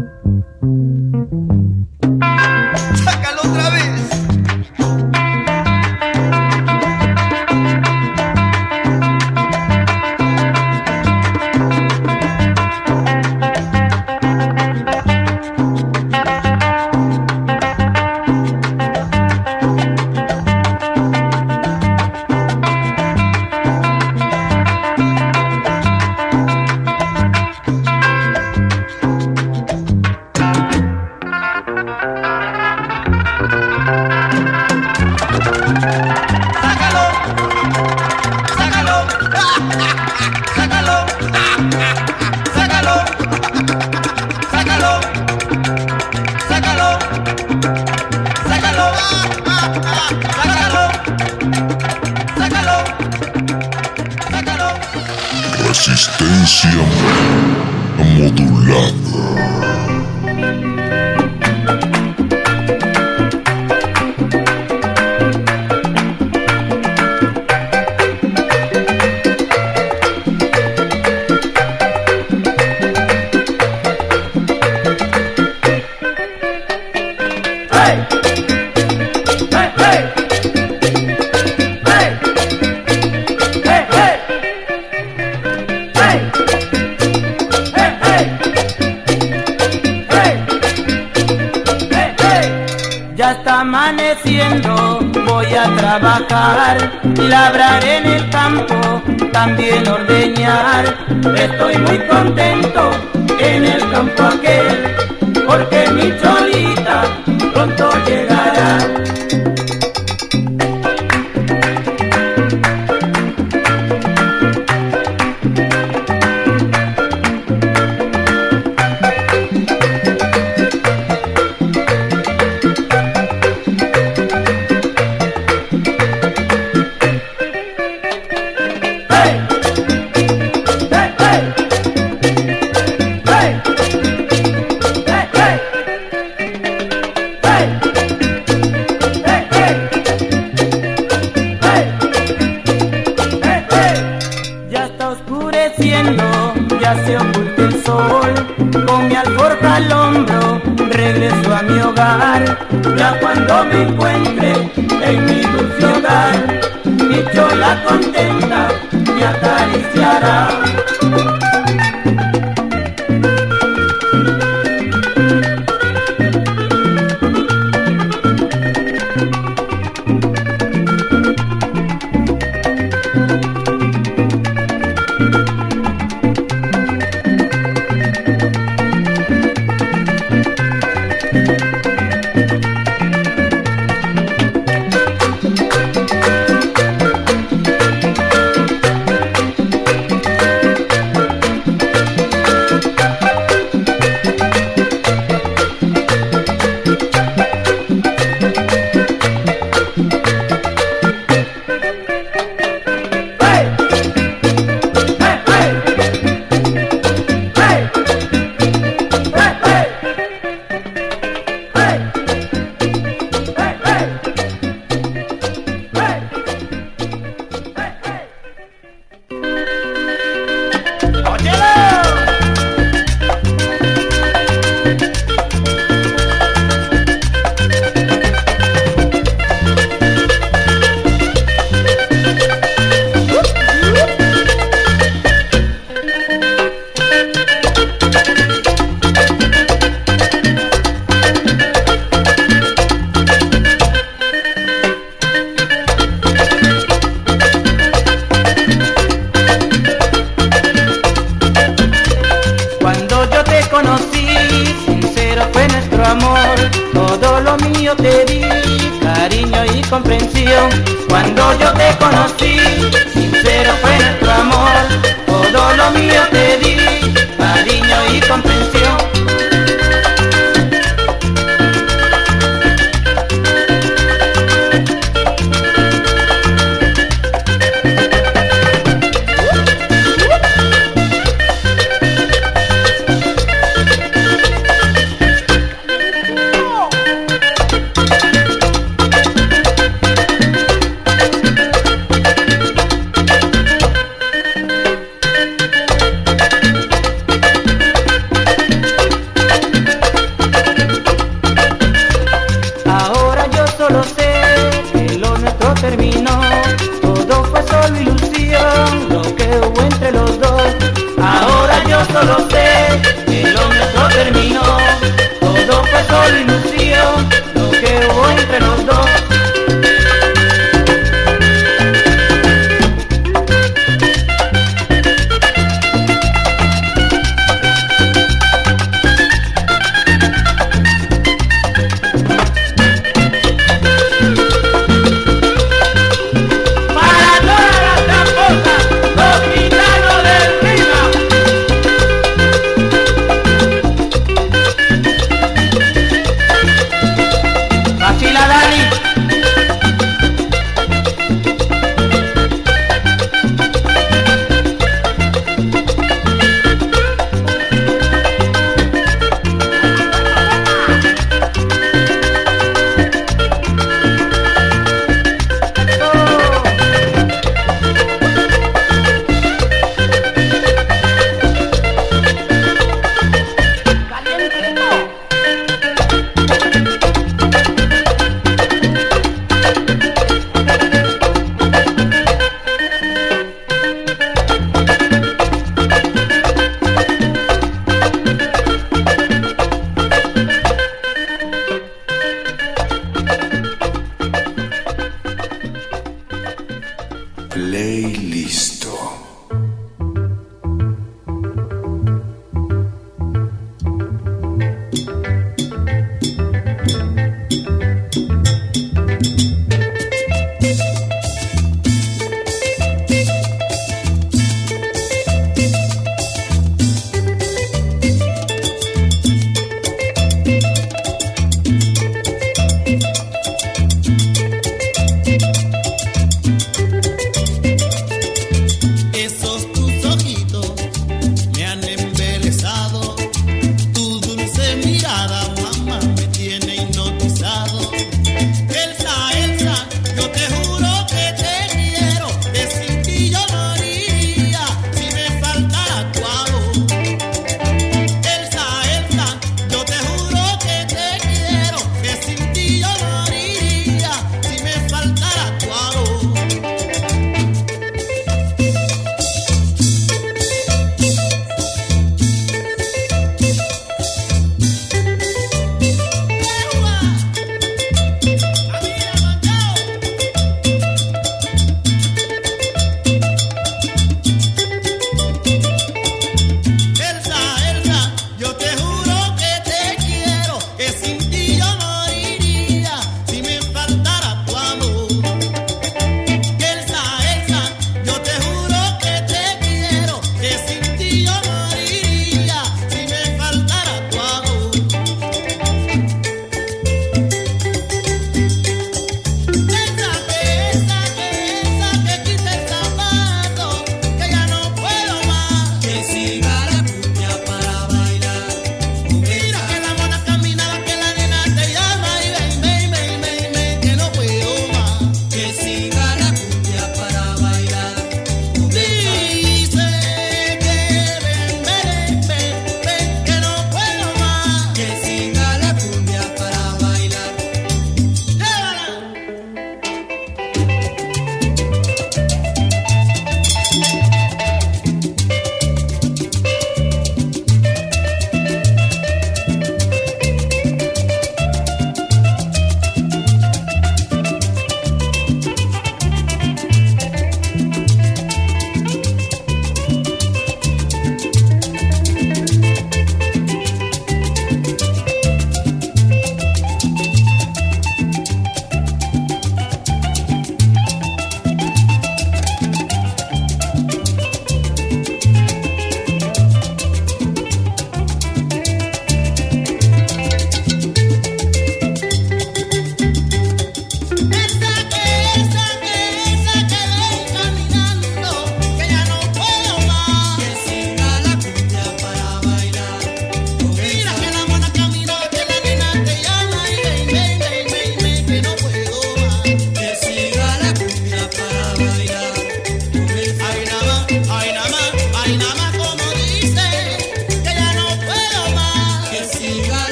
[SPEAKER 17] Mm-hmm.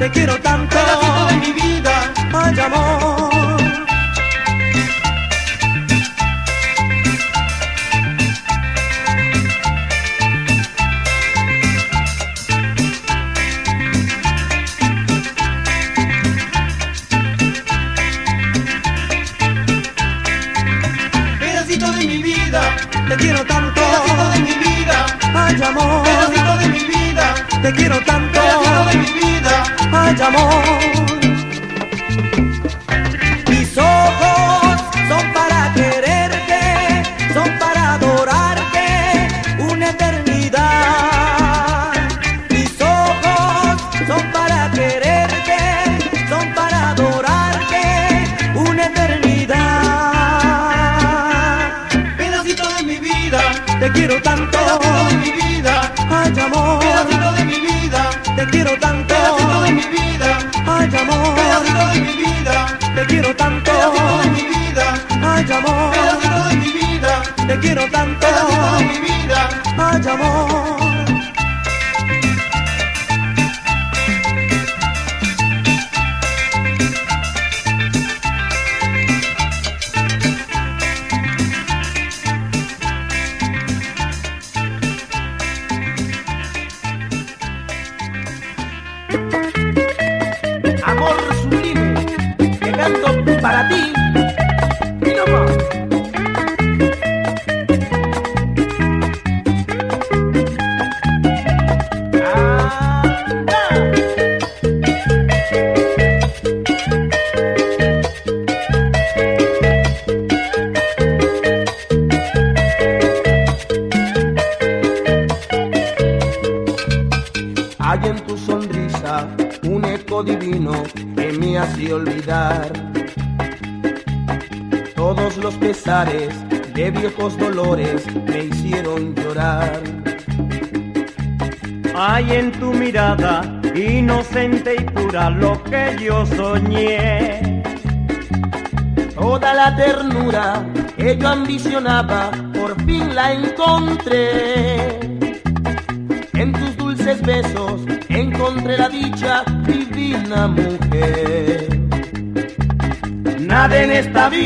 [SPEAKER 17] Te quiero tanto.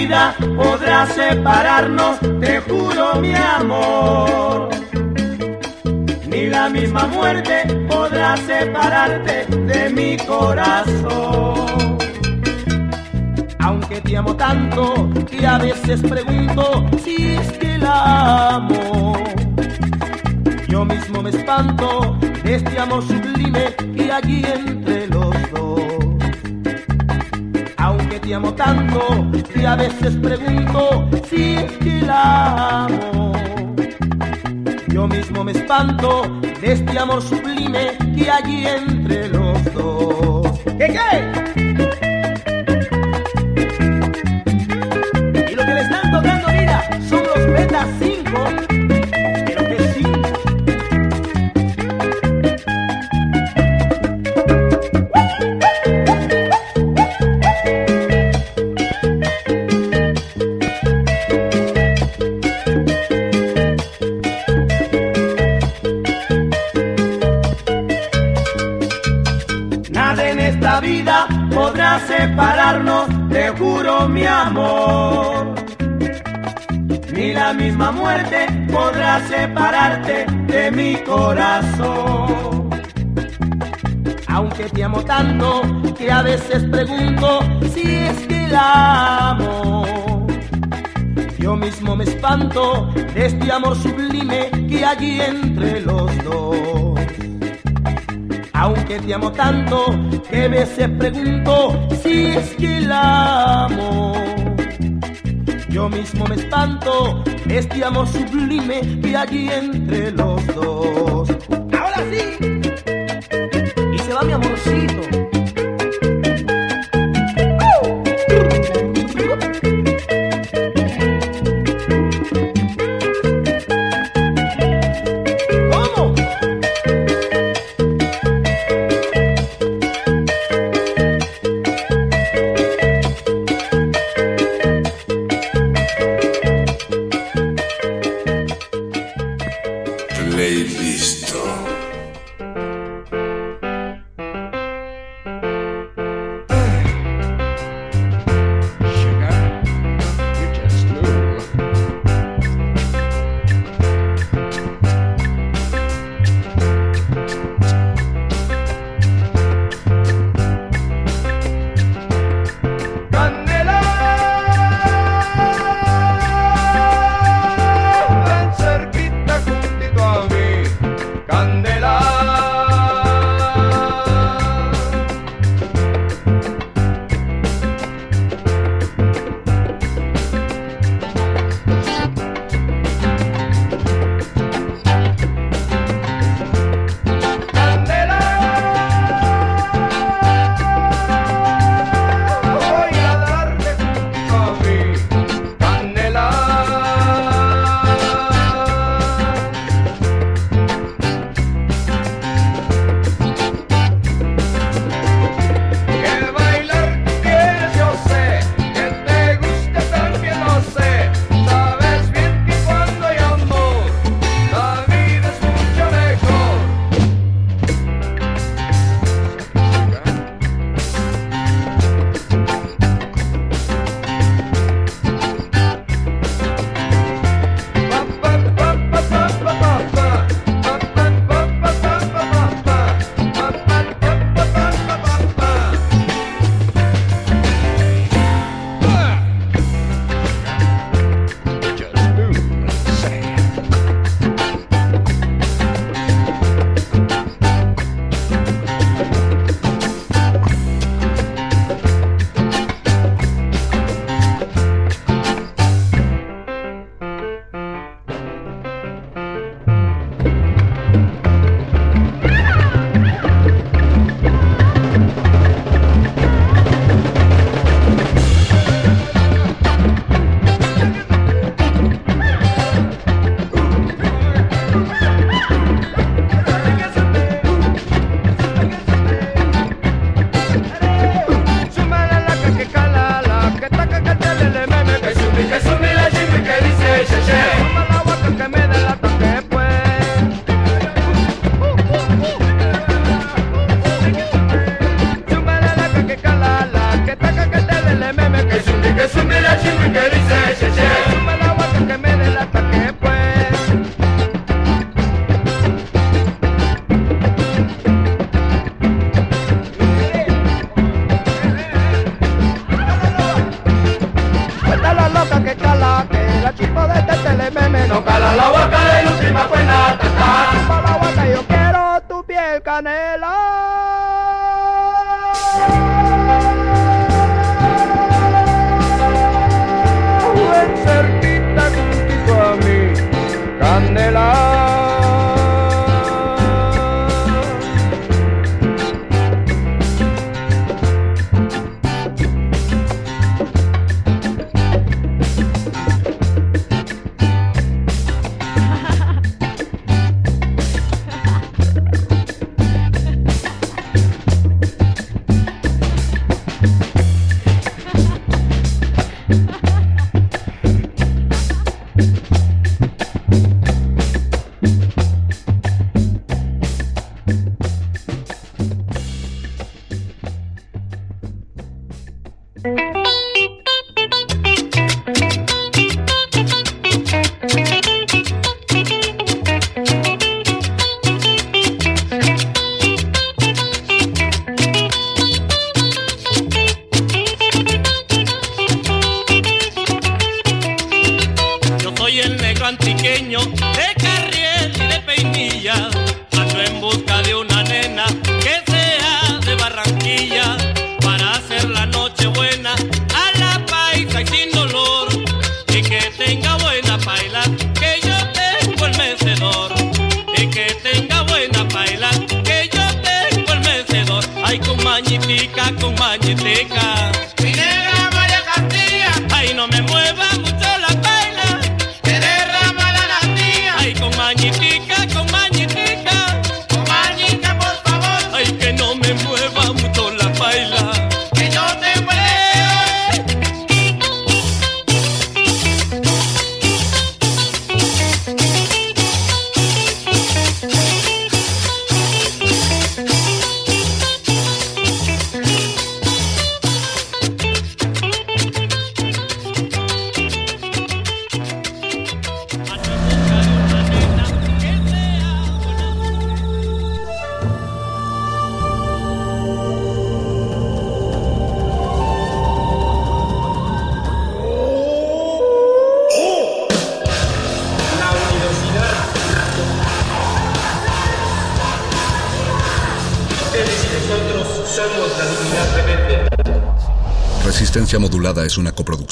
[SPEAKER 17] Podrá separarnos, te juro mi amor. Ni la misma muerte podrá separarte de mi corazón. Aunque te amo tanto que a veces pregunto si es que la amo. Yo mismo me espanto de este amor sublime que allí entre amo tanto que a veces pregunto si es que la amo. Yo mismo me espanto de este amor sublime que allí entre los dos. ¿Qué qué? Veces pregunto si es que la amo. Yo mismo me espanto de este amor sublime que allí entre los dos. Aunque te amo tanto que veces pregunto si es que la amo. Yo mismo me espanto de este amor sublime que allí entre los dos. Ahora sí.